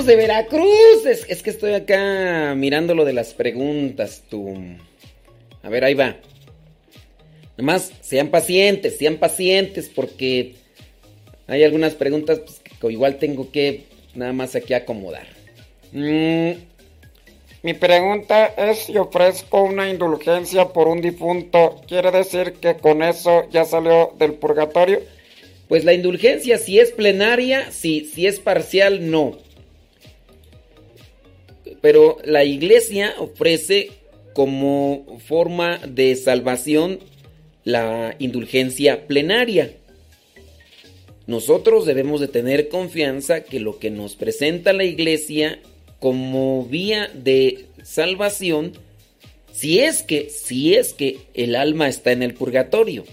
de Veracruz. Es, es que estoy acá mirando lo de las preguntas, tú. A ver, ahí va. Nomás sean pacientes, sean pacientes, porque hay algunas preguntas pues, que igual tengo que nada más aquí acomodar. Mm, mi pregunta es si ofrezco una indulgencia por un difunto, ¿quiere decir que con eso ya salió del purgatorio? Pues la indulgencia, si es plenaria, sí, si es parcial, no. Pero la iglesia ofrece como forma de salvación la indulgencia plenaria. Nosotros debemos de tener confianza que lo que nos presenta la iglesia como vía de salvación, si es que, si es que el alma está en el purgatorio.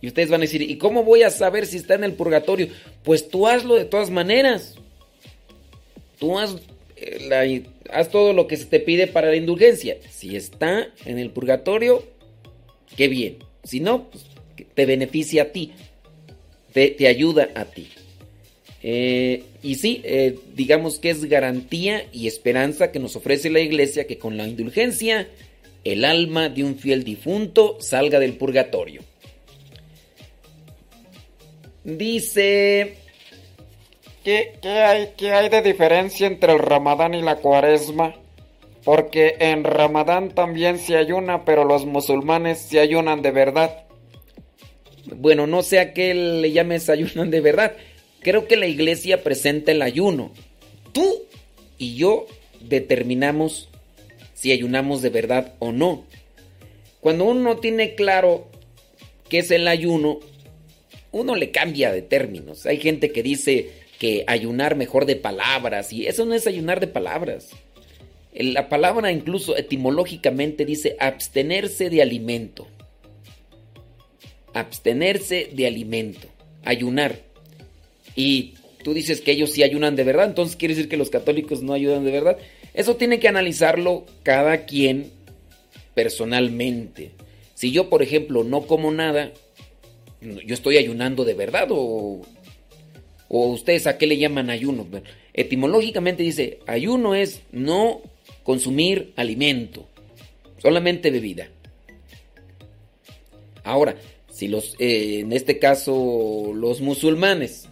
Y ustedes van a decir, ¿y cómo voy a saber si está en el purgatorio? Pues tú hazlo de todas maneras. Tú haz, la- haz todo lo que se te pide para la indulgencia. Si está en el purgatorio, qué bien. Si no, pues, te beneficia a ti. Te, te ayuda a ti. Eh, y sí, eh, digamos que es garantía y esperanza que nos ofrece la iglesia que con la indulgencia el alma de un fiel difunto salga del purgatorio. Dice... ¿Qué, hay, ¿Qué hay de diferencia entre el ramadán y la cuaresma? Porque en ramadán también se ayuna, pero los musulmanes se ayunan de verdad. Bueno, no sé a qué le llames ayunan de verdad. Creo que la iglesia presenta el ayuno. Tú y yo determinamos si ayunamos de verdad o no. Cuando uno tiene claro qué es el ayuno, uno le cambia de términos. Hay gente que dice que ayunar mejor de palabras y eso no es ayunar de palabras. La palabra incluso etimológicamente dice abstenerse de alimento. Abstenerse de alimento. Ayunar. Y tú dices que ellos sí ayunan de verdad, entonces quiere decir que los católicos no ayudan de verdad. Eso tiene que analizarlo cada quien personalmente. Si yo, por ejemplo, no como nada, yo estoy ayunando de verdad o, o ustedes a qué le llaman ayuno. Etimológicamente dice, ayuno es no consumir alimento, solamente bebida. Ahora, si los, eh, en este caso, los musulmanes,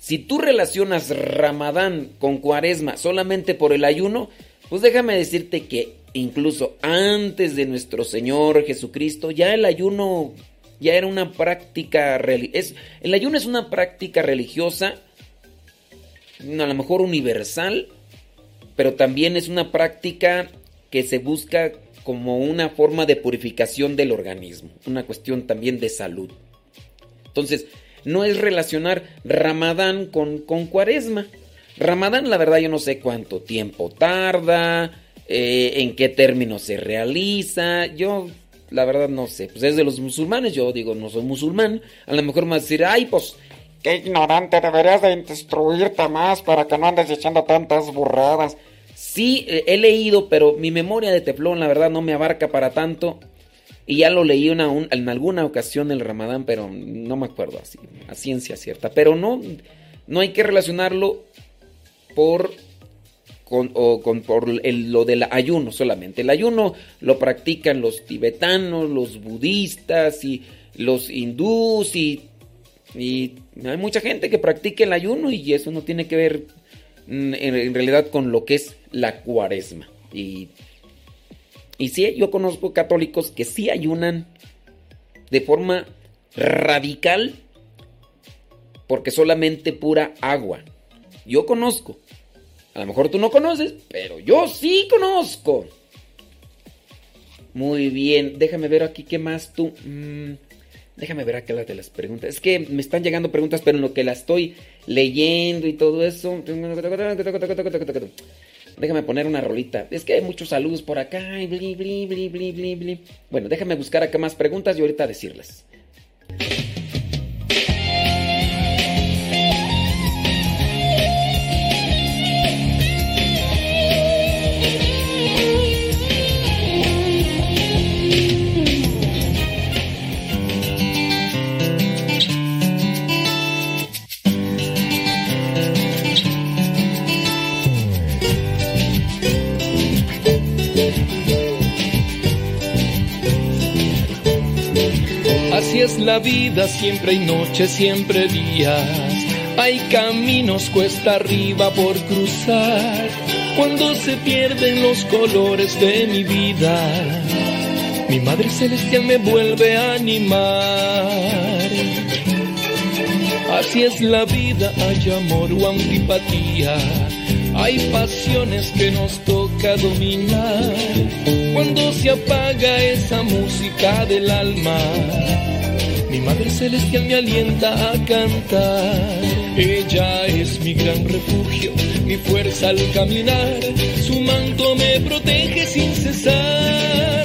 si tú relacionas Ramadán con Cuaresma solamente por el ayuno, pues déjame decirte que incluso antes de nuestro Señor Jesucristo, ya el ayuno ya era una práctica religiosa. El ayuno es una práctica religiosa, a lo mejor universal, pero también es una práctica que se busca como una forma de purificación del organismo, una cuestión también de salud. Entonces, no es relacionar Ramadán con, con Cuaresma. Ramadán, la verdad, yo no sé cuánto tiempo tarda, eh, en qué términos se realiza. Yo, la verdad, no sé. Pues es de los musulmanes, yo digo, no soy musulmán. A lo mejor me va a decir, ay, pues. Qué ignorante, deberías de instruirte más para que no andes echando tantas burradas. Sí, eh, he leído, pero mi memoria de teflón, la verdad, no me abarca para tanto. Y ya lo leí una, en alguna ocasión el Ramadán, pero no me acuerdo así, a ciencia cierta. Pero no, no hay que relacionarlo por, con, o con, por el, lo del ayuno solamente. El ayuno lo practican los tibetanos, los budistas y los hindús y, y hay mucha gente que practica el ayuno y eso no tiene que ver mm, en, realidad con lo que es la cuaresma. Y y sí, yo conozco católicos que sí ayunan de forma radical porque solamente pura agua. Yo conozco. A lo mejor tú no conoces, pero yo sí conozco. Muy bien, déjame ver aquí qué más tú. Mm, déjame ver acá las de las preguntas. Es que me están llegando preguntas, pero en lo que las estoy leyendo y todo eso. Déjame poner una rolita. Es que hay muchos saludos por acá y bli. Bueno, déjame buscar acá más preguntas y ahorita decirles. Así es la vida, siempre hay noches, siempre días. Hay caminos cuesta arriba por cruzar. Cuando se pierden los colores de mi vida, mi Madre Celestial me vuelve a animar. Así es la vida, hay amor o antipatía. Hay pasiones que nos toca dominar. Cuando se apaga esa música del alma, mi Madre Celestial me alienta a cantar. Ella es mi gran refugio, mi fuerza al caminar. Su manto me protege sin cesar.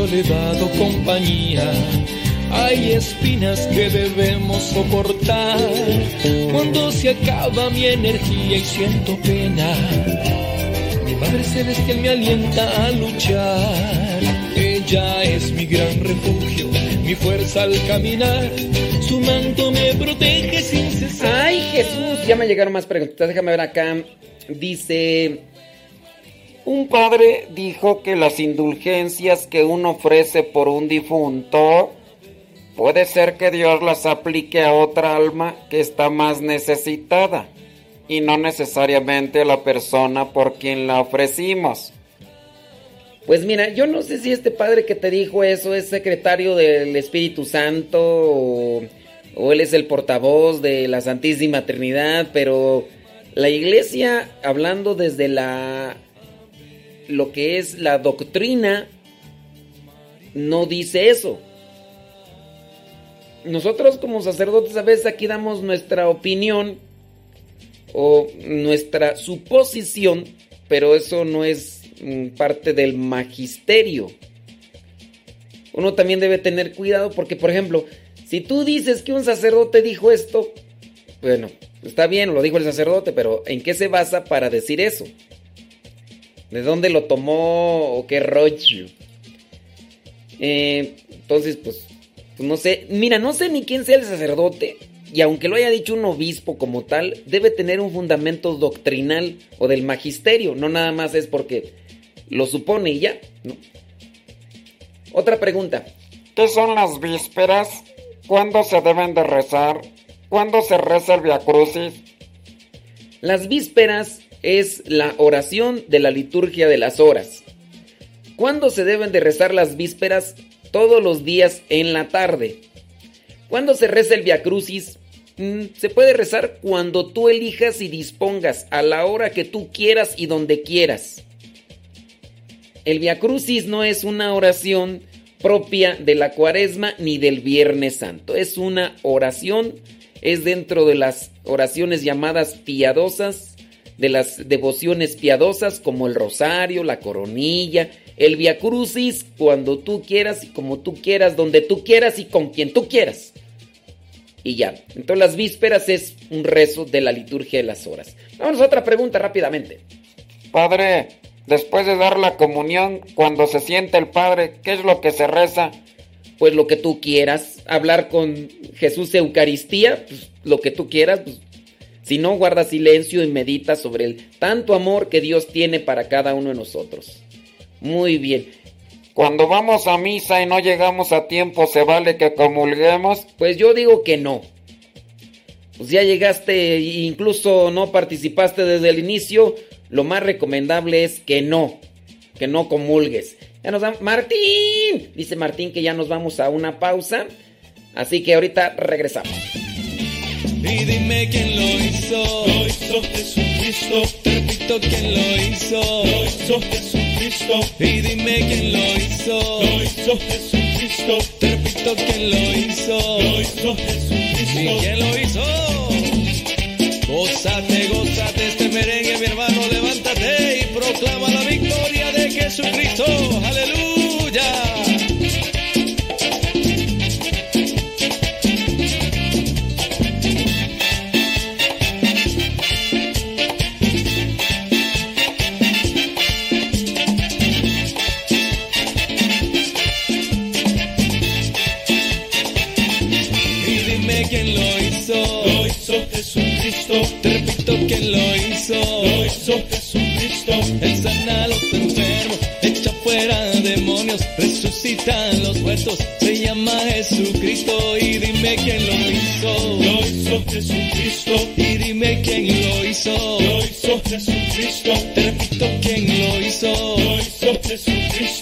Soledad o compañía. Hay espinas que debemos soportar. Cuando se acaba mi energía y siento pena, mi Madre Celestial me alienta a luchar. Ella es mi gran refugio, mi fuerza al caminar. Su manto me protege sin cesar. Ay, Jesús, ya me llegaron más preguntas. Déjame ver acá. Dice. Un padre dijo que las indulgencias que uno ofrece por un difunto, puede ser que Dios las aplique a otra alma que está más necesitada y no necesariamente a la persona por quien la ofrecimos. Pues mira, yo no sé si este padre que te dijo eso es secretario del Espíritu Santo o, o él es el portavoz de la Santísima Trinidad, pero la iglesia, hablando desde la lo que es la doctrina, no dice eso. Nosotros como sacerdotes a veces aquí damos nuestra opinión o nuestra suposición, pero eso no es mm, parte del magisterio. Uno también debe tener cuidado porque, por ejemplo, si tú dices que un sacerdote dijo esto, bueno, está bien, lo dijo el sacerdote, pero ¿en qué se basa para decir eso? ¿De dónde lo tomó o qué rollo? Eh, entonces, pues, pues no sé. Mira, no sé ni quién sea el sacerdote. Y aunque lo haya dicho un obispo como tal, debe tener un fundamento doctrinal o del magisterio. No nada más es porque lo supone y ya. ¿no? Otra pregunta. ¿Qué son las vísperas? ¿Cuándo se deben de rezar? ¿Cuándo se reza el Via Crucis? Las vísperas es la oración de la liturgia de las horas. ¿Cuándo se deben de rezar las vísperas? Todos los días en la tarde. ¿Cuándo se reza el Via Crucis? Mm, se puede rezar cuando tú elijas y dispongas, a la hora que tú quieras y donde quieras. El Via Crucis no es una oración propia de la Cuaresma ni del Viernes Santo. Es una oración, es dentro de las oraciones llamadas piadosas, de las devociones piadosas como el rosario, la coronilla, el Via Crucis, cuando tú quieras y como tú quieras, donde tú quieras y con quien tú quieras. Y ya. Entonces las vísperas es un rezo de la liturgia de las horas. Vamos a otra pregunta rápidamente. Padre, después de dar la comunión, cuando se siente el Padre, ¿qué es lo que se reza? Pues lo que tú quieras. Hablar con Jesús Eucaristía, pues, lo que tú quieras. Pues, si no, guarda silencio y medita sobre el tanto amor que Dios tiene para cada uno de nosotros. Muy bien. Cuando vamos a misa y no llegamos a tiempo, ¿se vale que comulguemos? Pues yo digo que no. Pues ya llegaste e incluso no participaste desde el inicio, lo más recomendable es que no, que no comulgues. Ya nos vamos. Martín, dice Martín que ya nos vamos a una pausa, así que ahorita regresamos. Y dime quién lo hizo. Lo hizo Jesucristo. Repito quién lo hizo. Lo hizo Jesucristo. Y dime quién lo hizo. Lo hizo Jesucristo. Repito quién lo hizo. Lo hizo Jesucristo. ¿Y quién lo hizo? Gózate, gózate este merengue, mi hermano, levántate y proclama la victoria de Jesucristo. Aleluya. Jesucristo. Te repito quién lo hizo. Lo hizo Jesucristo. Él sana a los enfermos, echa fuera demonios, resucita a los muertos. Se llama Jesucristo y dime quién lo hizo. Lo hizo Jesucristo. Y dime quién lo hizo. Lo hizo Jesucristo. Te repito quién lo hizo. Lo hizo Jesucristo.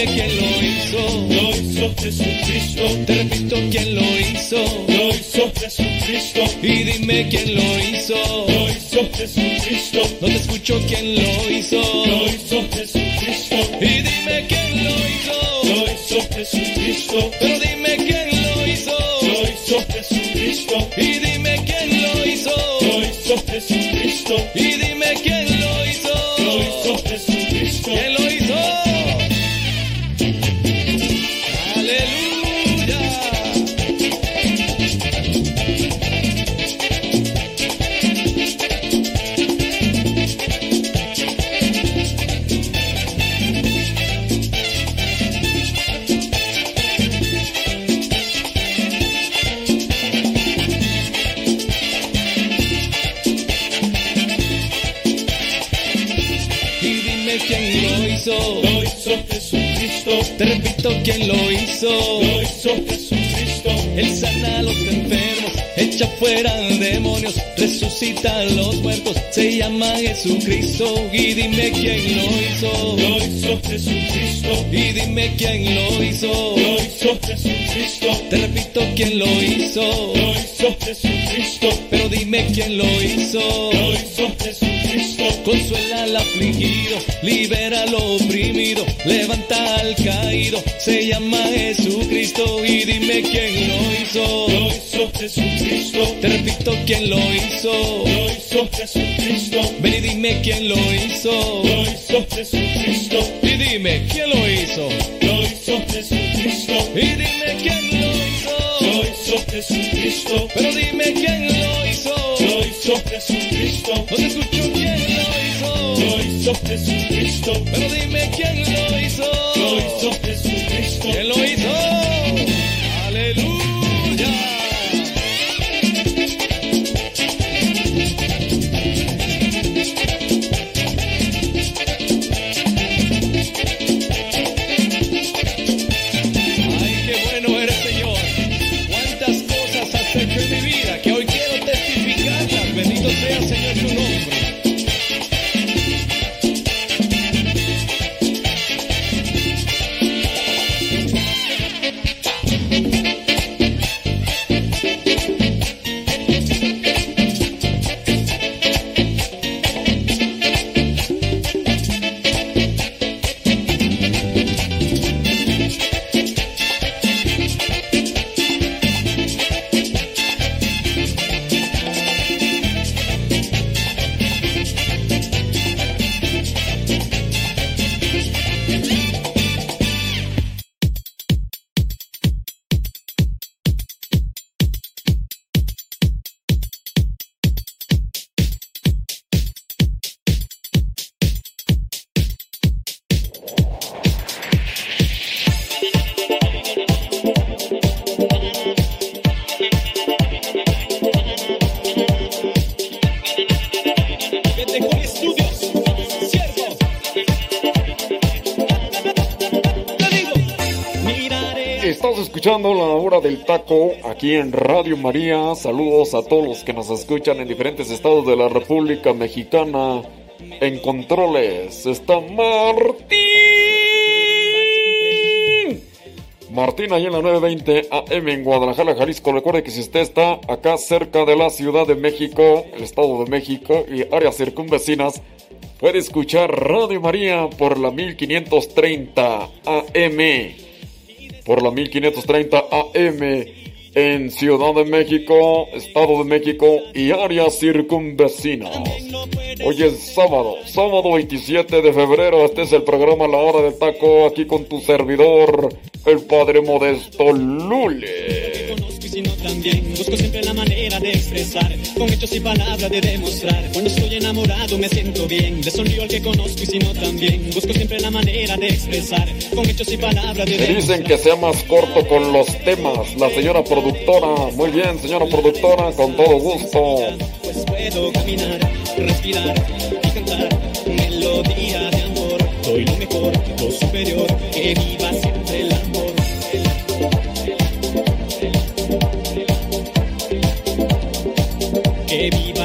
Dime quién lo hizo. Lo hizo Jesucristo. Te repito quién lo hizo. Lo hizo Jesucristo. Y dime quién lo hizo. Lo hizo Jesucristo. No te escucho quién lo hizo. Lo hizo Jesucristo. Y dime quién lo hizo. Lo hizo Jesucristo. Pero Te repito quién lo hizo. Lo hizo Jesucristo. Él sana a los enfermos, echa fuera demonios, resucita a los muertos. Se llama Jesucristo y dime quién lo hizo. Lo hizo Jesucristo. Y dime quién lo hizo. Lo hizo Jesucristo. Te repito quién lo hizo. Lo hizo Jesucristo. Pero dime quién lo hizo. Lo hizo afligido, libera al oprimido, levanta al caído. Se llama Jesucristo y dime quién lo hizo. Lo hizo Jesucristo. Te repito quién lo hizo. Lo hizo Jesucristo. Ven y dime quién lo hizo. Lo hizo Jesucristo. Y dime quién lo hizo. Lo hizo Jesucristo. Y dime quién lo hizo. Lo hizo Jesucristo. Pero dime quién lo hizo. Lo hizo Jesucristo. No te Jesucristo. Pero dime quién lo hizo. Aquí en Radio María. Saludos a todos los que nos escuchan en diferentes estados de la República Mexicana. En controles está Martín. Martín, ahí en la 920 AM en Guadalajara, Jalisco. Recuerde que si usted está acá cerca de la Ciudad de México, el Estado de México y áreas circunvecinas, puede escuchar Radio María por la 1530 AM por la 1530 AM en Ciudad de México, Estado de México y áreas circunvecinas. Hoy es sábado, sábado 27 de febrero. Este es el programa La Hora del Taco, aquí con tu servidor, el Padre Modesto Lule. También. Busco siempre la manera de expresar. Con hechos y palabras de demostrar. Cuando estoy enamorado me siento bien. De sonrío al que conozco y si no también. Busco siempre la manera de expresar. Con hechos y palabras de Me dicen que sea más corto con los temas. La señora productora, muy bien, señora productora, con todo gusto. pues puedo caminar respirar y cantar melodía de amor. Soy lo mejor lo superior que viva siempre el amor viva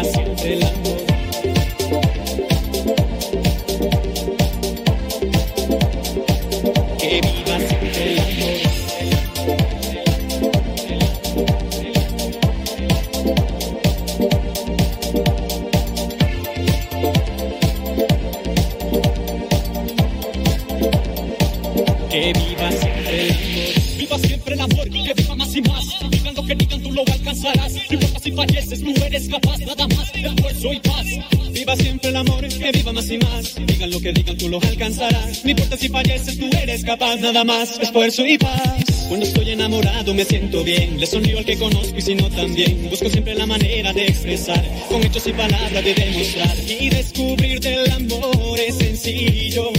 nada más esfuerzo y paz. Viva siempre el amor que viva más y más. Digan lo que digan tú lo alcanzarás. No importa si falleces tú eres capaz nada más. Esfuerzo y paz. Cuando estoy enamorado me siento bien. Le sonrío al que conozco y si no también. Busco siempre la manera de expresar. Con hechos y palabras de demostrar. Y descubrir del amor es sencillo.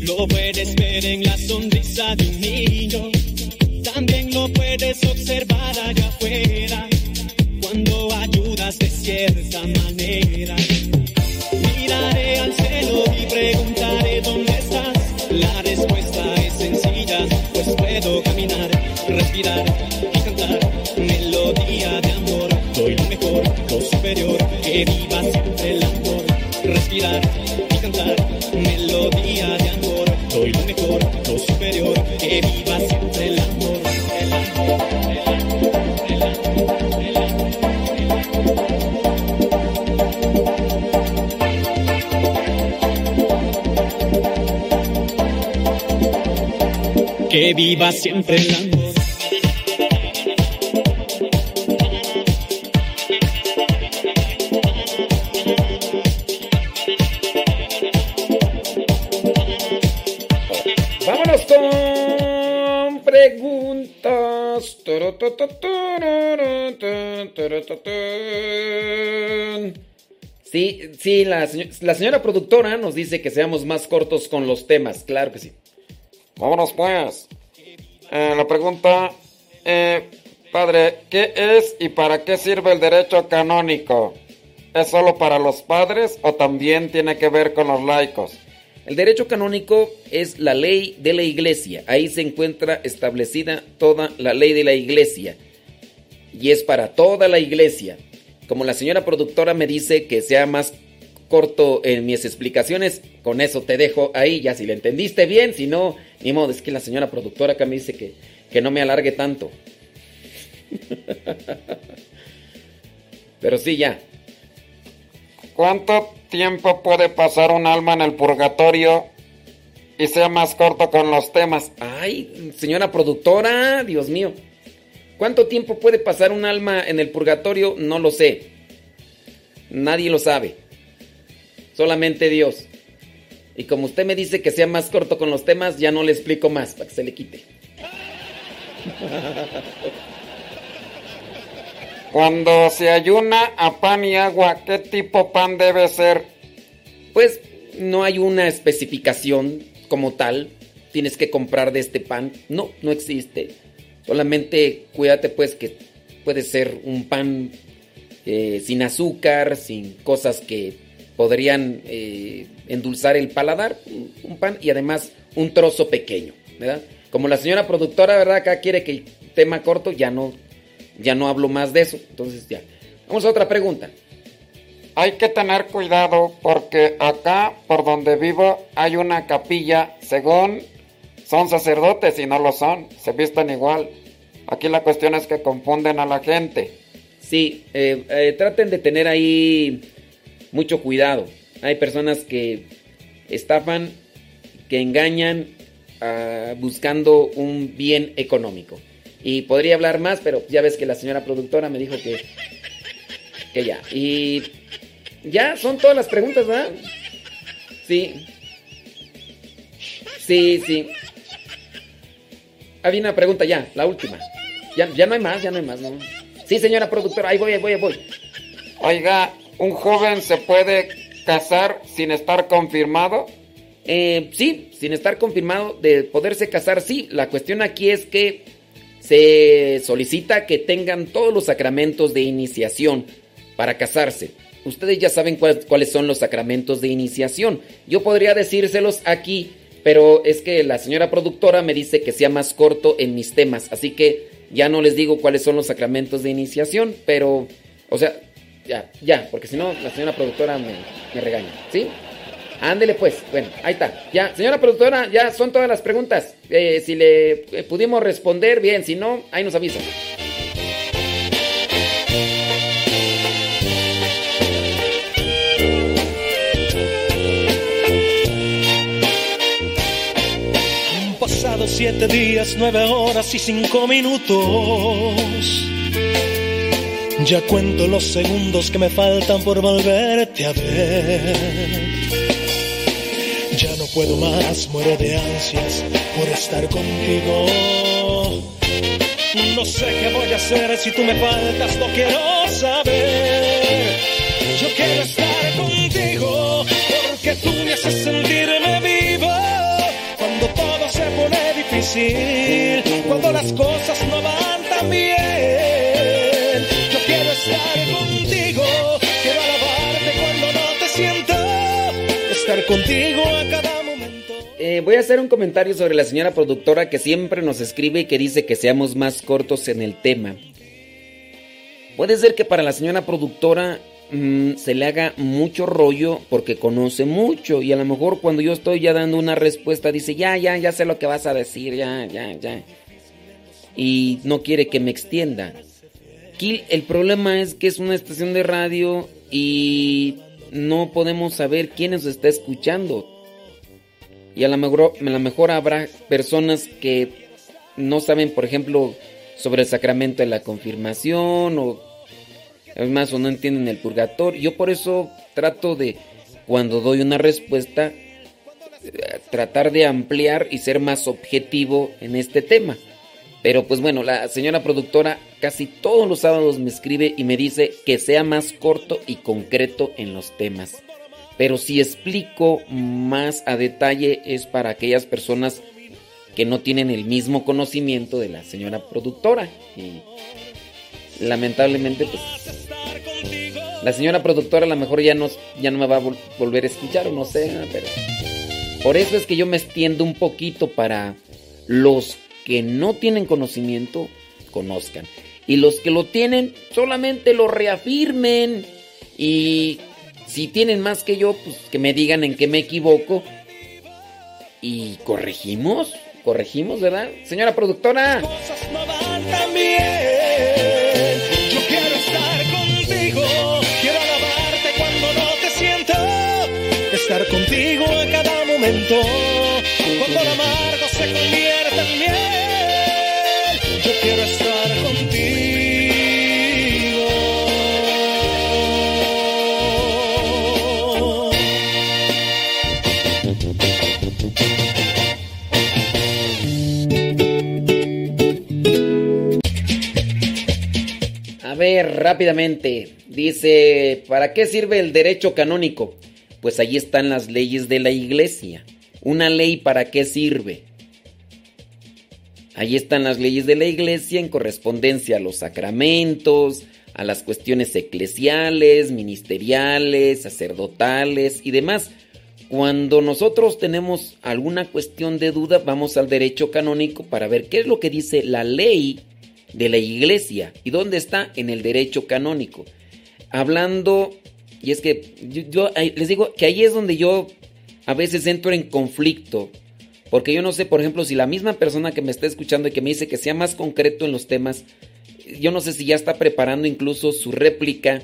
Lo puedes ver en la sonrisa de un niño. También lo puedes observar allá afuera. Viva siempre. Vámonos con preguntas. Sí, sí, la señora productora nos dice que seamos más cortos con los temas, claro que sí. Vámonos pues. Eh, la pregunta, eh, padre, ¿qué es y para qué sirve el derecho canónico? ¿Es solo para los padres o también tiene que ver con los laicos? El derecho canónico es la ley de la iglesia. Ahí se encuentra establecida toda la ley de la iglesia. Y es para toda la iglesia. Como la señora productora me dice que sea más corto en mis explicaciones, con eso te dejo ahí. Ya si le entendiste bien, si no, ni modo. Es que la señora productora acá me dice que, que no me alargue tanto. Pero sí, ya. ¿Cuánto tiempo puede pasar un alma en el purgatorio y sea más corto con los temas? Ay, señora productora, Dios mío. ¿Cuánto tiempo puede pasar un alma en el purgatorio? No lo sé. Nadie lo sabe. Solamente Dios. Y como usted me dice que sea más corto con los temas, ya no le explico más para que se le quite. Cuando se ayuna a pan y agua, ¿qué tipo pan debe ser? Pues no hay una especificación como tal. Tienes que comprar de este pan. No, no existe. Solamente cuídate pues que puede ser un pan eh, sin azúcar, sin cosas que podrían eh, endulzar el paladar. Un, pan y además un trozo pequeño, ¿verdad? Como la señora productora, ¿verdad? Acá quiere que el tema corto, ya no, ya no hablo más de eso. Entonces ya. Vamos a otra pregunta. Hay que tener cuidado porque acá, por donde vivo, hay una capilla, según son sacerdotes y no lo son, se visten igual. Aquí la cuestión es que confunden a la gente. Sí, eh, eh, traten de tener ahí mucho cuidado. Hay personas que estafan, que engañan ah, buscando un bien económico. Y podría hablar más, pero ya ves que la señora productora me dijo que, que ya. Y ya son todas las preguntas, ¿verdad? Sí. Sí, sí. Había una pregunta ya, la última. Ya, ya no hay más, ya no hay más, ¿no? Sí, señora productora, ahí voy, ahí voy, ahí voy. Oiga, ¿un joven se puede casar sin estar confirmado? Eh, sí, sin estar confirmado de poderse casar, sí. La cuestión aquí es que se solicita que tengan todos los sacramentos de iniciación para casarse. Ustedes ya saben cuál- cuáles son los sacramentos de iniciación. Yo podría decírselos aquí, pero es que la señora productora me dice que sea más corto en mis temas, así que ya no les digo cuáles son los sacramentos de iniciación, pero, o sea, ya, ya, porque si no la señora productora me, regaña, ¿sí? Ándele pues, bueno, ahí está. Ya, señora productora, ya son todas las preguntas. Eh, si le eh, pudimos responder, bien, si no, ahí nos avisan. Han pasado siete días, nueve horas y cinco minutos. Ya cuento los segundos que me faltan por volverte a ver. Ya no puedo más, muero de ansias por estar contigo. No sé qué voy a hacer si tú me faltas, no quiero saber. Yo quiero estar contigo porque tú me haces sentirme vivo. Cuando todo se pone difícil, cuando las cosas no van tan bien. Contigo a cada momento. eh, voy a hacer un comentario sobre la señora productora que siempre nos escribe y que dice que seamos más cortos en el tema. Puede ser que para la señora productora mm, se le haga mucho rollo porque conoce mucho y a lo mejor cuando yo estoy ya dando una respuesta dice, ya, ya, ya sé lo que vas a decir, ya, ya, ya. Y no quiere que me extienda. Aquí el problema es que es una estación de radio y no podemos saber quién nos está escuchando. Y a lo mejor, habrá personas que no saben, por ejemplo, sobre el sacramento de la confirmación o más o no entienden el purgatorio. Yo por eso trato de cuando doy una respuesta eh, tratar de ampliar y ser más objetivo en este tema. Pero pues bueno, la señora productora casi todos los sábados me escribe y me dice que sea más corto y concreto en los temas. Pero si explico más a detalle es para aquellas personas que no tienen el mismo conocimiento de la señora productora. Y lamentablemente, pues, la señora productora a lo mejor ya no, ya no me va a volver a escuchar o no sé, pero... Por eso es que yo me extiendo un poquito para los que no tienen conocimiento conozcan. Y los que lo tienen solamente lo reafirmen. Y si tienen más que yo, pues que me digan en qué me equivoco. Y corregimos, corregimos, ¿verdad? Señora productora. Yo quiero estar contigo, quiero alabarte cuando no te siento, estar contigo a cada momento, cuando el rápidamente. Dice, ¿para qué sirve el derecho canónico? Pues ahí están las leyes de la iglesia. Una ley para qué sirve? Ahí están las leyes de la iglesia en correspondencia a los sacramentos, a las cuestiones eclesiales, ministeriales, sacerdotales y demás. Cuando nosotros tenemos alguna cuestión de duda, vamos al derecho canónico para ver qué es lo que dice la ley de la iglesia y dónde está en el derecho canónico. Hablando, y es que yo, les digo que ahí es donde yo a veces entro en conflicto, porque yo no sé, por ejemplo, si la misma persona que me está escuchando y que me dice que sea más concreto en los temas, yo no sé si ya está preparando incluso su réplica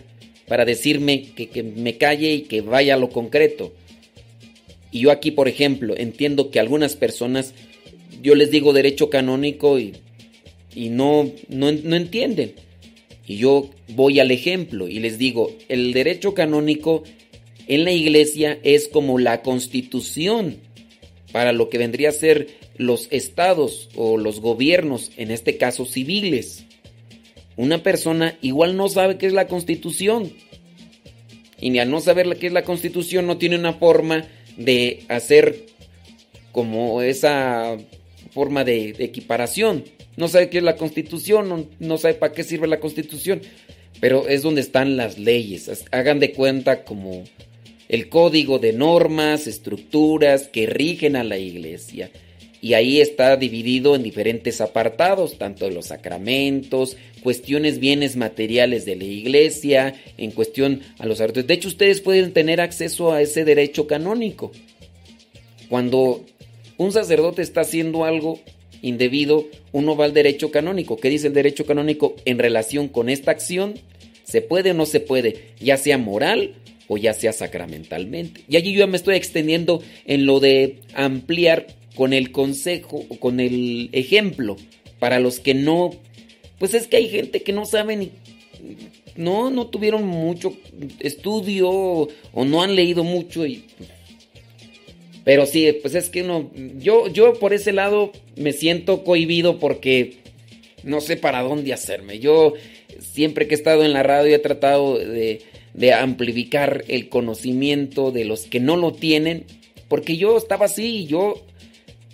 para decirme que, que me calle y que vaya a lo concreto. Y yo aquí, por ejemplo, entiendo que algunas personas, yo les digo derecho canónico y, y no, no, no entienden. Y yo voy al ejemplo y les digo, el derecho canónico en la iglesia es como la constitución para lo que vendría a ser los estados o los gobiernos, en este caso civiles. Una persona igual no sabe qué es la constitución. Y al no saber qué es la constitución no tiene una forma de hacer como esa forma de, de equiparación. No sabe qué es la constitución, no, sabe para qué sirve la constitución. Pero es donde están las leyes. Hagan de cuenta como el código de normas, estructuras que rigen a la iglesia. Y ahí está dividido en diferentes apartados, tanto los sacramentos, cuestiones bienes materiales de la iglesia, en cuestión a los sacerdotes. De hecho, ustedes pueden tener acceso a ese derecho canónico. Cuando un sacerdote está haciendo algo indebido, uno va al derecho canónico. ¿Qué dice el derecho canónico en relación con esta acción? ¿Se puede o no se puede? Ya sea moral o ya sea sacramentalmente. Y allí yo ya me estoy extendiendo en lo de ampliar con el consejo o con el ejemplo para los que no pues es que hay gente que no sabe ni no no tuvieron mucho estudio o no han leído mucho y pero sí, pues es que no yo yo por ese lado me siento cohibido porque no sé para dónde hacerme. Yo siempre que he estado en la radio he tratado de, de amplificar el conocimiento de los que no lo tienen, porque yo estaba así, yo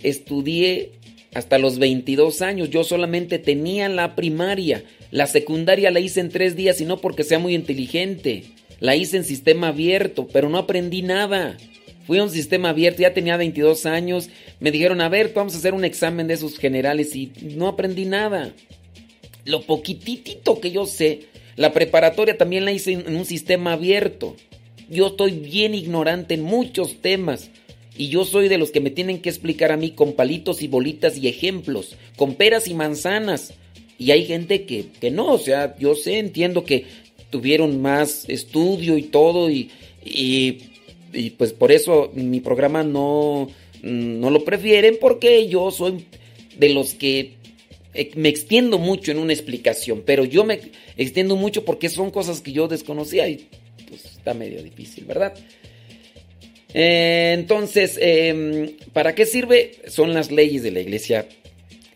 estudié hasta los 22 años, yo solamente tenía la primaria, la secundaria la hice en tres días y no porque sea muy inteligente, la hice en sistema abierto, pero no aprendí nada. Fui a un sistema abierto, ya tenía 22 años. Me dijeron, a ver, vamos a hacer un examen de esos generales y no aprendí nada. Lo poquitito que yo sé, la preparatoria también la hice en un sistema abierto. Yo estoy bien ignorante en muchos temas. Y yo soy de los que me tienen que explicar a mí con palitos y bolitas y ejemplos, con peras y manzanas. Y hay gente que, que no, o sea, yo sé, entiendo que tuvieron más estudio y todo, y, y, y pues por eso mi programa no, no lo prefieren, porque yo soy de los que me extiendo mucho en una explicación, pero yo me extiendo mucho porque son cosas que yo desconocía y pues está medio difícil, ¿verdad? Eh, entonces, eh, ¿para qué sirve? Son las leyes de la iglesia.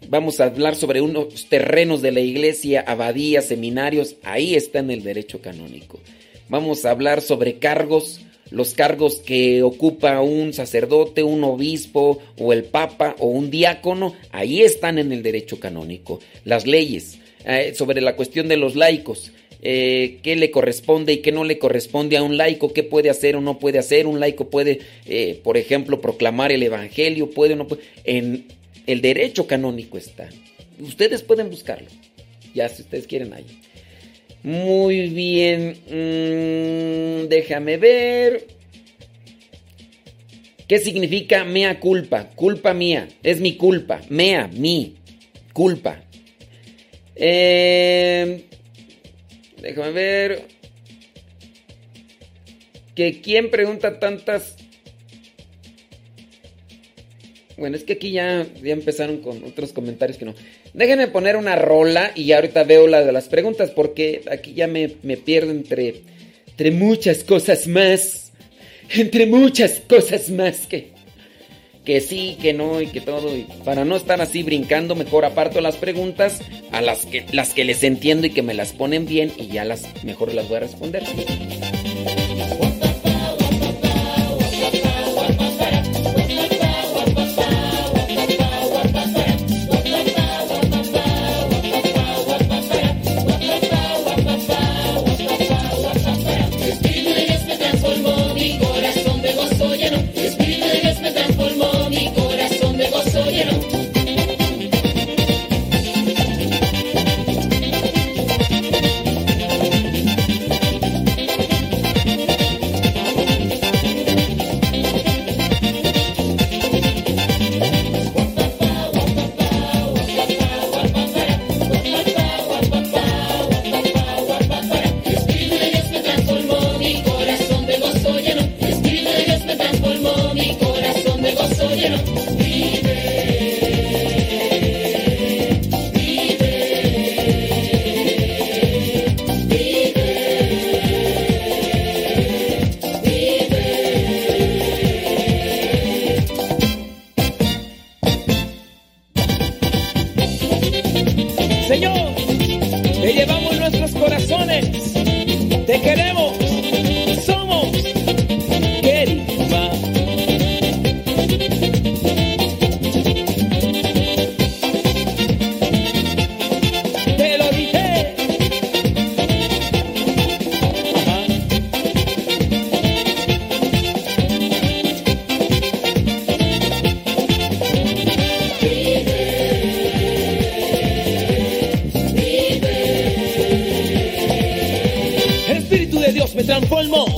Vamos a hablar sobre unos terrenos de la iglesia, abadías, seminarios, ahí está en el derecho canónico. Vamos a hablar sobre cargos, los cargos que ocupa un sacerdote, un obispo o el papa o un diácono, ahí están en el derecho canónico. Las leyes eh, sobre la cuestión de los laicos, eh, qué le corresponde y qué no le corresponde a un laico, qué puede hacer o no puede hacer. Un laico puede, eh, por ejemplo, proclamar el evangelio, puede o no puede. En el derecho canónico está. Ustedes pueden buscarlo. Ya si ustedes quieren ahí. Muy bien. Mm, déjame ver. ¿Qué significa mea culpa? Culpa mía. Es mi culpa. Mea, mi. Culpa. Eh, déjame ver. Que quién pregunta tantas bueno, es que aquí ya, ya empezaron con otros comentarios que no. Déjenme poner una rola y ahorita veo la de las preguntas porque aquí ya me, me pierdo entre, entre muchas cosas más. Entre muchas cosas más que, que sí, que no y que todo. Y para no estar así brincando, mejor aparto las preguntas a las que, las que les entiendo y que me las ponen bien y ya las mejor las voy a responder.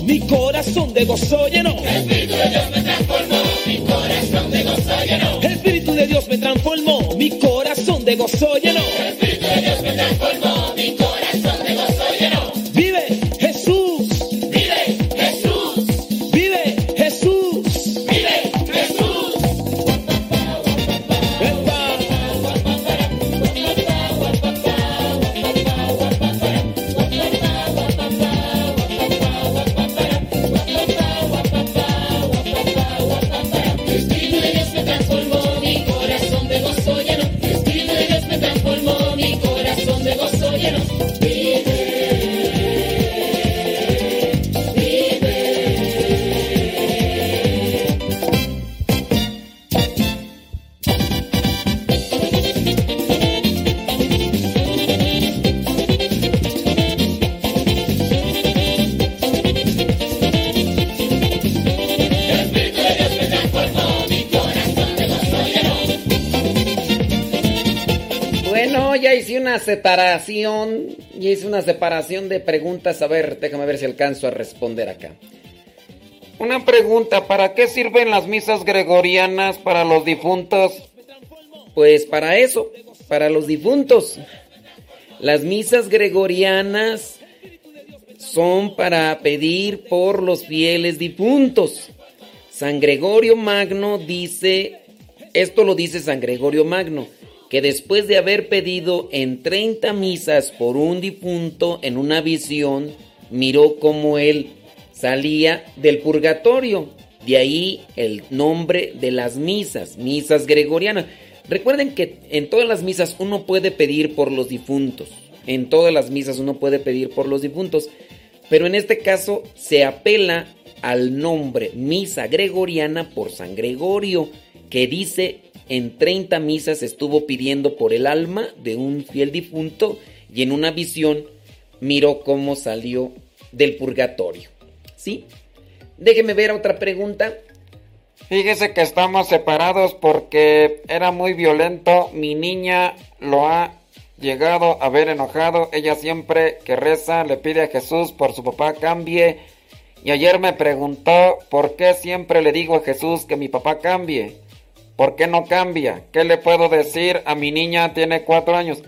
Mi corazón de gozo llenó. Espíritu de Dios me transformó, mi corazón de gozo lleno. El Espíritu de Dios me transformó, mi corazón de gozo llenó. Separación, y es una separación de preguntas. A ver, déjame ver si alcanzo a responder acá. Una pregunta, ¿para qué sirven las misas gregorianas para los difuntos? Pues para eso, para los difuntos. Las misas gregorianas son para pedir por los fieles difuntos. San Gregorio Magno dice, esto lo dice San Gregorio Magno, que después de haber pedido en 30 misas por un difunto en una visión, miró cómo él salía del purgatorio. De ahí el nombre de las misas, misas gregorianas. Recuerden que en todas las misas uno puede pedir por los difuntos. En todas las misas uno puede pedir por los difuntos. Pero en este caso se apela al nombre misa gregoriana por San Gregorio, que dice en 30 misas estuvo pidiendo por el alma de un fiel difunto y en una visión miró cómo salió del purgatorio. ¿Sí? Déjeme ver otra pregunta. Fíjese que estamos separados porque era muy violento. Mi niña lo ha llegado a ver enojado. Ella siempre que reza le pide a Jesús por su papá cambie. Y ayer me preguntó por qué siempre le digo a Jesús que mi papá cambie. ¿Por qué no cambia? ¿Qué le puedo decir a mi niña? Tiene cuatro años.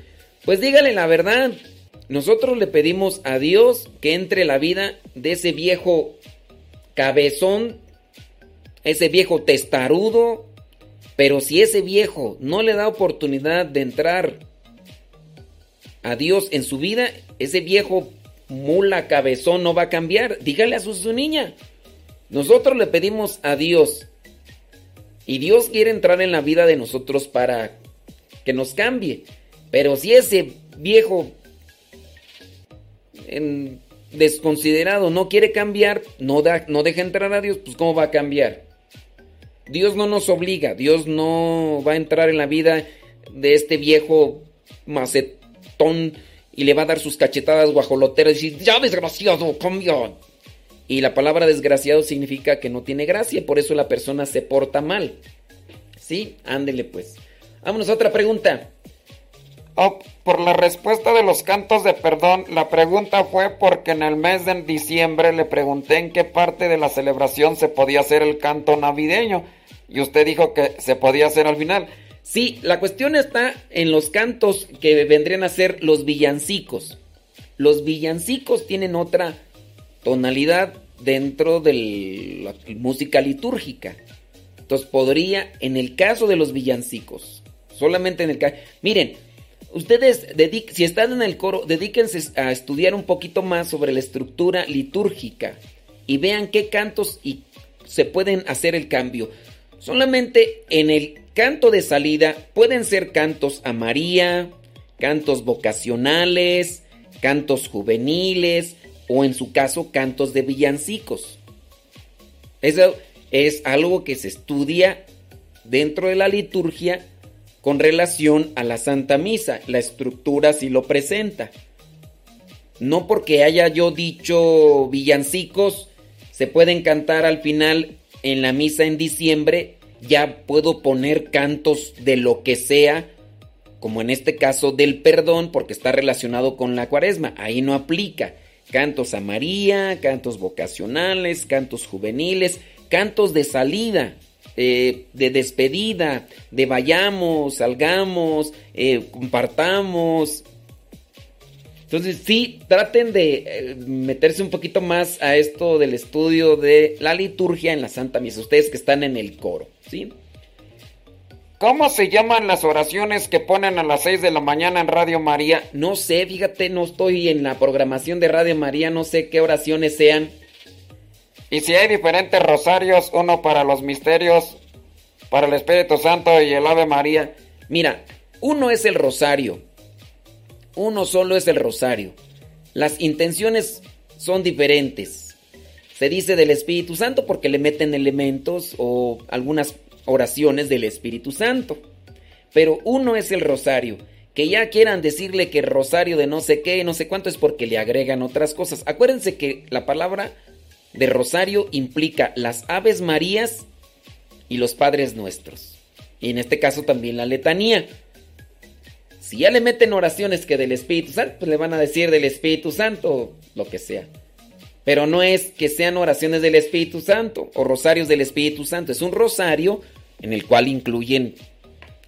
Pues dígale la verdad. Nosotros le pedimos a Dios que entre la vida de ese viejo cabezón, ese viejo testarudo. Pero si ese viejo no le da oportunidad de entrar a Dios en su vida, ese viejo mula cabezón no va a cambiar. Dígale a su, su niña. Nosotros le pedimos a Dios y Dios quiere entrar en la vida de nosotros para que nos cambie. Pero si ese viejo desconsiderado no quiere cambiar, no, da, no deja entrar a Dios, pues ¿cómo va a cambiar? Dios no nos obliga, Dios no va a entrar en la vida de este viejo macetón y le va a dar sus cachetadas guajoloteras y decir, ya desgraciado, cambia. Y la palabra desgraciado significa que no tiene gracia, por eso la persona se porta mal. ¿Sí? Ándele pues. Vámonos a otra pregunta. Oh, por la respuesta de los cantos de perdón, la pregunta fue porque en el mes de diciembre le pregunté en qué parte de la celebración se podía hacer el canto navideño y usted dijo que se podía hacer al final. Sí, la cuestión está en los cantos que vendrían a ser los villancicos. Los villancicos tienen otra tonalidad dentro de la música litúrgica. Entonces podría, en el caso de los villancicos, solamente en el caso... Miren, ustedes, si están en el coro, dedíquense a estudiar un poquito más sobre la estructura litúrgica y vean qué cantos y se pueden hacer el cambio. Solamente en el canto de salida pueden ser cantos a María, cantos vocacionales, cantos juveniles o en su caso cantos de villancicos. Eso es algo que se estudia dentro de la liturgia con relación a la Santa Misa. La estructura sí lo presenta. No porque haya yo dicho villancicos, se pueden cantar al final en la misa en diciembre, ya puedo poner cantos de lo que sea, como en este caso del perdón, porque está relacionado con la cuaresma. Ahí no aplica. Cantos a María, cantos vocacionales, cantos juveniles, cantos de salida. Eh, de despedida, de vayamos, salgamos, eh, compartamos. Entonces sí, traten de eh, meterse un poquito más a esto del estudio de la liturgia en la Santa Misa, ustedes que están en el coro, ¿sí? ¿Cómo se llaman las oraciones que ponen a las 6 de la mañana en Radio María? No sé, fíjate, no estoy en la programación de Radio María, no sé qué oraciones sean. Y si hay diferentes rosarios, uno para los misterios, para el Espíritu Santo y el Ave María. Mira, uno es el rosario. Uno solo es el rosario. Las intenciones son diferentes. Se dice del Espíritu Santo porque le meten elementos o algunas oraciones del Espíritu Santo. Pero uno es el rosario. Que ya quieran decirle que rosario de no sé qué, no sé cuánto, es porque le agregan otras cosas. Acuérdense que la palabra de rosario implica las Aves Marías y los Padres Nuestros. Y en este caso también la letanía. Si ya le meten oraciones que del Espíritu Santo, pues le van a decir del Espíritu Santo, lo que sea. Pero no es que sean oraciones del Espíritu Santo o rosarios del Espíritu Santo. Es un rosario en el cual incluyen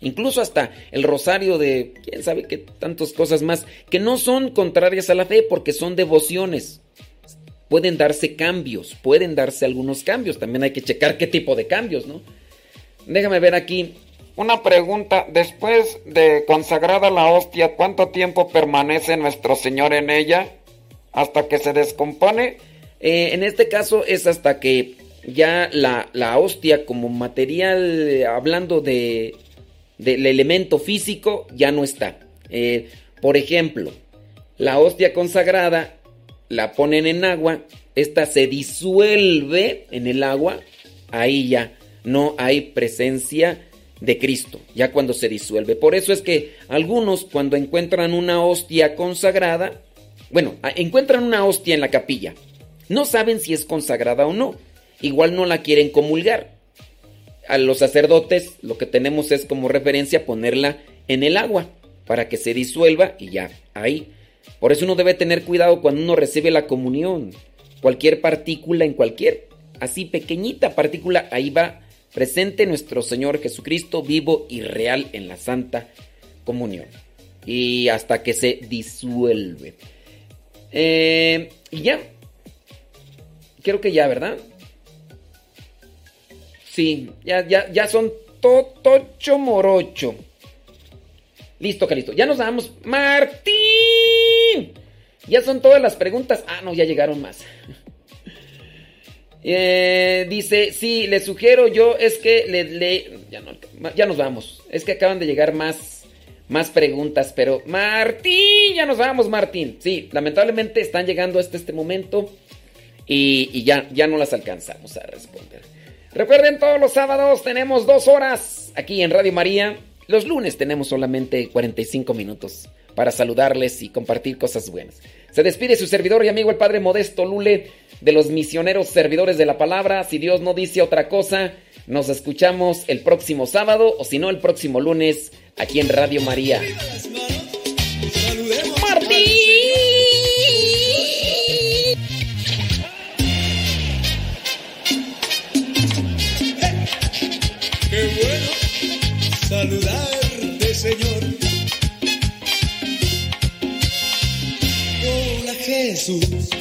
incluso hasta el rosario de quién sabe qué tantas cosas más que no son contrarias a la fe porque son devociones. Pueden darse cambios, pueden darse algunos cambios. También hay que checar qué tipo de cambios, ¿no? Déjame ver aquí. Una pregunta, después de consagrada la hostia, ¿cuánto tiempo permanece nuestro Señor en ella? ¿Hasta que se descompone? Eh, en este caso es hasta que ya la, la hostia como material, eh, hablando de, del elemento físico, ya no está. Eh, por ejemplo, la hostia consagrada la ponen en agua, esta se disuelve en el agua, ahí ya no hay presencia de Cristo, ya cuando se disuelve. Por eso es que algunos cuando encuentran una hostia consagrada, bueno, encuentran una hostia en la capilla, no saben si es consagrada o no, igual no la quieren comulgar. A los sacerdotes lo que tenemos es como referencia ponerla en el agua para que se disuelva y ya, ahí. Por eso uno debe tener cuidado cuando uno recibe la comunión. Cualquier partícula en cualquier, así pequeñita partícula, ahí va presente nuestro Señor Jesucristo vivo y real en la Santa Comunión. Y hasta que se disuelve. Eh, y ya. Creo que ya, ¿verdad? Sí, ya, ya, ya son totocho morocho. Listo, listo. Ya nos damos. Martín. Ya son todas las preguntas. Ah, no, ya llegaron más. Eh, dice, sí, le sugiero yo, es que le, ya, no, ya, nos vamos. Es que acaban de llegar más, más preguntas, pero Martín, ya nos vamos, Martín. Sí, lamentablemente están llegando hasta este momento y, y ya, ya no las alcanzamos a responder. Recuerden, todos los sábados tenemos dos horas aquí en Radio María. Los lunes tenemos solamente 45 minutos para saludarles y compartir cosas buenas. Se despide su servidor y amigo el Padre Modesto Lule de los misioneros servidores de la palabra. Si Dios no dice otra cosa, nos escuchamos el próximo sábado o si no el próximo lunes aquí en Radio María. Saludarte, Señor! Hola, Jesús